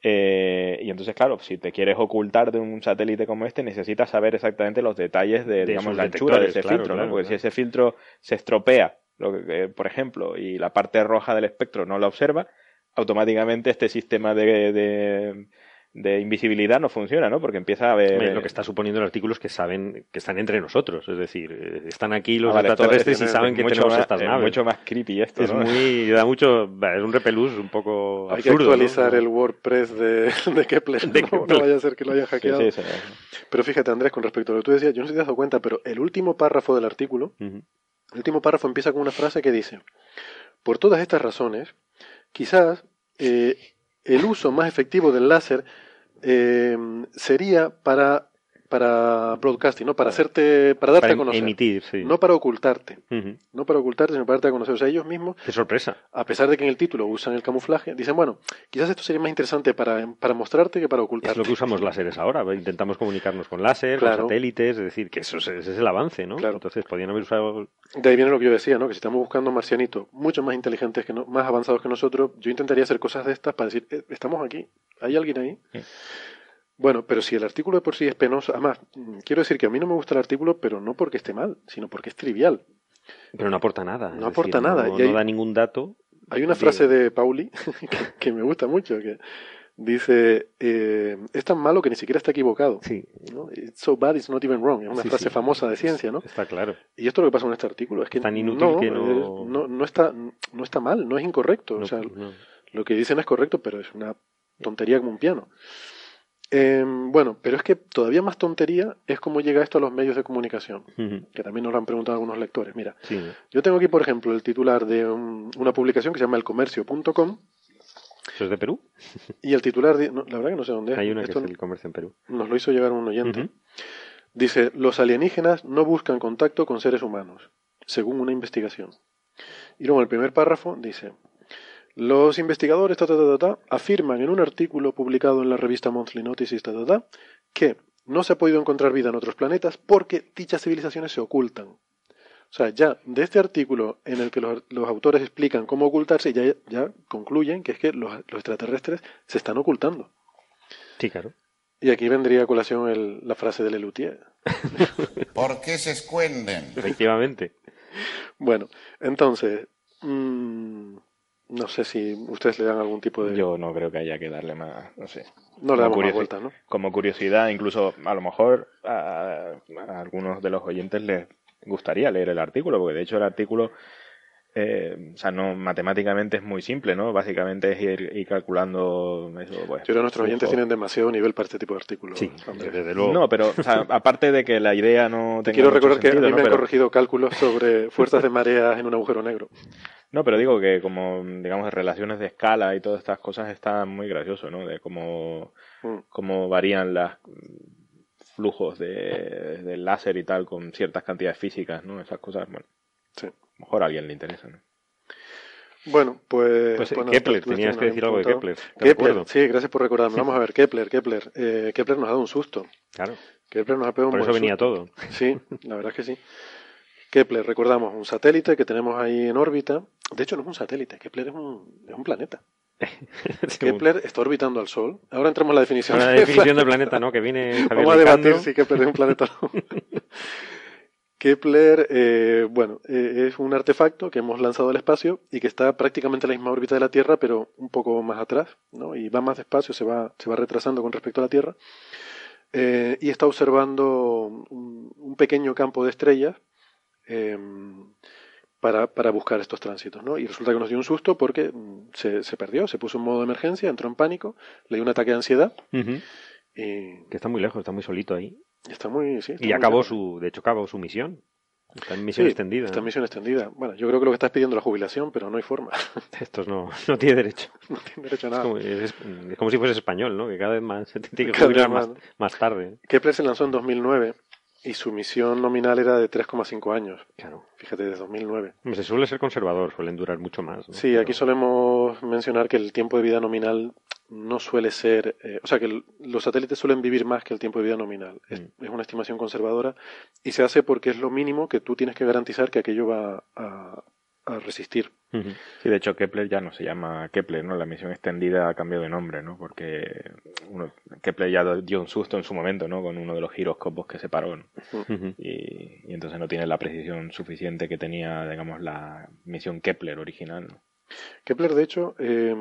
[SPEAKER 5] Eh, y entonces, claro, si te quieres ocultar de un satélite como este, necesitas saber exactamente los detalles de, digamos, la anchura de ese filtro, ¿no? Porque si ese filtro se estropea, lo que, por ejemplo, y la parte roja del espectro no la observa, automáticamente este sistema de de invisibilidad no funciona, ¿no? Porque empieza a ver...
[SPEAKER 2] Lo que está suponiendo el artículo es que saben que están entre nosotros, es decir, eh, están aquí los ah, extraterrestres y saben que tenemos estas naves.
[SPEAKER 5] Es mucho más creepy esto,
[SPEAKER 2] Es muy... da mucho... Es un repelús un poco
[SPEAKER 4] Hay que actualizar el WordPress de, de Kepler, no, vaya a ser que lo haya hackeado. Pero fíjate, Andrés, con respecto a lo que tú decías, yo no sé si te has dado cuenta, pero el último párrafo del artículo, el último párrafo empieza con una frase que dice, por todas estas razones, quizás eh, el uso más efectivo del láser eh, sería para para broadcasting, ¿no? Para hacerte, para darte a conocer.
[SPEAKER 2] emitir, sí.
[SPEAKER 4] No para ocultarte. No para ocultarte, sino para darte a conocer. O sea, ellos mismos.
[SPEAKER 2] Qué sorpresa.
[SPEAKER 4] A pesar de que en el título usan el camuflaje, dicen, bueno, quizás esto sería más interesante para, para mostrarte que para ocultarte.
[SPEAKER 2] Es lo que usamos láseres ahora. Intentamos comunicarnos con láser, con satélites, es decir, que eso es, ese es el avance, ¿no? Claro. Entonces podrían haber usado.
[SPEAKER 4] De ahí viene lo que yo decía, ¿no? Que si estamos buscando marcianitos mucho más inteligentes, que más avanzados que nosotros, yo intentaría hacer cosas de estas para decir, eh, estamos aquí, hay alguien ahí. Bueno, pero si el artículo de por sí es penoso, además, quiero decir que a mí no me gusta el artículo, pero no porque esté mal, sino porque es trivial.
[SPEAKER 2] Pero no aporta nada.
[SPEAKER 4] No aporta nada.
[SPEAKER 2] No, da ningún dato.
[SPEAKER 4] Hay una frase de Pauli que, me gusta mucho, que dice, eh, es tan malo que ni siquiera está equivocado.
[SPEAKER 2] Sí.
[SPEAKER 4] It's so bad it's not even wrong. Es una frase famosa de ciencia, ¿no?
[SPEAKER 2] Está claro.
[SPEAKER 4] Y esto es lo que pasa en este artículo. Es que
[SPEAKER 2] tan inútil que
[SPEAKER 4] no... no... No, está, no está mal, no es incorrecto. o sea, lo que dicen es correcto, pero es una tontería como un piano. Em, bueno, pero es que todavía más tontería es cómo llega esto a los medios de comunicación, que también nos lo han preguntado algunos lectores. Mira, yo tengo aquí, por ejemplo, el titular de una publicación que se llama elcomercio.com.
[SPEAKER 2] ¿Eso es de Perú?
[SPEAKER 4] Y el titular, la verdad que no sé dónde es.
[SPEAKER 2] Hay una que es el comercio en Perú.
[SPEAKER 4] Nos lo hizo llegar un oyente. Dice, los alienígenas no buscan contacto con seres humanos, según una investigación. Y luego el primer párrafo dice, los investigadores afirman en un artículo publicado en la revista Monthly Notices que no se ha podido encontrar vida en otros planetas porque dichas civilizaciones se ocultan. O sea, ya de este artículo en el que los, autores explican cómo ocultarse, ya, ya concluyen que es que los, extraterrestres se están ocultando.
[SPEAKER 2] Sí, claro.
[SPEAKER 4] Y aquí vendría a colación la frase de Lelutier.
[SPEAKER 6] ¿Por qué se escuenden?
[SPEAKER 2] Efectivamente.
[SPEAKER 4] Bueno, entonces, mmm, no sé si ustedes le dan algún tipo de...
[SPEAKER 5] Yo no creo que haya que darle más, no sé.
[SPEAKER 4] No le damos más vueltas, ¿no?
[SPEAKER 5] Como curiosidad, incluso a lo mejor a, algunos de los oyentes les gustaría leer el artículo, porque de hecho el artículo, eh, o sea, no matemáticamente es muy simple, ¿no? Básicamente es ir, calculando eso. Pues,
[SPEAKER 4] Yo creo que nuestros oyentes tienen demasiado nivel para este tipo de artículos.
[SPEAKER 2] Sí, desde luego.
[SPEAKER 5] No, pero aparte de que la idea no tenga
[SPEAKER 4] Quiero recordar que a mí me han corregido cálculos sobre fuerzas de mareas en un agujero negro.
[SPEAKER 5] No, pero digo que como, digamos, relaciones de escala y todas estas cosas está muy gracioso, ¿no? De cómo, mm. cómo varían los flujos de, del láser y tal con ciertas cantidades físicas, ¿no? Esas cosas, bueno.
[SPEAKER 4] Sí.
[SPEAKER 5] Mejor a alguien le interesa, ¿no?
[SPEAKER 4] Bueno, pues...
[SPEAKER 2] pues Kepler, tenías que decir algo de Kepler.
[SPEAKER 4] Kepler, sí, gracias por recordarme. Vamos a ver, Kepler, Kepler. Eh, Kepler nos ha dado un susto.
[SPEAKER 2] Claro.
[SPEAKER 4] Kepler nos ha pegado
[SPEAKER 2] un
[SPEAKER 4] Por
[SPEAKER 2] eso venía todo.
[SPEAKER 4] Sí, la verdad es que sí. Kepler, recordamos, un satélite que tenemos ahí en órbita. De hecho, no es un satélite, Kepler es un, es un planeta. Kepler está orbitando al Sol. Ahora entramos en la definición.
[SPEAKER 2] La definición del planeta, ¿no? Que viene
[SPEAKER 4] Vamos a debatir si Kepler es un planeta o no. Kepler, eh, bueno, eh, es un artefacto que hemos lanzado al espacio y que está prácticamente en la misma órbita de la Tierra, pero un poco más atrás, ¿no? Y va más despacio, se va, se va retrasando con respecto a la Tierra. Eh, y está observando un, pequeño campo de estrellas Em, para, para, buscar estos tránsitos. ¿no? Y resulta que nos dio un susto porque mm, se, se, perdió, se puso en modo de emergencia, entró en pánico, le dio un ataque de ansiedad.
[SPEAKER 2] y... Que está muy lejos, está muy solito ahí.
[SPEAKER 4] Está muy, sí,
[SPEAKER 2] y acabó su, de hecho acabó su misión. Está en misión extendida.
[SPEAKER 4] Está en misión extendida. Bueno, yo creo que lo que estás pidiendo es la jubilación, pero no hay forma.
[SPEAKER 2] Estos no, no tiene derecho.
[SPEAKER 4] No tiene derecho a nada.
[SPEAKER 2] Es como, si fuese español, ¿no? Que cada vez más se tiene que jubilar más, más, tarde.
[SPEAKER 4] Kepler se lanzó en 2009 y su misión nominal era de 3,5 años.
[SPEAKER 2] Claro.
[SPEAKER 4] Fíjate, desde 2009.
[SPEAKER 2] Se suele ser conservador, suelen durar mucho más.
[SPEAKER 4] Sí, aquí solemos mencionar que el tiempo de vida nominal no suele ser. Eh, o sea, que los satélites suelen vivir más que el tiempo de vida nominal. Es, mm. es, una estimación conservadora y se hace porque es lo mínimo que tú tienes que garantizar que aquello va a, a resistir.
[SPEAKER 5] Sí, de hecho Kepler ya no se llama Kepler, ¿no? La misión extendida ha cambiado de nombre, ¿no? Porque uno, Kepler ya dio un susto en su momento, ¿no? Con uno de los giroscopos que se paró, y, entonces no tiene la precisión suficiente que tenía, digamos, la misión Kepler original,
[SPEAKER 4] Kepler, de hecho, eh,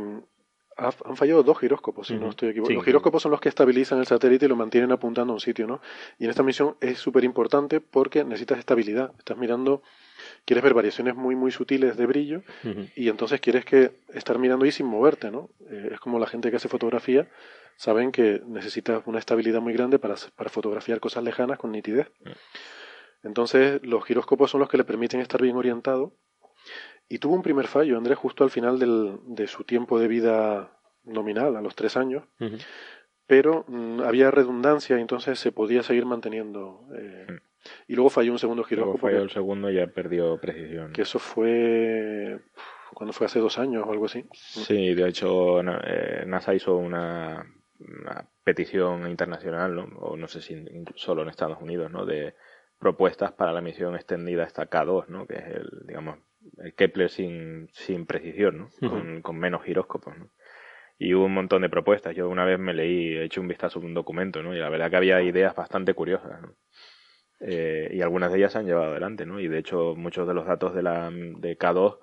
[SPEAKER 4] han fallado dos giróscopos, si no estoy equivocado. Los giróscopos son los que estabilizan el satélite y lo mantienen apuntando a un sitio, ¿no? Y en esta misión es súper importante porque necesitas estabilidad. Estás mirando quieres ver variaciones muy, muy sutiles de brillo y entonces quieres que estar mirando ahí sin moverte, ¿no? Eh, es como la gente que hace fotografía, saben que necesitas una estabilidad muy grande para, para fotografiar cosas lejanas con nitidez. Entonces, los giróscopos son los que le permiten estar bien orientado. Y tuvo un primer fallo, Andrés, justo al final del, de su tiempo de vida nominal, a los tres años. Pero mm, había redundancia y entonces se podía seguir manteniendo eh, y luego falló un segundo giróscopo.
[SPEAKER 5] Luego falló el segundo y ya perdió precisión.
[SPEAKER 4] Que eso fue cuando fue hace dos años o algo así.
[SPEAKER 5] Sí, de hecho eh, NASA hizo una, petición internacional, o no sé si solo en Estados Unidos, ¿no? de propuestas para la misión extendida esta K2, ¿no? que es el, digamos, el Kepler sin, sin precisión, ¿no? con, con menos giróscopos. ¿no? y hubo un montón de propuestas. Yo una vez me leí, he hecho un vistazo a un documento, ¿no? Y la verdad que había ideas bastante curiosas, ¿no? Eh, y algunas de ellas se han llevado adelante, ¿no? Y de hecho muchos de los datos de, la, de K2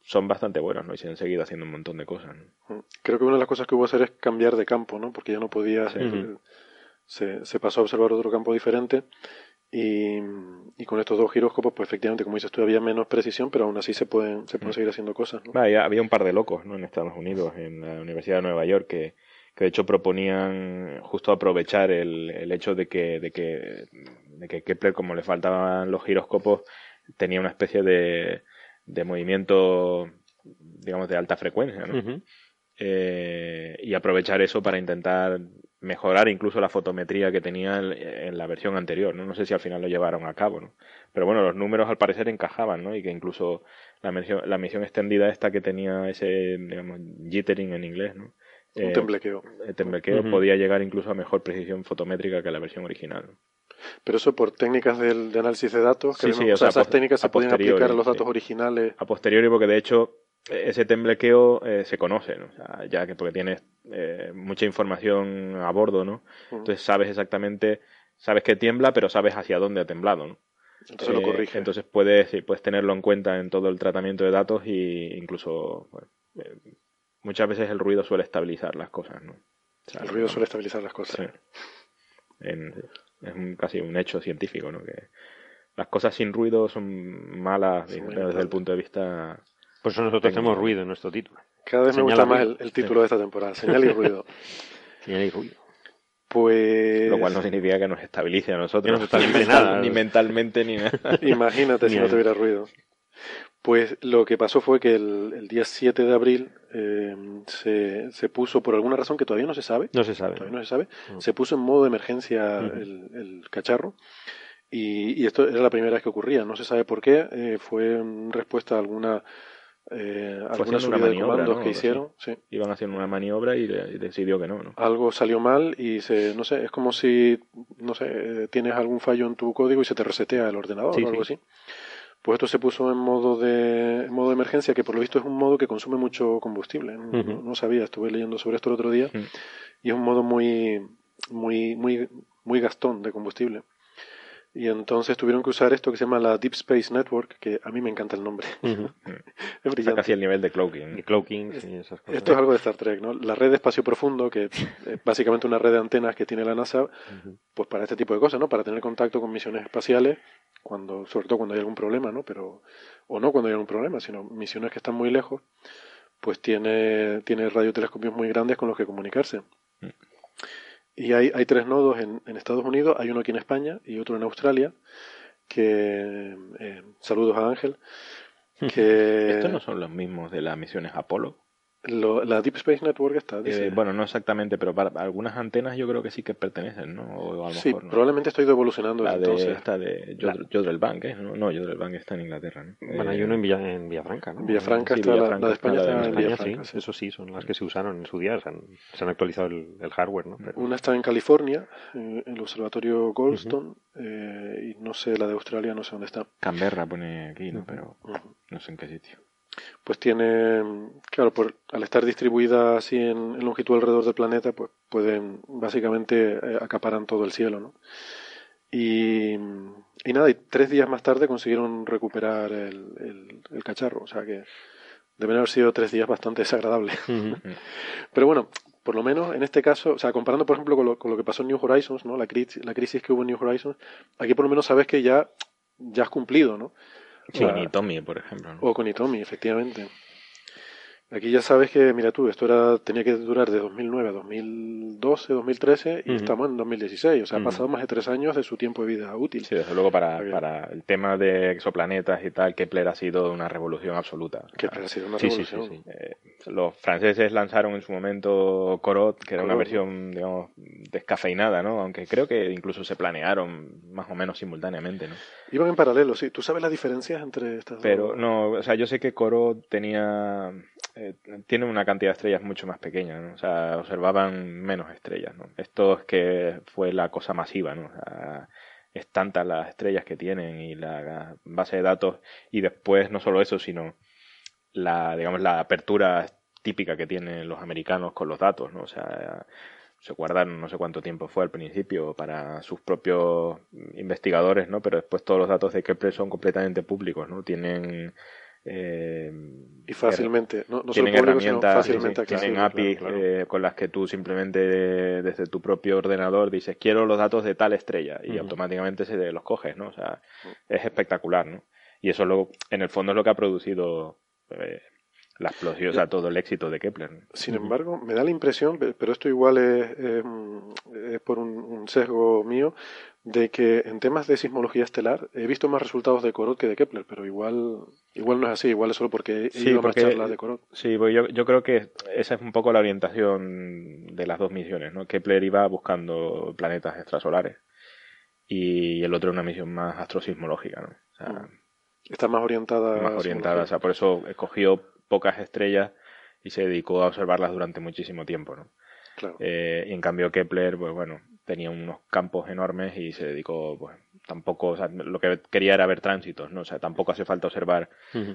[SPEAKER 5] son bastante buenos, ¿no? Y se han seguido haciendo un montón de cosas.
[SPEAKER 4] Mm. Creo que una de las cosas que hubo que hacer es cambiar de campo, ¿no? Porque ya no podía... se, se, pasó a observar otro campo diferente y, y, con estos dos giróscopos, pues efectivamente, como dices tú, había menos precisión, pero aún así se pueden, se pueden seguir haciendo cosas, ¿no?
[SPEAKER 5] había, había un par de locos, ¿no? En Estados Unidos, en la Universidad de Nueva York, que que de hecho proponían justo aprovechar el, el hecho de que, de que, de que Kepler, como le faltaban los giroscopos, tenía una especie de, de movimiento, digamos, de alta frecuencia, ¿no? eh, y aprovechar eso para intentar mejorar incluso la fotometría que tenía en la versión anterior, ¿no? No sé si al final lo llevaron a cabo, ¿no? Pero bueno, los números al parecer encajaban, ¿no? Y que incluso la misión, la misión extendida esta que tenía ese, digamos, jittering en inglés, ¿no?
[SPEAKER 4] Un temblequeo.
[SPEAKER 5] El temblequeo podía llegar incluso a mejor precisión fotométrica que la versión original.
[SPEAKER 4] Pero eso por técnicas de análisis de datos, que sí, o sea, esas técnicas se pueden aplicar a los datos originales.
[SPEAKER 5] A posteriori, porque de hecho ese temblequeo eh, se conoce, ¿no? ya que porque tienes eh, mucha información a bordo, ¿no? Entonces sabes exactamente, sabes que tiembla, pero sabes hacia dónde ha temblado, ¿no?
[SPEAKER 4] Entonces lo eh, corrige.
[SPEAKER 5] Entonces puedes, puedes tenerlo en cuenta en todo el tratamiento de datos y incluso muchas veces el ruido suele estabilizar las cosas, ¿no?
[SPEAKER 4] el ruido suele estabilizar las cosas.
[SPEAKER 5] es casi un hecho científico, ¿no? Que las cosas sin ruido son malas desde el punto de vista
[SPEAKER 2] por eso nosotros hacemos ruido en nuestro título.
[SPEAKER 4] Cada vez me gusta más el, título de esta temporada, señal y ruido.
[SPEAKER 2] señal y ruido.
[SPEAKER 4] Pues...
[SPEAKER 5] Lo cual no significa que nos estabilice a nosotros.
[SPEAKER 2] No estabilice nada.
[SPEAKER 5] Ni mentalmente ni nada.
[SPEAKER 4] Imagínate si no tuviera ruido. Pues lo que pasó fue que el, día 7 de abril eh, se, se, puso, por alguna razón que todavía no se sabe,
[SPEAKER 2] no se sabe,
[SPEAKER 4] todavía no se sabe, se puso en modo de emergencia el, el, cacharro y, y, esto era la primera vez que ocurría. No se sabe por qué, eh, fue en respuesta a alguna eh, subida de comandos que hicieron. Sí.
[SPEAKER 5] Iban haciendo una maniobra y, decidió que no, no,
[SPEAKER 4] Algo salió mal y se, no sé, es como si, no sé, eh, tienes algún fallo en tu código y se te resetea el ordenador o algo así. Pues esto se puso en modo de modo de emergencia, que por lo visto es un modo que consume mucho combustible. No, sabía, estuve leyendo sobre esto el otro día y es un modo muy, muy, muy, muy gastón de combustible. Y entonces tuvieron que usar esto que se llama la Deep Space Network, que a mí me encanta el nombre.
[SPEAKER 5] es brillante. casi el nivel de cloaking.
[SPEAKER 2] cloaking esas cosas.
[SPEAKER 4] Esto es algo de Star Trek, ¿no? La red de espacio profundo, que es básicamente una red de antenas que tiene la NASA, pues para este tipo de cosas, ¿no? Para tener contacto con misiones espaciales, cuando, sobre todo cuando hay algún problema, ¿no? Pero, o no cuando hay algún problema, sino misiones que están muy lejos, pues tiene, tiene radiotelescopios muy grandes con los que comunicarse. Mm. Y hay, hay tres nodos en, en, Estados Unidos, hay uno aquí en España y otro en Australia, que eh, saludos a Ángel. Que,
[SPEAKER 5] ¿Estos no son los mismos de las misiones Apolo?
[SPEAKER 4] La Deep Space Network está.
[SPEAKER 5] Eh, bueno, no exactamente, pero para algunas antenas yo creo que sí que pertenecen, ¿no?
[SPEAKER 4] sí, probablemente está ido evolucionando.
[SPEAKER 5] La
[SPEAKER 4] de, entonces.
[SPEAKER 5] esta de Jodrell Bank, ¿eh? No, no Jodrell Bank está en Inglaterra, ¿no?
[SPEAKER 2] Bueno, hay uno en, Villa, en Villafranca, ¿no?
[SPEAKER 4] Villafranca está, la, de España está en
[SPEAKER 2] Villafranca. Sí, Eso sí, son las que se usaron en su día, se han, se han actualizado el, el, hardware, ¿no?
[SPEAKER 4] Una está en California, en el observatorio Goldstone, eh, y no sé, la de Australia no sé dónde está.
[SPEAKER 5] Canberra pone aquí, ¿no? Pero no sé en qué sitio
[SPEAKER 4] pues tiene, claro, por, al estar distribuida así en, longitud alrededor del planeta, pues pueden, básicamente eh, acaparan todo el cielo, ¿no? Y, y, nada, y tres días más tarde consiguieron recuperar el, el, cacharro, o sea que deben haber sido tres días bastante desagradables. Pero bueno, por lo menos en este caso, o sea, comparando por ejemplo con lo, con lo que pasó en New Horizons, ¿no? La, crisis, la crisis que hubo en New Horizons, aquí por lo menos sabes que ya, ya has cumplido, ¿no?
[SPEAKER 5] Con Itomi, por ejemplo.
[SPEAKER 4] O con Itomi, efectivamente. Aquí ya sabes que, mira tú, esto era tenía que durar de 2009 a 2012, 2013 y estamos en 2016. O sea, ha pasado más de tres años de su tiempo de vida útil.
[SPEAKER 5] Sí, desde luego para, para el tema de exoplanetas y tal, Kepler ha sido una revolución absoluta.
[SPEAKER 4] Kepler ha sido una revolución. Sí,
[SPEAKER 5] eh, los franceses lanzaron en su momento Corot, que era una versión, digamos, descafeinada, ¿no? Aunque creo que incluso se planearon más o menos simultáneamente, ¿no?
[SPEAKER 4] Iban en paralelo, sí. ¿Tú sabes las diferencias entre estas
[SPEAKER 5] Pero, dos? no, o sea, yo sé que Corot tenía eh, tienen una cantidad de estrellas mucho más pequeña, ¿no? O sea, observaban menos estrellas, ¿no? Esto es que fue la cosa masiva, ¿no? Es tantas las estrellas que tienen y la base de datos y después no solo eso, sino la, digamos, la apertura típica que tienen los americanos con los datos, ¿no? O sea, se guardaron no sé cuánto tiempo fue al principio para sus propios investigadores, ¿no? Pero después todos los datos de Kepler son completamente públicos, ¿no? Tienen eh,
[SPEAKER 4] y fácilmente, no,
[SPEAKER 5] tienen herramientas, tienen APIs eh, con las que tú simplemente desde tu propio ordenador dices quiero los datos de tal estrella y automáticamente se los coges, ¿no? O sea, es espectacular, ¿no? Y eso luego, en el fondo es lo que ha producido eh, la explosión, o sea, todo el éxito de Kepler.
[SPEAKER 4] Sin embargo, me da la impresión, pero esto igual es, por un, sesgo mío, de que en temas de sismología estelar he visto más resultados de Corot que de Kepler, pero igual igual no es así, igual es solo porque he sí, ido más charlas de Corot.
[SPEAKER 5] Sí, pues yo, yo creo que esa es un poco la orientación de las dos misiones, ¿no? Kepler iba buscando planetas extrasolares y el otro una misión más astrosismológica, ¿no? O sea, mm.
[SPEAKER 4] Está más orientada.
[SPEAKER 5] Más orientada, o sea, por eso escogió pocas estrellas y se dedicó a observarlas durante muchísimo tiempo, ¿no?
[SPEAKER 4] Claro.
[SPEAKER 5] Eh, y en cambio Kepler, pues bueno, tenía unos campos enormes y se dedicó, pues tampoco, o sea, lo que quería era ver tránsitos, ¿no? O sea, tampoco hace falta observar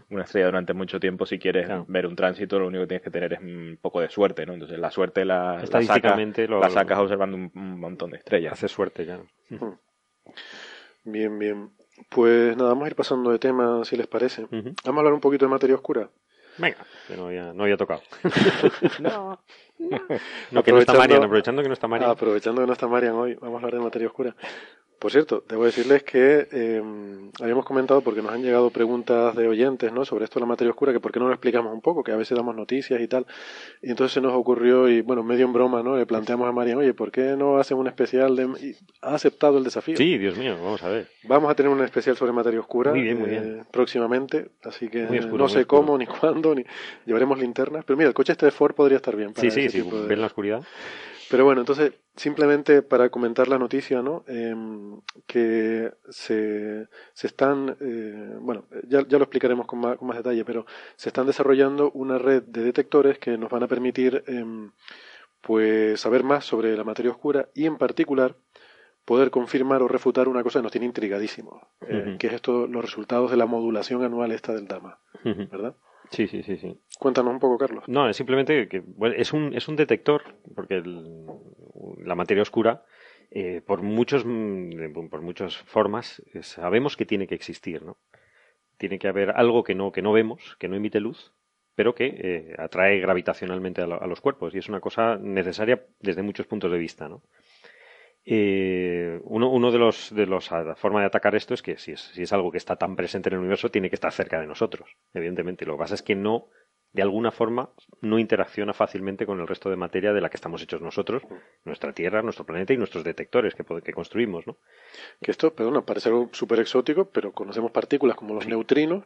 [SPEAKER 5] una estrella durante mucho tiempo si quieres ver un tránsito, lo único que tienes que tener es un poco de suerte, ¿no? Entonces la suerte la,
[SPEAKER 2] Estadísticamente
[SPEAKER 5] la, sacas observando un, montón de estrellas.
[SPEAKER 2] Hace suerte ya.
[SPEAKER 4] Bien, bien. Pues nada, vamos a ir pasando de tema, si les parece. Vamos a hablar un poquito de materia oscura.
[SPEAKER 2] Venga, que no había, no había tocado. no, no. que no está Marian, aprovechando que no está Marian.
[SPEAKER 4] aprovechando que no está Marian hoy, vamos a hablar de materia oscura. Por cierto, debo decirles que eh, habíamos comentado, porque nos han llegado preguntas de oyentes ¿no? sobre esto de la materia oscura, que por qué no lo explicamos un poco, que a veces damos noticias y tal. Y entonces se nos ocurrió, y bueno, medio en broma, ¿no? le planteamos a Marian, oye, ¿por qué no hacen un especial de... Y ha aceptado el desafío.
[SPEAKER 2] Sí, Dios mío, vamos a ver.
[SPEAKER 4] Vamos a tener un especial sobre materia oscura
[SPEAKER 2] muy bien, muy bien.
[SPEAKER 4] Eh, próximamente, así que no sé cómo, ni cuándo, ni llevaremos linternas. Pero mira, el coche este de Ford podría estar bien.
[SPEAKER 2] Para sí, sí, sí, ver la oscuridad.
[SPEAKER 4] Pero bueno, entonces, simplemente para comentar la noticia, ¿no? Em, que se, se están, eh, bueno, ya, ya, lo explicaremos con más, con más, detalle, pero se están desarrollando una red de detectores que nos van a permitir, em, pues, saber más sobre la materia oscura y, en particular, poder confirmar o refutar una cosa que nos tiene intrigadísimos, eh, que es esto, los resultados de la modulación anual esta del DAMA, ¿verdad?
[SPEAKER 2] Sí, sí, sí, sí.
[SPEAKER 4] Cuéntanos un poco, Carlos.
[SPEAKER 2] No, es simplemente que es, un, es un detector, porque la materia oscura, eh, por, muchos, mm, por muchas formas, eh, sabemos que tiene que existir, ¿no? Tiene que haber algo que no, que no vemos, que no emite luz, pero que eh, atrae gravitacionalmente a, a, los cuerpos, y es una cosa necesaria desde muchos puntos de vista, ¿no? Eh, uno, uno, de los de los formas de atacar esto es que si es, si es algo que está tan presente en el universo tiene que estar cerca de nosotros evidentemente. Lo que pasa es que no de alguna forma no interacciona fácilmente con el resto de materia de la que estamos hechos nosotros, nuestra Tierra, nuestro planeta y nuestros detectores que, que construimos, ¿no?
[SPEAKER 4] Que esto, perdona, parece algo súper exótico, pero conocemos partículas como los neutrinos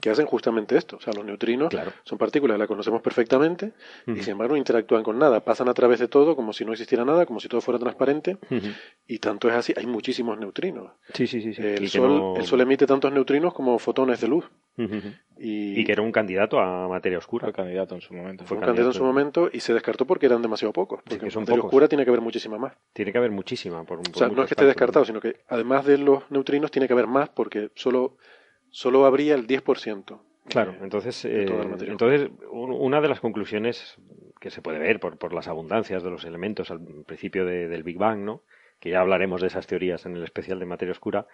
[SPEAKER 4] que hacen justamente esto. O sea, los neutrinos son partículas que las conocemos perfectamente y sin embargo no interactúan con nada, pasan a través de todo como si no existiera nada, como si todo fuera transparente y tanto es así, hay muchísimos neutrinos.
[SPEAKER 2] Sí, sí, sí.
[SPEAKER 4] El, sol, el Sol emite tantos neutrinos como fotones de luz.
[SPEAKER 2] y... que era un candidato a materia oscura.
[SPEAKER 5] Fue candidato en su momento.
[SPEAKER 4] Fue, candidato en su momento y se descartó porque eran demasiado pocos. Porque en materia oscura tiene que haber muchísima más.
[SPEAKER 2] Tiene que haber muchísima. Por,
[SPEAKER 4] o sea, no es que esté descartado, sino que además de los neutrinos tiene que haber más porque solo, solo habría el 10%.
[SPEAKER 2] Claro, entonces, eh, entonces una de las conclusiones que se puede ver por, por las abundancias de los elementos al principio del Big Bang, ¿no? Que ya hablaremos de esas teorías en el especial de materia oscura,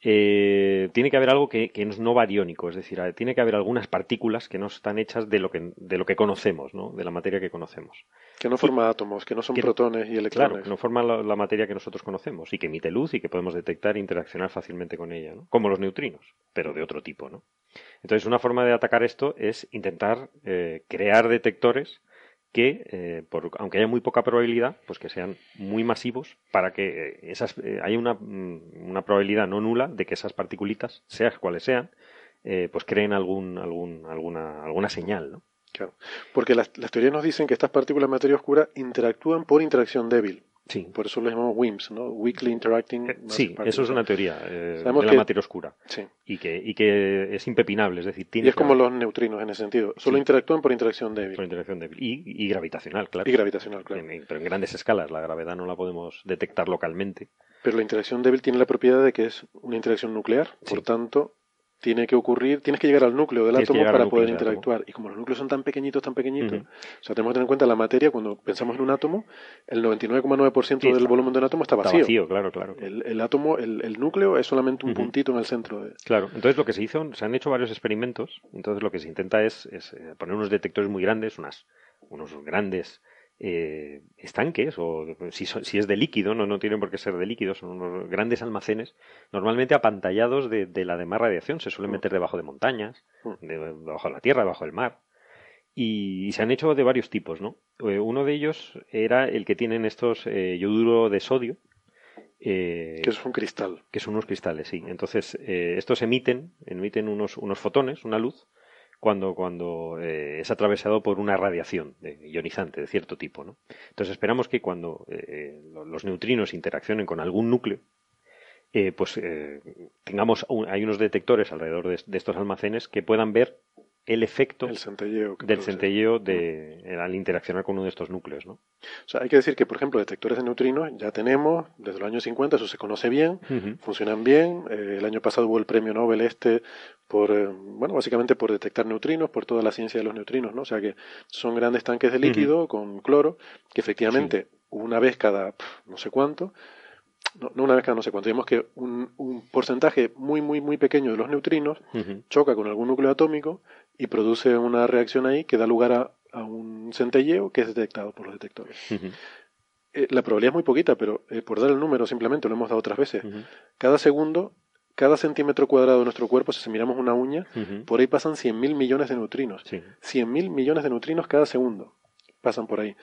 [SPEAKER 2] eh, tiene que haber algo que, que, es no bariónico, es decir, tiene que haber algunas partículas que no están hechas de lo que, de lo que conocemos, ¿no? de la materia que conocemos.
[SPEAKER 4] Que no forma átomos, que no son protones y electrones.
[SPEAKER 2] Claro, que no forman la, materia que nosotros conocemos y que emite luz y que podemos detectar e interaccionar fácilmente con ella, ¿no? como los neutrinos, pero de otro tipo. ¿no? Entonces, una forma de atacar esto es intentar eh, crear detectores que, eh, por, aunque haya muy poca probabilidad, pues que sean muy masivos para que eh, esas, eh, haya una, mm, una, probabilidad no nula de que esas particulitas, sean cuales sean, pues creen algún, algún, alguna, alguna señal, ¿no?
[SPEAKER 4] Claro, porque las, las teorías nos dicen que estas partículas de materia oscura interactúan por interacción débil.
[SPEAKER 2] Sí.
[SPEAKER 4] Por eso lo llamamos WIMPs, ¿no? Weakly Interacting.
[SPEAKER 2] Eh, sí, eso es una teoría eh, de la materia oscura.
[SPEAKER 4] Sí.
[SPEAKER 2] Y que, y que es impepinable, es decir,
[SPEAKER 4] tiene. Y es como los neutrinos en ese sentido. Solo interactúan por interacción débil.
[SPEAKER 2] Por interacción débil. Y, y gravitacional, claro.
[SPEAKER 4] Y gravitacional, claro.
[SPEAKER 2] pero en grandes escalas. La gravedad no la podemos detectar localmente.
[SPEAKER 4] Pero la interacción débil tiene la propiedad de que es una interacción nuclear. Por tanto, tiene que ocurrir, tienes que llegar al núcleo del átomo para poder interactuar. Y como los núcleos son tan pequeñitos, tan pequeñitos, o sea, tenemos que tener en cuenta la materia, cuando pensamos en un átomo, el 99,9% del volumen de un átomo está vacío.
[SPEAKER 2] vacío, claro, claro.
[SPEAKER 4] El, átomo, el, núcleo es solamente un puntito en el centro. De...
[SPEAKER 2] Claro, entonces lo que se hizo, se han hecho varios experimentos, entonces lo que se intenta es, es eh, poner unos detectores muy grandes, unas, unos grandes eh, estanques o si, si, es de líquido, no, no tienen por qué ser de líquido, son unos grandes almacenes, normalmente apantallados de, de la demás radiación, se suelen mm. meter debajo de montañas, mm. debajo de la tierra, debajo del mar. y, se han hecho de varios tipos, ¿no? Eh, uno de ellos era el que tienen estos eh, yoduro de sodio.
[SPEAKER 4] Eh, que es un cristal.
[SPEAKER 2] Que son unos cristales, sí. Entonces, estos emiten, emiten unos, unos fotones, una luz, cuando, cuando es atravesado por una radiación ionizante de cierto tipo. Entonces esperamos que cuando los neutrinos interaccionen con algún núcleo, pues tengamos hay unos detectores alrededor de, estos almacenes que puedan ver el efecto del centelleo de, mm. al interaccionar con uno de estos núcleos. ¿no?
[SPEAKER 4] O sea, hay que decir que, por ejemplo, detectores de neutrinos ya tenemos desde los años 50, eso se conoce bien, funcionan bien. Eh, el año pasado hubo el premio Nobel este por, eh, bueno, básicamente por detectar neutrinos, por toda la ciencia de los neutrinos, ¿no? O sea que son grandes tanques de líquido con cloro que efectivamente una vez cada no sé cuánto no, una vez cada no sé cuánto, digamos que un, porcentaje muy, muy, muy pequeño de los neutrinos choca con algún núcleo atómico y produce una reacción ahí que da lugar a, un centelleo que es detectado por los detectores. Eh, la probabilidad es muy poquita, pero eh, por dar el número simplemente, lo hemos dado otras veces, cada segundo, cada centímetro cuadrado de nuestro cuerpo, si miramos una uña, por ahí pasan 100.000 millones de neutrinos. Sí. 100.000 millones de neutrinos cada segundo pasan por ahí.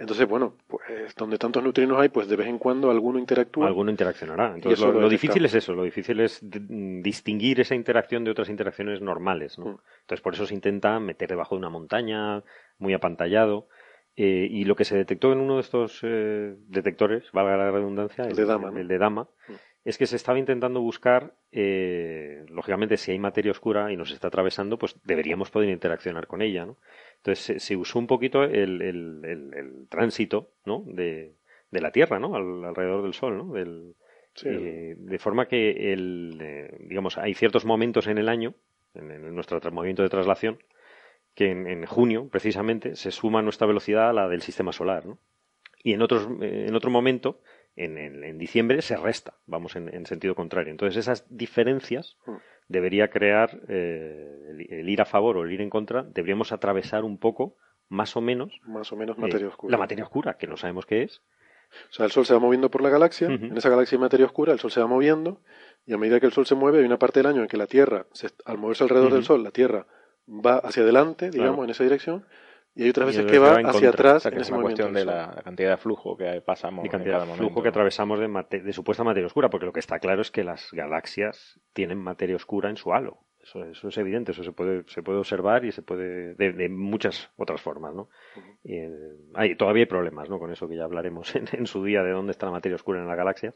[SPEAKER 4] Entonces, bueno, pues donde tantos neutrinos hay, pues de vez en cuando alguno interactúa.
[SPEAKER 2] Alguno interaccionará. Entonces, lo, difícil es eso, lo difícil es distinguir esa interacción de otras interacciones normales. ¿no? Mm. Entonces, por eso se intenta meter debajo de una montaña, muy apantallado. Eh, y lo que se detectó en uno de estos eh, detectores, valga la redundancia,
[SPEAKER 4] el, de Dama,
[SPEAKER 2] el de Dama mm. es que se estaba intentando buscar, eh, lógicamente, si hay materia oscura y nos está atravesando, pues deberíamos poder interaccionar con ella, ¿no? Entonces se, usó un poquito el, el, tránsito ¿no? de, de, la Tierra ¿no? alrededor del Sol, ¿no? Del, eh, de forma que el, eh, digamos, hay ciertos momentos en el año, en, nuestro movimiento de traslación, que en, junio, precisamente, se suma nuestra velocidad a la del sistema solar. ¿no? Y en, otros, en otro momento, en, en, diciembre, se resta, vamos en, sentido contrario. Entonces, esas diferencias mm debería crear eh, el, ir a favor o el ir en contra, deberíamos atravesar un poco, más o menos,
[SPEAKER 4] más o menos materia eh, oscura.
[SPEAKER 2] La materia oscura, que no sabemos qué es.
[SPEAKER 4] O sea, el Sol se va moviendo por la galaxia, en esa galaxia hay materia oscura, el Sol se va moviendo, y a medida que el Sol se mueve, hay una parte del año en que la Tierra, al moverse alrededor del Sol, la Tierra va hacia adelante, digamos, en esa dirección, y hay otras veces que va hacia atrás.
[SPEAKER 5] en es una cuestión de la cantidad de flujo que pasamos.
[SPEAKER 2] Y cantidad de flujo que atravesamos de, de, supuesta materia oscura, porque lo que está claro es que las galaxias tienen materia oscura en su halo. Eso, eso es evidente, eso se puede, se puede observar y se puede de, muchas otras formas, ¿no? y, eh, hay, todavía hay problemas, ¿no? Con eso que ya hablaremos en, en, su día de dónde está la materia oscura en la galaxia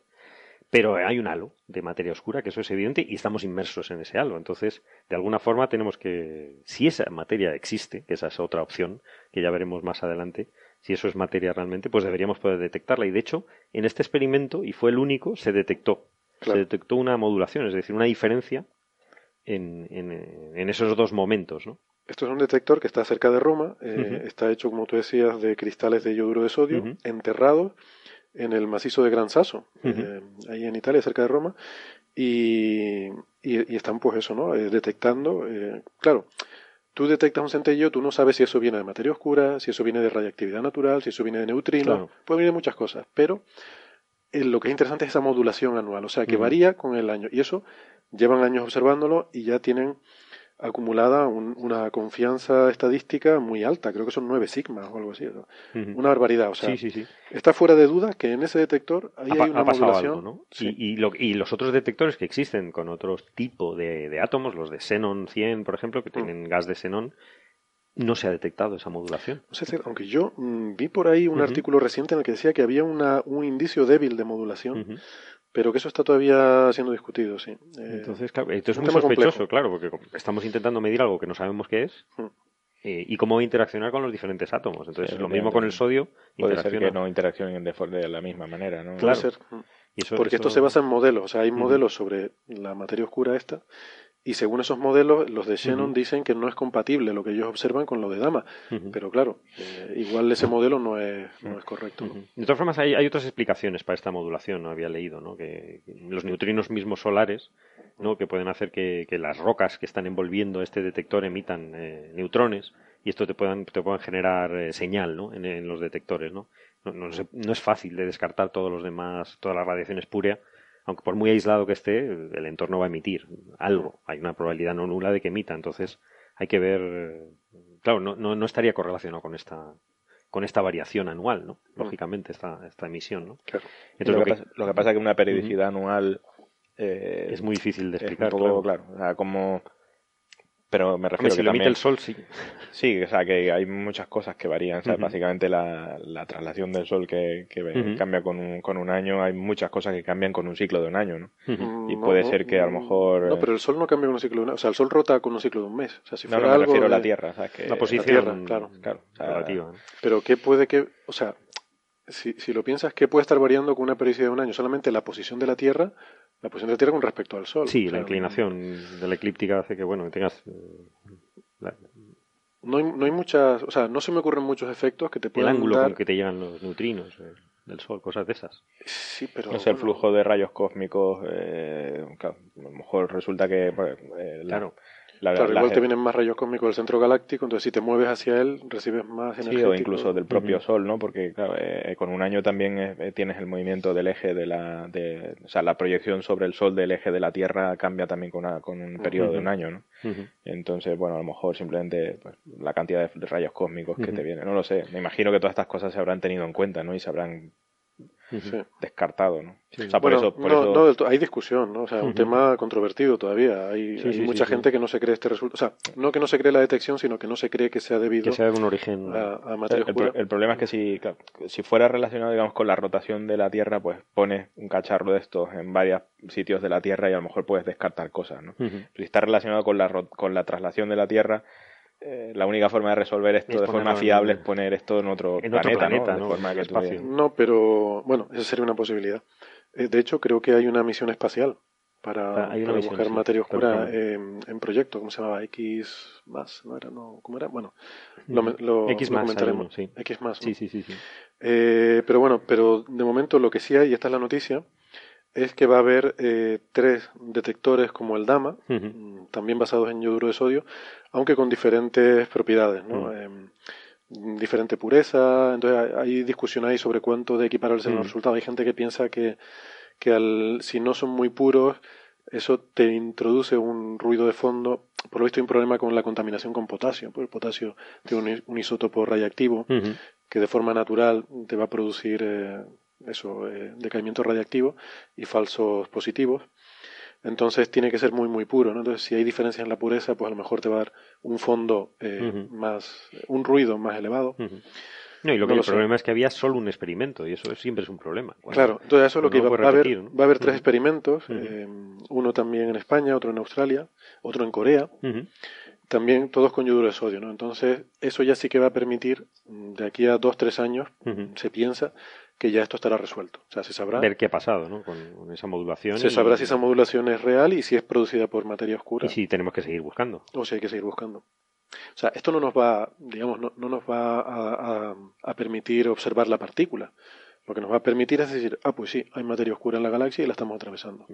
[SPEAKER 2] pero hay un halo de materia oscura, que eso es evidente, y estamos inmersos en ese halo. Entonces, de alguna forma tenemos que, si esa materia existe, que esa es otra opción, que ya veremos más adelante, si eso es materia realmente, pues deberíamos poder detectarla. Y de hecho, en este experimento, y fue el único, se detectó. Se detectó una modulación, es decir, una diferencia en, en, esos dos momentos, ¿no?
[SPEAKER 4] Esto es un detector que está cerca de Roma, eh, está hecho, como tú decías, de cristales de yoduro de sodio, enterrados en el macizo de Gran Sasso, eh, ahí en Italia, cerca de Roma, y, y, están pues eso, ¿no? Eh, detectando, eh, claro, tú detectas un centello, tú no sabes si eso viene de materia oscura, si eso viene de radiactividad natural, si eso viene de neutrinos, puede venir de muchas cosas, pero lo que es interesante es esa modulación anual, o sea, que varía con el año, y eso llevan años observándolo y ya tienen acumulada una confianza estadística muy alta, creo que son nueve sigmas o algo así, una barbaridad, o sea, está fuera de duda que en ese detector ahí hay una modulación.
[SPEAKER 2] y, y, los otros detectores que existen con otro tipo de, átomos, los de xenón 100, por ejemplo, que mm. tienen gas de xenón, no se ha detectado esa modulación.
[SPEAKER 4] aunque yo mm, vi por ahí un artículo reciente en el que decía que había una, un indicio débil de modulación, pero que eso está todavía siendo discutido, sí.
[SPEAKER 2] Eh, entonces, claro, esto es muy sospechoso, claro, porque estamos intentando medir algo que no sabemos qué es. Hmm. Eh, y cómo interaccionar con los diferentes átomos. Entonces, lo mismo con el sodio.
[SPEAKER 5] Puede ser que no interaccionen de, de la misma manera, ¿no?
[SPEAKER 4] Claro. Porque esto se basa en modelos. O sea, hay modelos sobre la materia oscura esta y según esos modelos, los de Shannon dicen que no es compatible lo que ellos observan con lo de Dama. Pero claro, eh, igual ese modelo no es, no es correcto.
[SPEAKER 2] De todas formas, hay, hay, otras explicaciones para esta modulación, no había leído, ¿no? Que, los neutrinos mismos solares, ¿no? Que pueden hacer que, que, las rocas que están envolviendo este detector emitan eh, neutrones y esto te puedan, te puedan generar eh, señal, ¿no? En, en, los detectores, ¿no? No, no, no, es fácil de descartar todos los demás, toda la radiación espuria aunque por muy aislado que esté, el entorno va a emitir algo. Hay una probabilidad no nula de que emita, entonces hay que ver claro, no, no, estaría correlacionado con esta con esta variación anual, ¿no? Lógicamente, esta, esta emisión, ¿no?
[SPEAKER 5] Claro. Entonces, lo, que, pasa, lo, que, pasa es que una periodicidad anual
[SPEAKER 2] eh, es muy difícil de explicar.
[SPEAKER 5] claro. O sea, como pero me refiero
[SPEAKER 2] si
[SPEAKER 5] que lo
[SPEAKER 2] emite el sol, sí.
[SPEAKER 5] Sí, o sea, que hay muchas cosas que varían. Básicamente la, la, traslación del sol que, que cambia con un, con un año, hay muchas cosas que cambian con un ciclo de un año, ¿no? Y puede ser que a lo mejor...
[SPEAKER 4] No, pero el sol no cambia con un ciclo de un año. O sea, el sol rota con un ciclo de un mes. O sea, si
[SPEAKER 5] no,
[SPEAKER 4] fuera
[SPEAKER 5] no,
[SPEAKER 4] me
[SPEAKER 5] refiero a la Tierra.
[SPEAKER 2] la posición,
[SPEAKER 4] claro.
[SPEAKER 5] claro
[SPEAKER 2] relativa.
[SPEAKER 4] Pero ¿qué puede que...? O sea, si, si lo piensas, ¿qué puede estar variando con una periodicidad de un año? Solamente la posición de la Tierra la posición de la Tierra con respecto al Sol.
[SPEAKER 2] Sí, la inclinación de la eclíptica hace que, bueno, que tengas eh,
[SPEAKER 4] no hay, no hay muchas, o sea, no se me ocurren muchos efectos que te puedan
[SPEAKER 2] El ángulo
[SPEAKER 4] dar...
[SPEAKER 2] con que te llegan los neutrinos eh, del Sol, cosas de esas.
[SPEAKER 4] Sí, pero...
[SPEAKER 5] No sé, el flujo de rayos cósmicos, eh, a lo mejor resulta que... Eh,
[SPEAKER 2] claro
[SPEAKER 4] claro, igual te vienen más rayos cósmicos del centro galáctico, entonces si te mueves hacia él recibes más energía. Sí,
[SPEAKER 5] o incluso del propio Sol, ¿no? Porque claro, eh, con un año también eh, tienes el movimiento del eje de la... De, o sea, la proyección sobre el Sol del eje de la Tierra cambia también con, con un periodo de un año, ¿no? Entonces, bueno, a lo mejor simplemente pues, la cantidad de, rayos cósmicos que te vienen, no lo sé. Me imagino que todas estas cosas se habrán tenido en cuenta, ¿no? Y se habrán descartado, ¿no?
[SPEAKER 4] O sea, por eso, no, hay discusión, ¿no? O sea, un tema controvertido todavía. Hay, mucha gente que no se cree este resultado. O sea, no que no se cree la detección, sino que no se cree que sea debido
[SPEAKER 2] que sea de un origen
[SPEAKER 4] a, materia
[SPEAKER 5] el, el, problema es que si, si fuera relacionado, digamos, con la rotación de la Tierra, pues pones un cacharro de estos en varios sitios de la Tierra y a lo mejor puedes descartar cosas, ¿no? Si está relacionado con la, con la traslación de la Tierra, eh, la única forma de resolver esto de forma fiable es poner esto en otro planeta, ¿no?
[SPEAKER 4] ¿no? pero bueno, esa sería una posibilidad. Eh, de hecho, creo que hay una misión espacial para,
[SPEAKER 2] ah,
[SPEAKER 4] buscar materia oscura en proyecto, ¿cómo se llamaba? X más, ¿no era? No, ¿Cómo era? Bueno, lo.
[SPEAKER 2] X más, comentaremos. sí.
[SPEAKER 4] X más.
[SPEAKER 2] Sí, sí, sí.
[SPEAKER 4] Eh, pero bueno, pero de momento lo que sí hay, y esta es la noticia, es que va a haber eh, tres detectores como el DAMA, mm, también basados en yoduro de sodio, aunque con diferentes propiedades, ¿no? Em, diferente pureza, entonces hay discusión ahí sobre cuánto de equiparables son los resultados. Hay gente que piensa que, que al, si no son muy puros, eso te introduce un ruido de fondo. Por lo visto hay un problema con la contaminación con potasio, porque el potasio tiene un, isótopo radiactivo que de forma natural te va a producir eh, eso, eh, decaimiento radiactivo y falsos positivos. Entonces tiene que ser muy, muy puro. ¿no? Entonces, si hay diferencias en la pureza, pues a lo mejor te va a dar un fondo eh, más, un ruido más elevado.
[SPEAKER 2] No, y lo que el problema es que había solo un experimento y eso siempre es un problema.
[SPEAKER 4] claro, entonces eso es lo que va, a haber. Va a haber tres experimentos, eh, uno también en España, otro en Australia, otro en Corea, también todos con yoduro de sodio, ¿no? Entonces eso ya sí que va a permitir, de aquí a dos, tres años, se piensa, que ya esto estará resuelto. O sea, se sabrá.
[SPEAKER 2] Ver qué ha pasado, ¿no? Con, esa modulación.
[SPEAKER 4] Se sabrá si esa modulación es real y si es producida por materia oscura.
[SPEAKER 2] Y si tenemos que seguir buscando.
[SPEAKER 4] O si hay que seguir buscando. O sea, esto no nos va, digamos, no, no nos va a, a, permitir observar la partícula. Lo que nos va a permitir es decir, ah, pues sí, hay materia oscura en la galaxia y la estamos atravesando.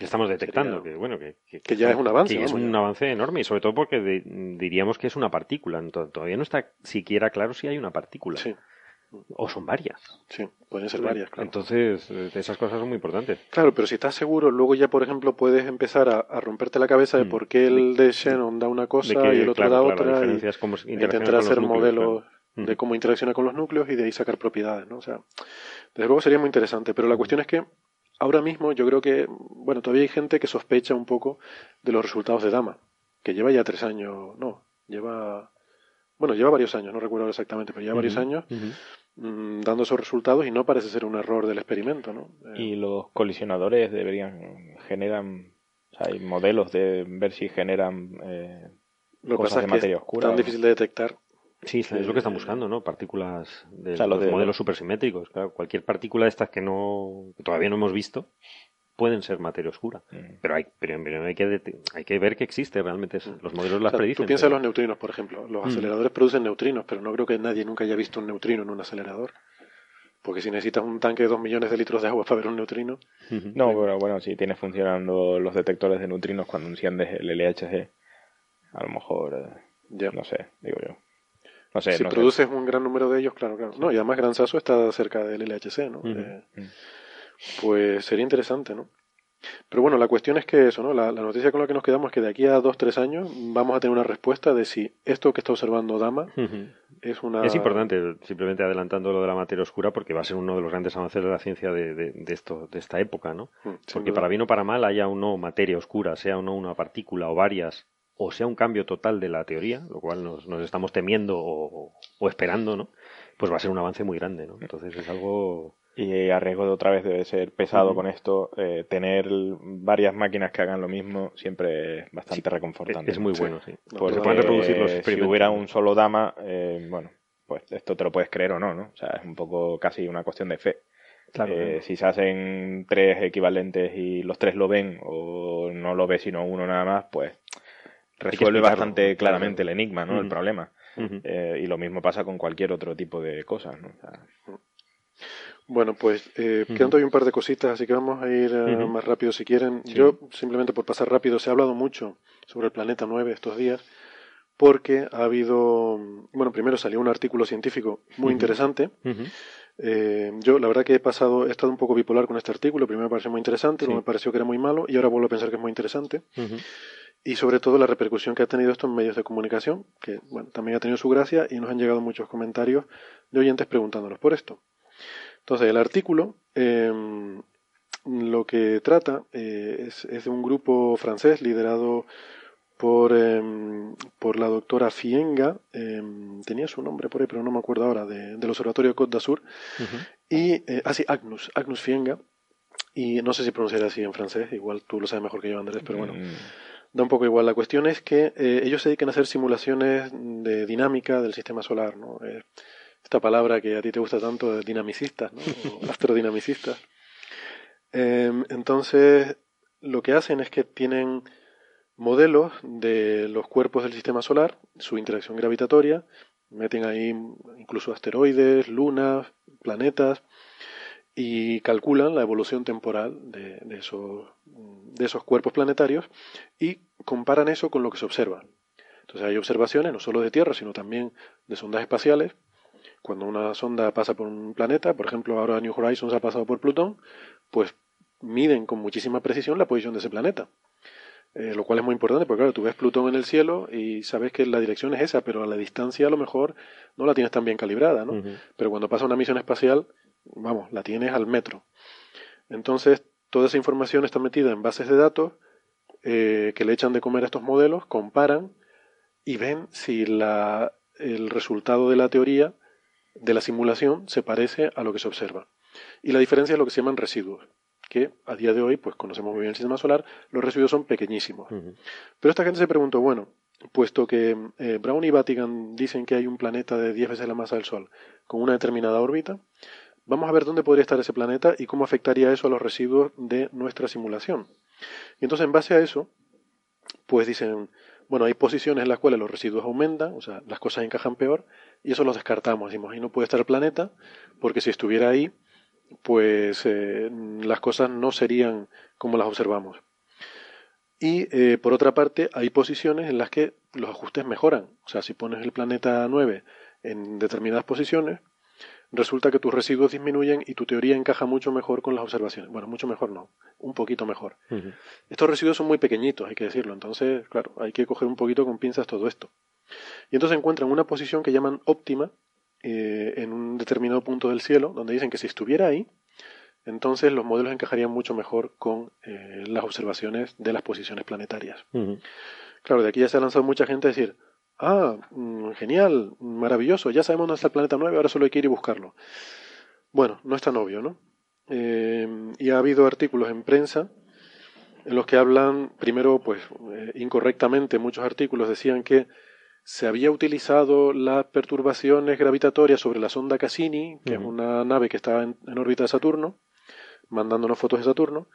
[SPEAKER 2] Y estamos detectando, que bueno, que,
[SPEAKER 4] que, ya es un avance.
[SPEAKER 2] Que es un avance enorme y sobre todo porque diríamos que es una partícula. Todavía no está siquiera claro si hay una partícula.
[SPEAKER 4] Sí.
[SPEAKER 2] O son varias.
[SPEAKER 4] Sí, pueden ser varias, claro.
[SPEAKER 2] Entonces, eh, esas cosas son muy importantes.
[SPEAKER 4] Claro, pero si estás seguro, luego ya, por ejemplo, puedes empezar a, romperte la cabeza de mm. por qué el de Shannon da una cosa y el otro da otra. y, intentar hacer modelos de mm. cómo interacciona con los núcleos y de ahí sacar propiedades, ¿no? O sea, desde luego sería muy interesante. Pero la mm. cuestión es que ahora mismo yo creo que, bueno, todavía hay gente que sospecha un poco de los resultados de Dama, que lleva ya tres años, no, lleva bueno, lleva varios años, no recuerdo exactamente, pero lleva varios años mm, dando esos resultados y no parece ser un error del experimento, ¿no?
[SPEAKER 5] Eh, y los colisionadores deberían, generan, o sea, hay modelos de ver si generan eh,
[SPEAKER 4] lo
[SPEAKER 5] cosas
[SPEAKER 4] de
[SPEAKER 5] materia oscura.
[SPEAKER 4] Es tan difícil de detectar.
[SPEAKER 2] Sí, es lo que están buscando, ¿no? Partículas de los, modelos supersimétricos. Claro, cualquier partícula de estas que no que todavía no hemos visto, pueden ser materia oscura. Mm. Pero, hay, pero, hay, que, hay que ver que existe realmente. Los modelos las predicen.
[SPEAKER 4] Tú piensas en los neutrinos, por ejemplo. Los mm. aceleradores producen neutrinos, pero no creo que nadie nunca haya visto un neutrino en un acelerador. Porque si necesitas un tanque de dos millones de litros de agua para ver un neutrino.
[SPEAKER 5] No, pero bueno, si tienes funcionando los detectores de neutrinos cuando enciendes el LHC, a lo mejor. Eh, ya. No sé, digo yo. No sé,
[SPEAKER 4] si produces un gran número de ellos, claro, claro. No, y además Gran Sasso está cerca del LHC, ¿no? Eh, pues sería interesante, ¿no? Pero bueno, la cuestión es que eso, ¿no? La, noticia con la que nos quedamos es que de aquí a dos, tres años vamos a tener una respuesta de si esto que está observando Dama es una...
[SPEAKER 2] Es importante, simplemente adelantando lo de la materia oscura, porque va a ser uno de los grandes avances de la ciencia de, de, esto, de esta época, ¿no? Mm, porque para bien o para mal haya o no materia oscura, sea o no una partícula o varias, o sea un cambio total de la teoría, lo cual nos, nos estamos temiendo o, o esperando, ¿no? Pues va a ser un avance muy grande, ¿no? Entonces es algo
[SPEAKER 5] y a riesgo de otra vez de ser pesado con esto, eh, tener varias máquinas que hagan lo mismo siempre es bastante reconfortante.
[SPEAKER 2] Es muy bueno, sí.
[SPEAKER 5] Porque si hubiera un solo dama, eh, bueno, pues esto te lo puedes creer o no, ¿no? O sea, es un poco casi una cuestión de fe. Eh, si se hacen tres equivalentes y los tres lo ven o no lo ve sino uno nada más, pues resuelve bastante claramente el enigma, ¿no? El problema. y lo mismo pasa con cualquier otro tipo de cosas, ¿no?
[SPEAKER 4] Bueno, pues eh, quedan todavía un par de cositas, así que vamos a ir eh, más rápido si quieren. Yo, simplemente por pasar rápido, se ha hablado mucho sobre el planeta 9 estos días, porque ha habido, bueno, primero salió un artículo científico muy interesante. Eh, yo, la verdad que he pasado, he estado un poco bipolar con este artículo. Primero me pareció muy interesante, luego me pareció que era muy malo, y ahora vuelvo a pensar que es muy interesante. Y sobre todo la repercusión que ha tenido esto en medios de comunicación, que bueno, también ha tenido su gracia, y nos han llegado muchos comentarios de oyentes preguntándonos por esto. Entonces, el artículo em, lo que trata eh, es, de un grupo francés liderado por, em, por la doctora Fienga, em, tenía su nombre por ahí, pero no me acuerdo ahora, de, del Observatorio Côte d'Azur, y, eh, ah, Agnus, Agnus Fienga, y no sé si pronunciar así en francés, igual tú lo sabes mejor que yo, Andrés, pero bueno, mm. da un poco igual. La cuestión es que eh, ellos se dedican a hacer simulaciones de dinámica del sistema solar, ¿no? Esta palabra que a ti te gusta tanto de dinamicistas, astrodinamicistas. Em, entonces, lo que hacen es que tienen modelos de los cuerpos del sistema solar, su interacción gravitatoria, meten ahí incluso asteroides, lunas, planetas, y calculan la evolución temporal de, esos, de esos cuerpos planetarios y comparan eso con lo que se observa. Entonces hay observaciones no solo de Tierra, sino también de sondas espaciales cuando una sonda pasa por un planeta, por ejemplo ahora New Horizons ha pasado por Plutón, pues miden con muchísima precisión la posición de ese planeta. Eh, lo cual es muy importante porque claro, tú ves Plutón en el cielo y sabes que la dirección es esa, pero a la distancia a lo mejor no la tienes tan bien calibrada, ¿no? Pero cuando pasa una misión espacial, vamos, la tienes al metro. Entonces, toda esa información está metida en bases de datos eh, que le echan de comer a estos modelos, comparan y ven si la, el resultado de la teoría de la simulación se parece a lo que se observa. Y la diferencia es lo que se llaman residuos, que a día de hoy pues conocemos muy bien el sistema solar, los residuos son pequeñísimos. Pero esta gente se preguntó, bueno, puesto que eh, Brown y Vatican dicen que hay un planeta de 10 veces la masa del Sol con una determinada órbita, vamos a ver dónde podría estar ese planeta y cómo afectaría eso a los residuos de nuestra simulación. Y entonces en base a eso, pues dicen, bueno, hay posiciones en las cuales los residuos aumentan, o sea, las cosas encajan peor, y eso lo descartamos. Decimos, ahí no puede estar el planeta, porque si estuviera ahí, pues eh, las cosas no serían como las observamos. Y eh, por otra parte, hay posiciones en las que los ajustes mejoran. O sea, si pones el planeta 9 en determinadas posiciones, resulta que tus residuos disminuyen y tu teoría encaja mucho mejor con las observaciones. Bueno, mucho mejor no, un poquito mejor. Estos residuos son muy pequeñitos, hay que decirlo. Entonces, claro, hay que coger un poquito con pinzas todo esto. Y entonces encuentran una posición que llaman óptima eh, en un determinado punto del cielo, donde dicen que si estuviera ahí, entonces los modelos encajarían mucho mejor con eh, las observaciones de las posiciones planetarias. Claro, de aquí ya se ha lanzado mucha gente a decir, Ah, mm, genial, maravilloso, ya sabemos dónde está el planeta 9, ahora solo hay que ir y buscarlo. Bueno, no es tan obvio, ¿no? Eh, y ha habido artículos en prensa en los que hablan, primero, pues eh, incorrectamente, muchos artículos decían que se había utilizado las perturbaciones gravitatorias sobre la sonda Cassini, que es una nave que estaba en, en órbita de Saturno, mandándonos fotos de Saturno,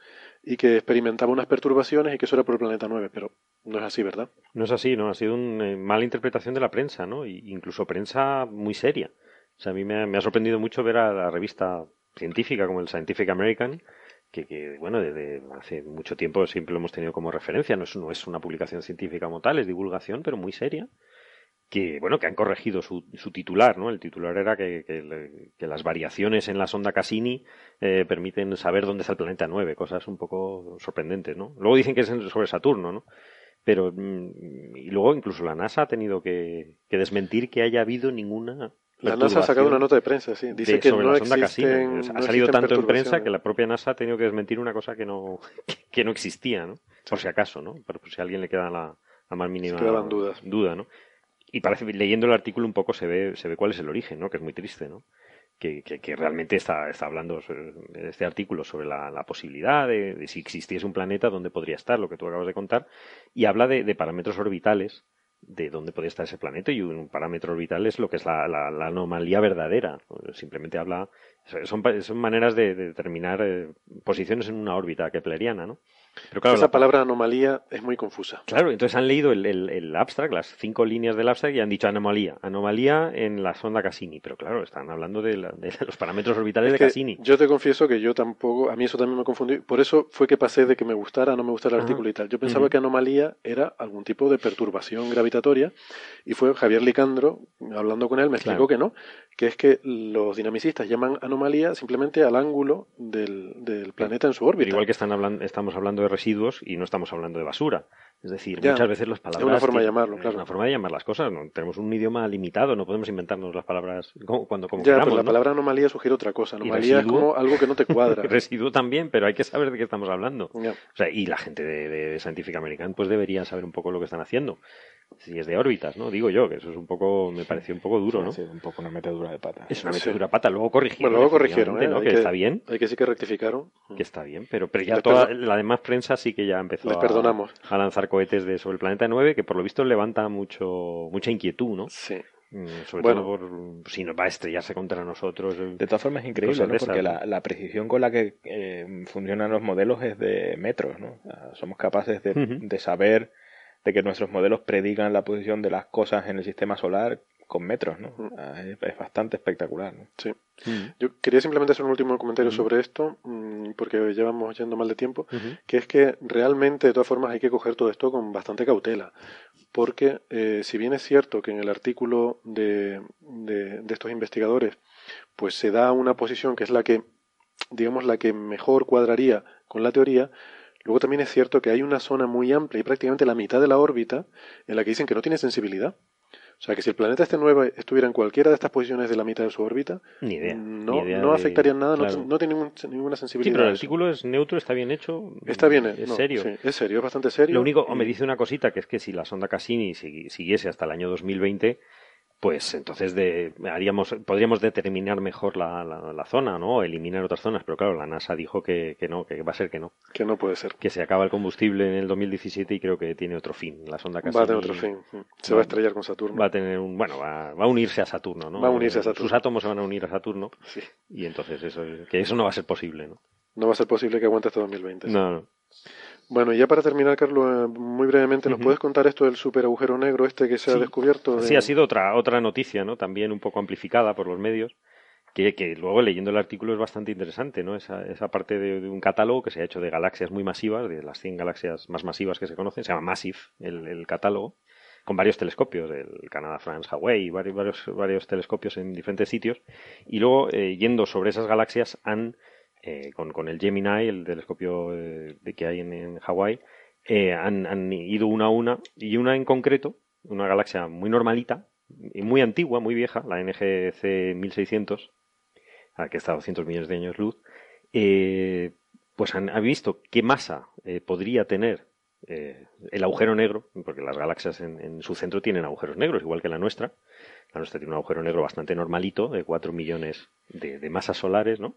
[SPEAKER 4] y que experimentaba unas perturbaciones y que eso era por el planeta 9, pero no es así, ¿verdad?
[SPEAKER 2] No es así, no, ha sido una eh, mala interpretación de la prensa, ¿no? incluso prensa muy seria. O sea, a mí me, ha sorprendido mucho ver a la revista científica como el Scientific American, que, bueno, desde hace mucho tiempo siempre lo hemos tenido como referencia, no es, no es una publicación científica como tal, es divulgación, pero muy seria que bueno que han corregido su, su titular no el titular era que, que, las variaciones en la sonda Cassini eh, permiten saber dónde está el planeta 9 cosas un poco sorprendentes no luego dicen que es sobre Saturno no pero mm, y luego incluso la NASA ha tenido que, desmentir que haya habido ninguna
[SPEAKER 4] la NASA ha sacado una nota de prensa, sí. Dice que no existen,
[SPEAKER 2] Ha salido tanto en prensa que la propia NASA ha tenido que desmentir una cosa que no, que no existía, ¿no? Por si acaso, ¿no? Por, si a alguien le queda la, la más mínima
[SPEAKER 4] dudas.
[SPEAKER 2] duda, ¿no? Y parece leyendo el artículo un poco se ve se ve cuál es el origen no que es muy triste no que, que, realmente está, está hablando este artículo sobre la, la posibilidad de, si existiese un planeta donde podría estar lo que tú acabas de contar y habla de, parámetros orbitales de dónde podría estar ese planeta y un parámetro orbital es lo que es la, la, anomalía verdadera. Simplemente habla, son, son maneras de, determinar eh, posiciones en una órbita kepleriana, ¿no?
[SPEAKER 4] Pero claro, Esa palabra anomalía es muy confusa.
[SPEAKER 2] Claro, entonces han leído el, el, abstract, las cinco líneas del abstract, y han dicho anomalía. Anomalía en la sonda Cassini. Pero claro, están hablando de, los parámetros orbitales de Cassini.
[SPEAKER 4] Yo te confieso que yo tampoco, a mí eso también me confundí. Por eso fue que pasé de que me gustara a no me gustara el artículo y tal. Yo pensaba que anomalía era algún tipo de perturbación gravitatoria, y fue Javier Licandro, hablando con él, me explicó que no, que es que los dinamicistas llaman anomalía simplemente al ángulo del, del planeta en su órbita.
[SPEAKER 2] igual que están hablando, estamos hablando de residuos y no estamos hablando de basura. Es decir, muchas veces las palabras.
[SPEAKER 4] Es una forma de llamarlo, claro.
[SPEAKER 2] Es una forma de llamar las cosas. ¿no? Tenemos un idioma limitado, no podemos inventarnos las palabras cuando como
[SPEAKER 4] Ya, pero la palabra anomalía sugiere otra cosa. Anomalía es como algo que no te cuadra.
[SPEAKER 2] residuo también, pero hay que saber de qué estamos hablando. O sea, y la gente de, de Scientific American pues debería saber un poco lo que están haciendo si es de órbitas, ¿no? Digo yo, que eso es un poco, me pareció un poco duro, ¿no?
[SPEAKER 5] Sí, un poco una metedura de pata.
[SPEAKER 2] Es una metedura de pata, luego corrigieron.
[SPEAKER 4] Bueno, luego corrigieron, ¿eh?
[SPEAKER 2] ¿no? Que, está bien.
[SPEAKER 4] Hay que sí que rectificaron.
[SPEAKER 2] Que está bien, pero, pero ya toda la demás prensa sí que ya empezó
[SPEAKER 4] a,
[SPEAKER 2] a, lanzar cohetes de sobre el planeta 9, que por lo visto levanta mucho mucha inquietud, ¿no?
[SPEAKER 4] Sí.
[SPEAKER 2] Mm, sobre todo por si nos va a estrellarse contra nosotros.
[SPEAKER 5] De todas formas es increíble, ¿no? Porque la, la, precisión con la que eh, funcionan los modelos es de metros, ¿no? somos capaces de, de saber de que nuestros modelos predigan la posición de las cosas en el sistema solar con metros, ¿no? Mm. Ah, es, bastante espectacular, ¿no?
[SPEAKER 4] Sí. Mm. Yo quería simplemente hacer un último comentario sobre esto, mm, porque llevamos yendo mal de tiempo, que es que realmente, de todas formas, hay que coger todo esto con bastante cautela, porque eh, si bien es cierto que en el artículo de, de, de estos investigadores, pues se da una posición que es la que, digamos, la que mejor cuadraría con la teoría, Luego también es cierto que hay una zona muy amplia y prácticamente la mitad de la órbita en la que dicen que no tiene sensibilidad. O sea, que si el planeta este nuevo estuviera en cualquiera de estas posiciones de la mitad de su órbita,
[SPEAKER 2] ni idea,
[SPEAKER 4] no, no afectaría nada, no, tiene ninguna sensibilidad.
[SPEAKER 2] Sí, pero el artículo es neutro, está bien hecho.
[SPEAKER 4] Está bien,
[SPEAKER 2] es serio.
[SPEAKER 4] es serio, es bastante serio.
[SPEAKER 2] Lo único, o me dice una cosita, que es que si la sonda Cassini siguiese hasta el año 2020, pues entonces de, haríamos, podríamos determinar mejor la, la, zona, ¿no? Eliminar otras zonas, pero claro, la NASA dijo que, que, no, que va a ser que no.
[SPEAKER 4] Que no puede ser.
[SPEAKER 2] Que se acaba el combustible en el 2017 y creo que tiene otro fin. La sonda Cassini
[SPEAKER 4] va a tener otro fin. Se va, a estrellar con Saturno.
[SPEAKER 2] Va a tener un, bueno, va, va, a unirse a Saturno, ¿no?
[SPEAKER 4] Va a unirse a Saturno.
[SPEAKER 2] Sus átomos se van a unir a Saturno.
[SPEAKER 4] Sí.
[SPEAKER 2] Y entonces eso, que eso no va a ser posible, ¿no?
[SPEAKER 4] No va a ser posible que aguante hasta 2020.
[SPEAKER 2] No, no.
[SPEAKER 4] Bueno, y ya para terminar, Carlos, eh, muy brevemente, ¿nos puedes contar esto del super agujero negro este que se ha descubierto?
[SPEAKER 2] Sí, ha sido otra, otra noticia, ¿no? También un poco amplificada por los medios, que, que luego leyendo el artículo es bastante interesante, ¿no? Esa, esa parte de, un catálogo que se ha hecho de galaxias muy masivas, de las 100 galaxias más masivas que se conocen, se llama Massive el, el catálogo, con varios telescopios, el Canadá, France, Hawaii, varios, varios, varios telescopios en diferentes sitios, y luego, eh, yendo sobre esas galaxias, han eh, con, con, el Gemini, el telescopio eh, de que hay en, en Hawái, eh, han, han, ido una a una, y una en concreto, una galaxia muy normalita, y muy antigua, muy vieja, la NGC 1600, a que está a 200 millones de años luz, eh, pues han, visto qué masa podría tener el agujero negro, porque las galaxias en, en, su centro tienen agujeros negros, igual que la nuestra. La nuestra tiene un agujero negro bastante normalito, de 4 millones de, de masas solares, ¿no?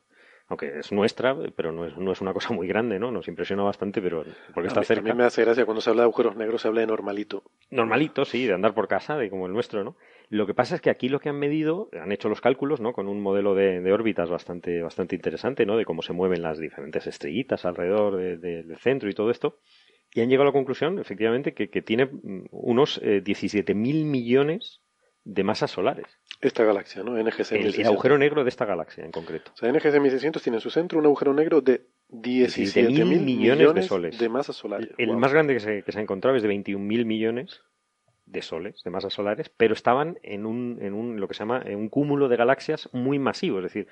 [SPEAKER 2] Aunque es nuestra, pero no es, no es una cosa muy grande, ¿no? Nos impresiona bastante, pero porque está cerca.
[SPEAKER 4] A mí me hace gracia cuando se habla de agujeros negros, se habla de normalito.
[SPEAKER 2] Normalito, sí, de andar por casa, de como el nuestro, ¿no? Lo que pasa es que aquí lo que han medido, han hecho los cálculos, ¿no? Con un modelo de, de órbitas bastante, bastante interesante, ¿no? De cómo se mueven las diferentes estrellitas alrededor del centro y todo esto. Y han llegado a la conclusión, efectivamente, que, que tiene unos eh, 17.000 millones de masas solares.
[SPEAKER 4] Esta galaxia, ¿no? NGC
[SPEAKER 2] el, agujero negro de esta galaxia en concreto.
[SPEAKER 4] O sea, NGC 1600 tiene en su centro un agujero negro de 17.000 millones, millones, de soles. De masas solares.
[SPEAKER 2] El, más grande que se, que se, ha encontrado es de 21.000 millones de soles, de masas solares, pero estaban en un, en un lo que se llama un cúmulo de galaxias muy masivo, es decir,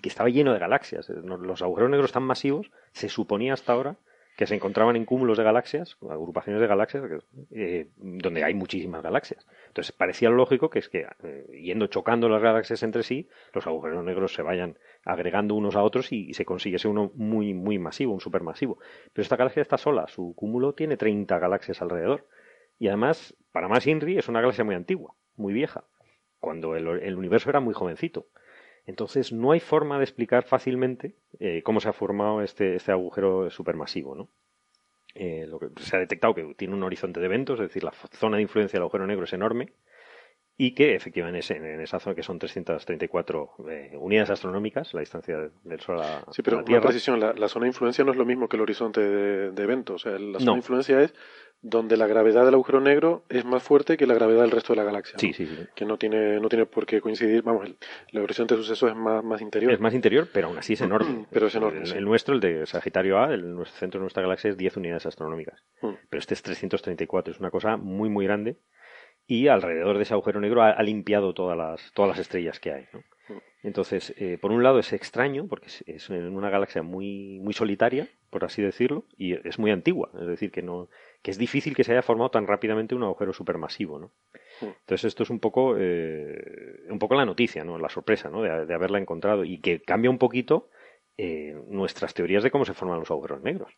[SPEAKER 2] que estaba lleno de galaxias. Los agujeros negros tan masivos, se suponía hasta ahora que se encontraban en cúmulos de galaxias, agrupaciones de galaxias, eh, donde hay muchísimas galaxias. Entonces parecía lógico que es que, eh, yendo chocando las galaxias entre sí, los agujeros negros se vayan agregando unos a otros y, se consiguiese uno muy, muy masivo, un supermasivo. Pero esta galaxia está sola, su cúmulo tiene 30 galaxias alrededor. Y además, para más INRI, es una galaxia muy antigua, muy vieja, cuando el universo era muy jovencito. Entonces, no hay forma de explicar fácilmente eh, cómo se ha formado este, este agujero supermasivo, ¿no? Eh, lo que se ha detectado que tiene un horizonte de eventos, es decir, la zona de influencia del agujero negro es enorme y que efectivamente en esa zona que son 334 eh, unidades astronómicas, la distancia del Sol a, la
[SPEAKER 4] sí, pero
[SPEAKER 2] Tierra.
[SPEAKER 4] Una precisión, la, zona de influencia no es lo mismo que el horizonte de, eventos. O sea, la zona de influencia es donde la gravedad del agujero negro es más fuerte que la gravedad del resto de la galaxia.
[SPEAKER 2] Sí, sí, sí.
[SPEAKER 4] Que no tiene, no tiene por qué coincidir. Vamos, el, horizonte de sucesos es más, más interior.
[SPEAKER 2] Es más interior, pero aún así es enorme.
[SPEAKER 4] pero es enorme.
[SPEAKER 2] El, nuestro, el de Sagitario A, el, centro de nuestra galaxia es 10 unidades astronómicas. Mm. Pero este es 334, es una cosa muy, muy grande. Y alrededor de ese agujero negro ha, limpiado todas las, todas las estrellas que hay. ¿no? Mm. Entonces, eh, por un lado es extraño, porque es, es, una galaxia muy, muy solitaria, por así decirlo, y es muy antigua. Es decir, que no que es difícil que se haya formado tan rápidamente un agujero supermasivo, ¿no? Entonces esto es un poco, eh, un poco la noticia, ¿no? La sorpresa, ¿no? De, haberla encontrado y que cambia un poquito eh, nuestras teorías de cómo se forman los agujeros negros.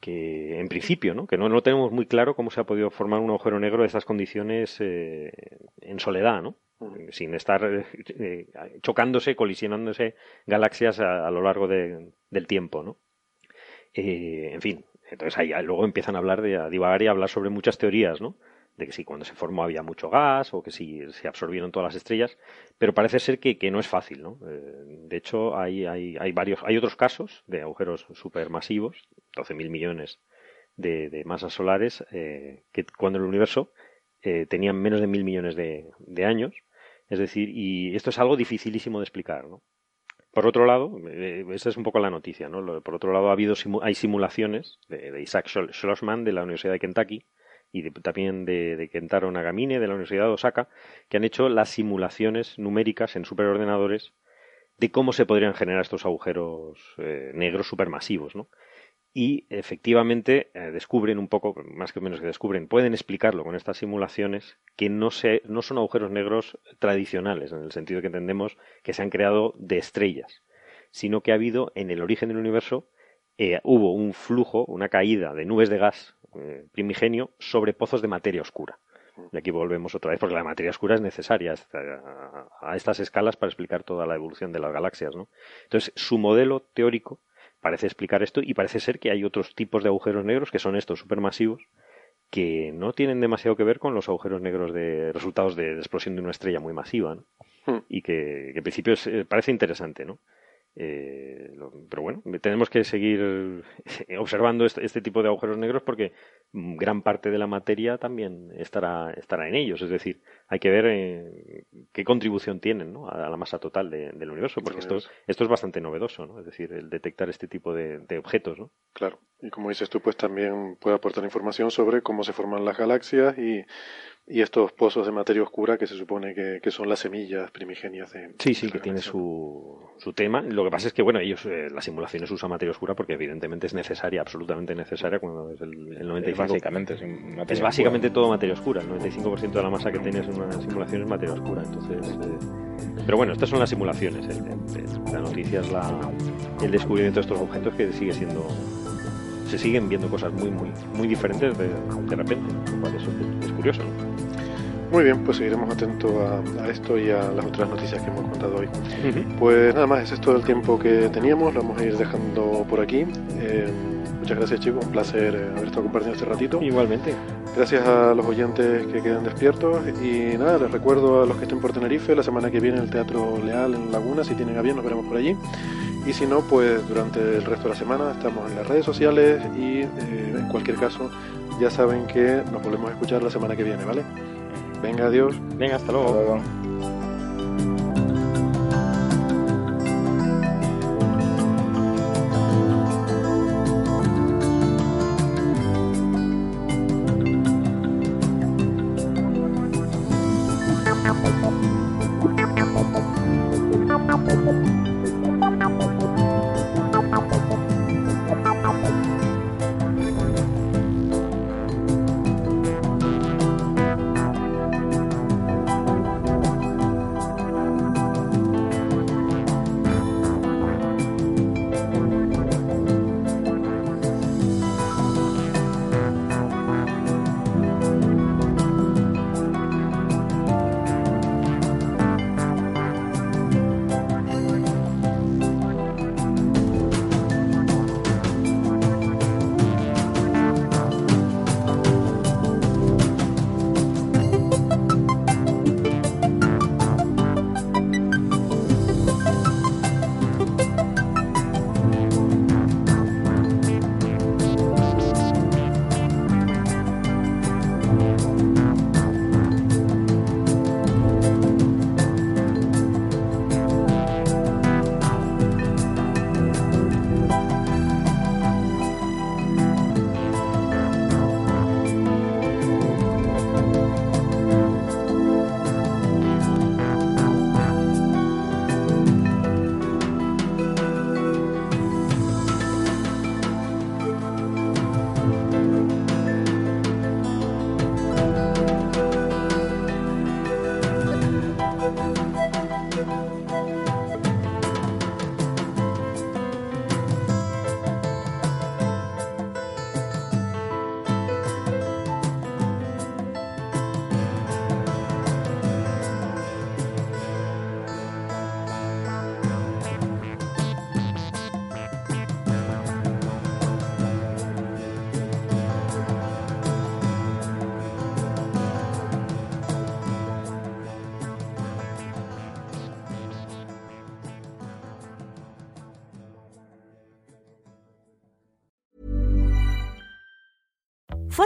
[SPEAKER 2] Que en principio, ¿no? Que no, no tenemos muy claro cómo se ha podido formar un agujero negro de esas condiciones eh, en soledad, ¿no? Sin estar chocándose, colisionándose galaxias a, lo largo del tiempo, ¿no? en fin, entonces ahí luego empiezan a hablar de a divagar y a hablar sobre muchas teorías, ¿no? De que si cuando se formó había mucho gas o que si se absorbieron todas las estrellas, pero parece ser que, no es fácil, ¿no? Eh, de hecho, hay, hay, hay, varios, hay otros casos de agujeros supermasivos, 12.000 millones de, masas solares, eh, que cuando el universo eh, tenía menos de mil millones de, de años, es decir, y esto es algo dificilísimo de explicar, ¿no? Por otro lado, eh, esa es un poco la noticia, ¿no? Por otro lado, ha habido hay simulaciones de, Isaac Schlossman de la Universidad de Kentucky y también de, Kentaro Nagamine de la Universidad de Osaka, que han hecho las simulaciones numéricas en superordenadores de cómo se podrían generar estos agujeros eh, negros supermasivos, ¿no? Y efectivamente eh, descubren un poco, más que menos que descubren, pueden explicarlo con estas simulaciones que no, se, no son agujeros negros tradicionales, en el sentido que entendemos que se han creado de estrellas, sino que ha habido en el origen del universo, eh, hubo un flujo, una caída de nubes de gas eh, primigenio sobre pozos de materia oscura. Y aquí volvemos otra vez, porque la materia oscura es necesaria a, estas escalas para explicar toda la evolución de las galaxias. ¿no? Entonces, su modelo teórico parece explicar esto y parece ser que hay otros tipos de agujeros negros que son estos supermasivos que no tienen demasiado que ver con los agujeros negros de resultados de, explosión de una estrella muy masiva hmm. y que, en principio eh, parece interesante, ¿no? Eh, pero bueno, tenemos que seguir observando este, este, tipo de agujeros negros porque gran parte de la materia también estará, estará en ellos. Es decir, hay que ver eh, qué contribución tienen ¿no? a la masa total del universo, porque esto, esto es bastante novedoso, ¿no? es decir, el detectar este tipo de, de, objetos. ¿no?
[SPEAKER 4] Claro, y como dices tú, pues también puede aportar información sobre cómo se forman las galaxias y y estos pozos de materia oscura que se supone que, son las semillas primigenias de...
[SPEAKER 2] Sí, sí, que tiene su, su tema. Lo que pasa es que, bueno, ellos, eh, las simulaciones usan materia oscura porque evidentemente es necesaria, absolutamente necesaria cuando es el, el 95%. Es
[SPEAKER 5] básicamente,
[SPEAKER 2] es básicamente todo materia oscura. El 95% de la masa que tienes en una simulación es materia oscura. Entonces, eh, pero bueno, estas son las simulaciones. la noticia es la, el descubrimiento de estos objetos que sigue siendo se siguen viendo cosas muy muy muy diferentes de, de repente, eso es curioso.
[SPEAKER 4] Muy bien, pues seguiremos atentos a, esto y a las otras noticias que hemos contado hoy. Pues nada más, es esto el tiempo que teníamos, lo vamos a ir dejando por aquí. Eh, muchas gracias chicos, un placer eh, haber estado compartiendo este ratito.
[SPEAKER 2] Igualmente.
[SPEAKER 4] Gracias a los oyentes que quedan despiertos y nada, les recuerdo a los que estén por Tenerife, la semana que viene el Teatro Leal en Laguna, si tienen a bien nos veremos por allí. Y si no, pues durante el resto de la semana estamos en las redes sociales y eh, en cualquier caso ya saben que nos volvemos a escuchar la semana que viene, ¿vale? Venga, adiós.
[SPEAKER 2] Venga, hasta luego.